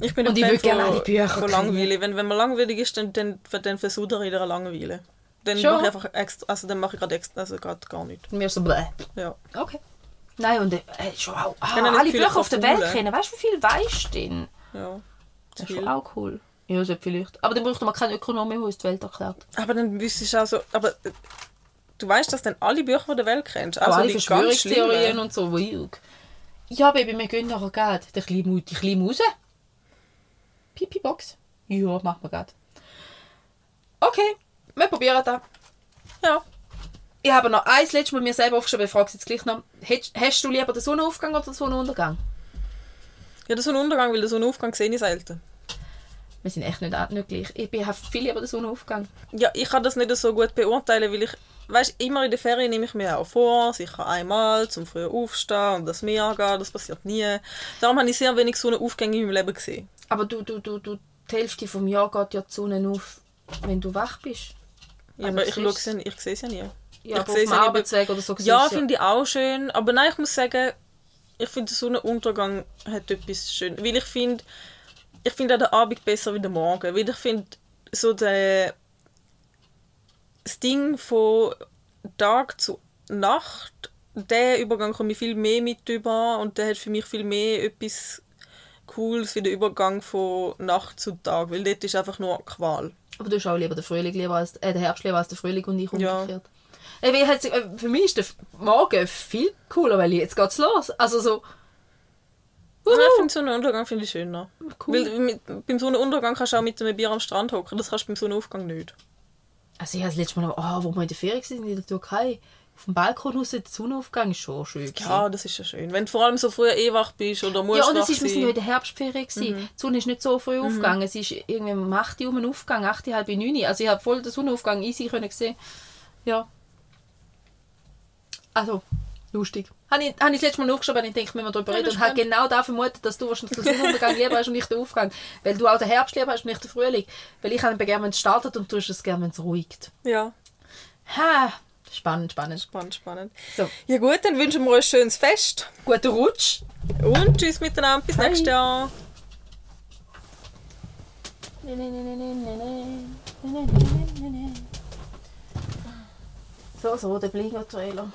Ich bin Und ein ich Fan von- Bücher von. Langweile. Wenn, wenn man langweilig ist, dann, dann, dann versuche ich wieder Langeweile. Dann Schon? mache ich einfach extra, also dann mache ich gerade extra, also gerade gar nichts. Mir so, bläh. Ja. Okay. Nein, und äh, schon auch, ah, alle Bücher auf der Welt kennen. Weißt du, wie viel weißt du denn? ja. Das ist schon auch cool. Ja, so vielleicht. Aber dann bräuchte man keinen Ökonom mehr, der uns die Welt erklärt. Aber dann wüsstest du auch so, aber äh, du weißt, dass dann alle Bücher von der Welt kennst. Also alle Verschwörungstheorien und so. Ja, Baby, wir gehen nachher gerade. Der kleine die kleine Muse. Pipi-Box. Ja, machen wir gerade. Okay, wir probieren das. Ja. Ich habe noch eins letztes Mal mir selber aufgeschrieben, ich frage es jetzt gleich noch. Hättest- Hast du lieber den Sonnenaufgang oder den Sonnenuntergang? Ja, der Sonnenuntergang, weil der Sonnenaufgang sehe ich selten. Wir sind echt nicht, nicht gleich. Ich bin- viel lieber den Sonnenaufgang. Ja, ich kann das nicht so gut beurteilen, weil ich, weißt, immer in der Ferien nehme ich mir auch vor, sicher einmal zum früh aufstehen und das Meer gehen, das passiert nie. Darum habe ich sehr wenig Sonnenaufgänge in meinem Leben gesehen. Aber du, du, du, du, die Hälfte vom Jahr geht ja die Sonne auf, wenn du wach bist. Ja, Also aber es ich, schaue ja- ich sehe es ja nie. Ja, ich aber auf ja. Arbeitsweg oder so. Ja, finde ich auch schön. Aber nein, ich muss sagen, ich finde, der Sonnenuntergang hat etwas schön. Weil ich finde, ich finde auch den Abend besser wie der Morgen. Weil ich finde, so der, das Ding von Tag zu Nacht, der Übergang komme ich viel mehr mit über und der hat für mich viel mehr etwas Cooles wie der Übergang von Nacht zu Tag. Weil dort ist einfach nur Qual. Aber du hast auch lieber den Frühling lieber als, äh, den Herbst lieber als den Frühling und ich Ja. umgekehrt. Äh, weil halt, äh, für mich ist der Morgen viel cooler, weil jetzt geht's los. Also so, Ja, ich finde Sonnenuntergang finde ich schöner. cool. Weil mit, beim Sonnenuntergang kannst du auch mit einem Bier am Strand hocken. Das kannst du beim Sonnenaufgang nicht. Also ich habe das letzte Mal, oh, wo wir in der Ferien waren, in der Türkei, auf dem Balkon raus, der Sonnenaufgang ist schon schön. gewesen. Ja, das ist ja schön. Wenn du vor allem so früh eh wach bist oder musst Ja, und es ist, wir sind ja in der Herbstferien. gewesen. Die Sonne ist nicht so früh aufgegangen. Es ist irgendwie um 8 Uhr um den Aufgang, 8, halb 9 Also ich habe voll den Sonnenaufgang easy können sehen. Ja. Also, Lustig. Habe ich, habe ich das letzte Mal aufgeschrieben, ich denke, müssen wir darüber Ja, reden. Und habe genau da vermutet, dass du wahrscheinlich den Sonnenuntergang lieber hast und ich den Aufgang. Weil du auch den Herbst lieber hast und ich den Frühling. Weil ich habe gerne, wenn es startet und du hast es gerne, wenn es ruhigt. Ja, Ha, spannend, spannend. spannend, spannend. So, Ja gut, dann wünschen wir euch ein schönes Fest. guten Rutsch. Und tschüss miteinander. Bis Hi. nächstes Jahr. So, so, der Blingo-Trailer.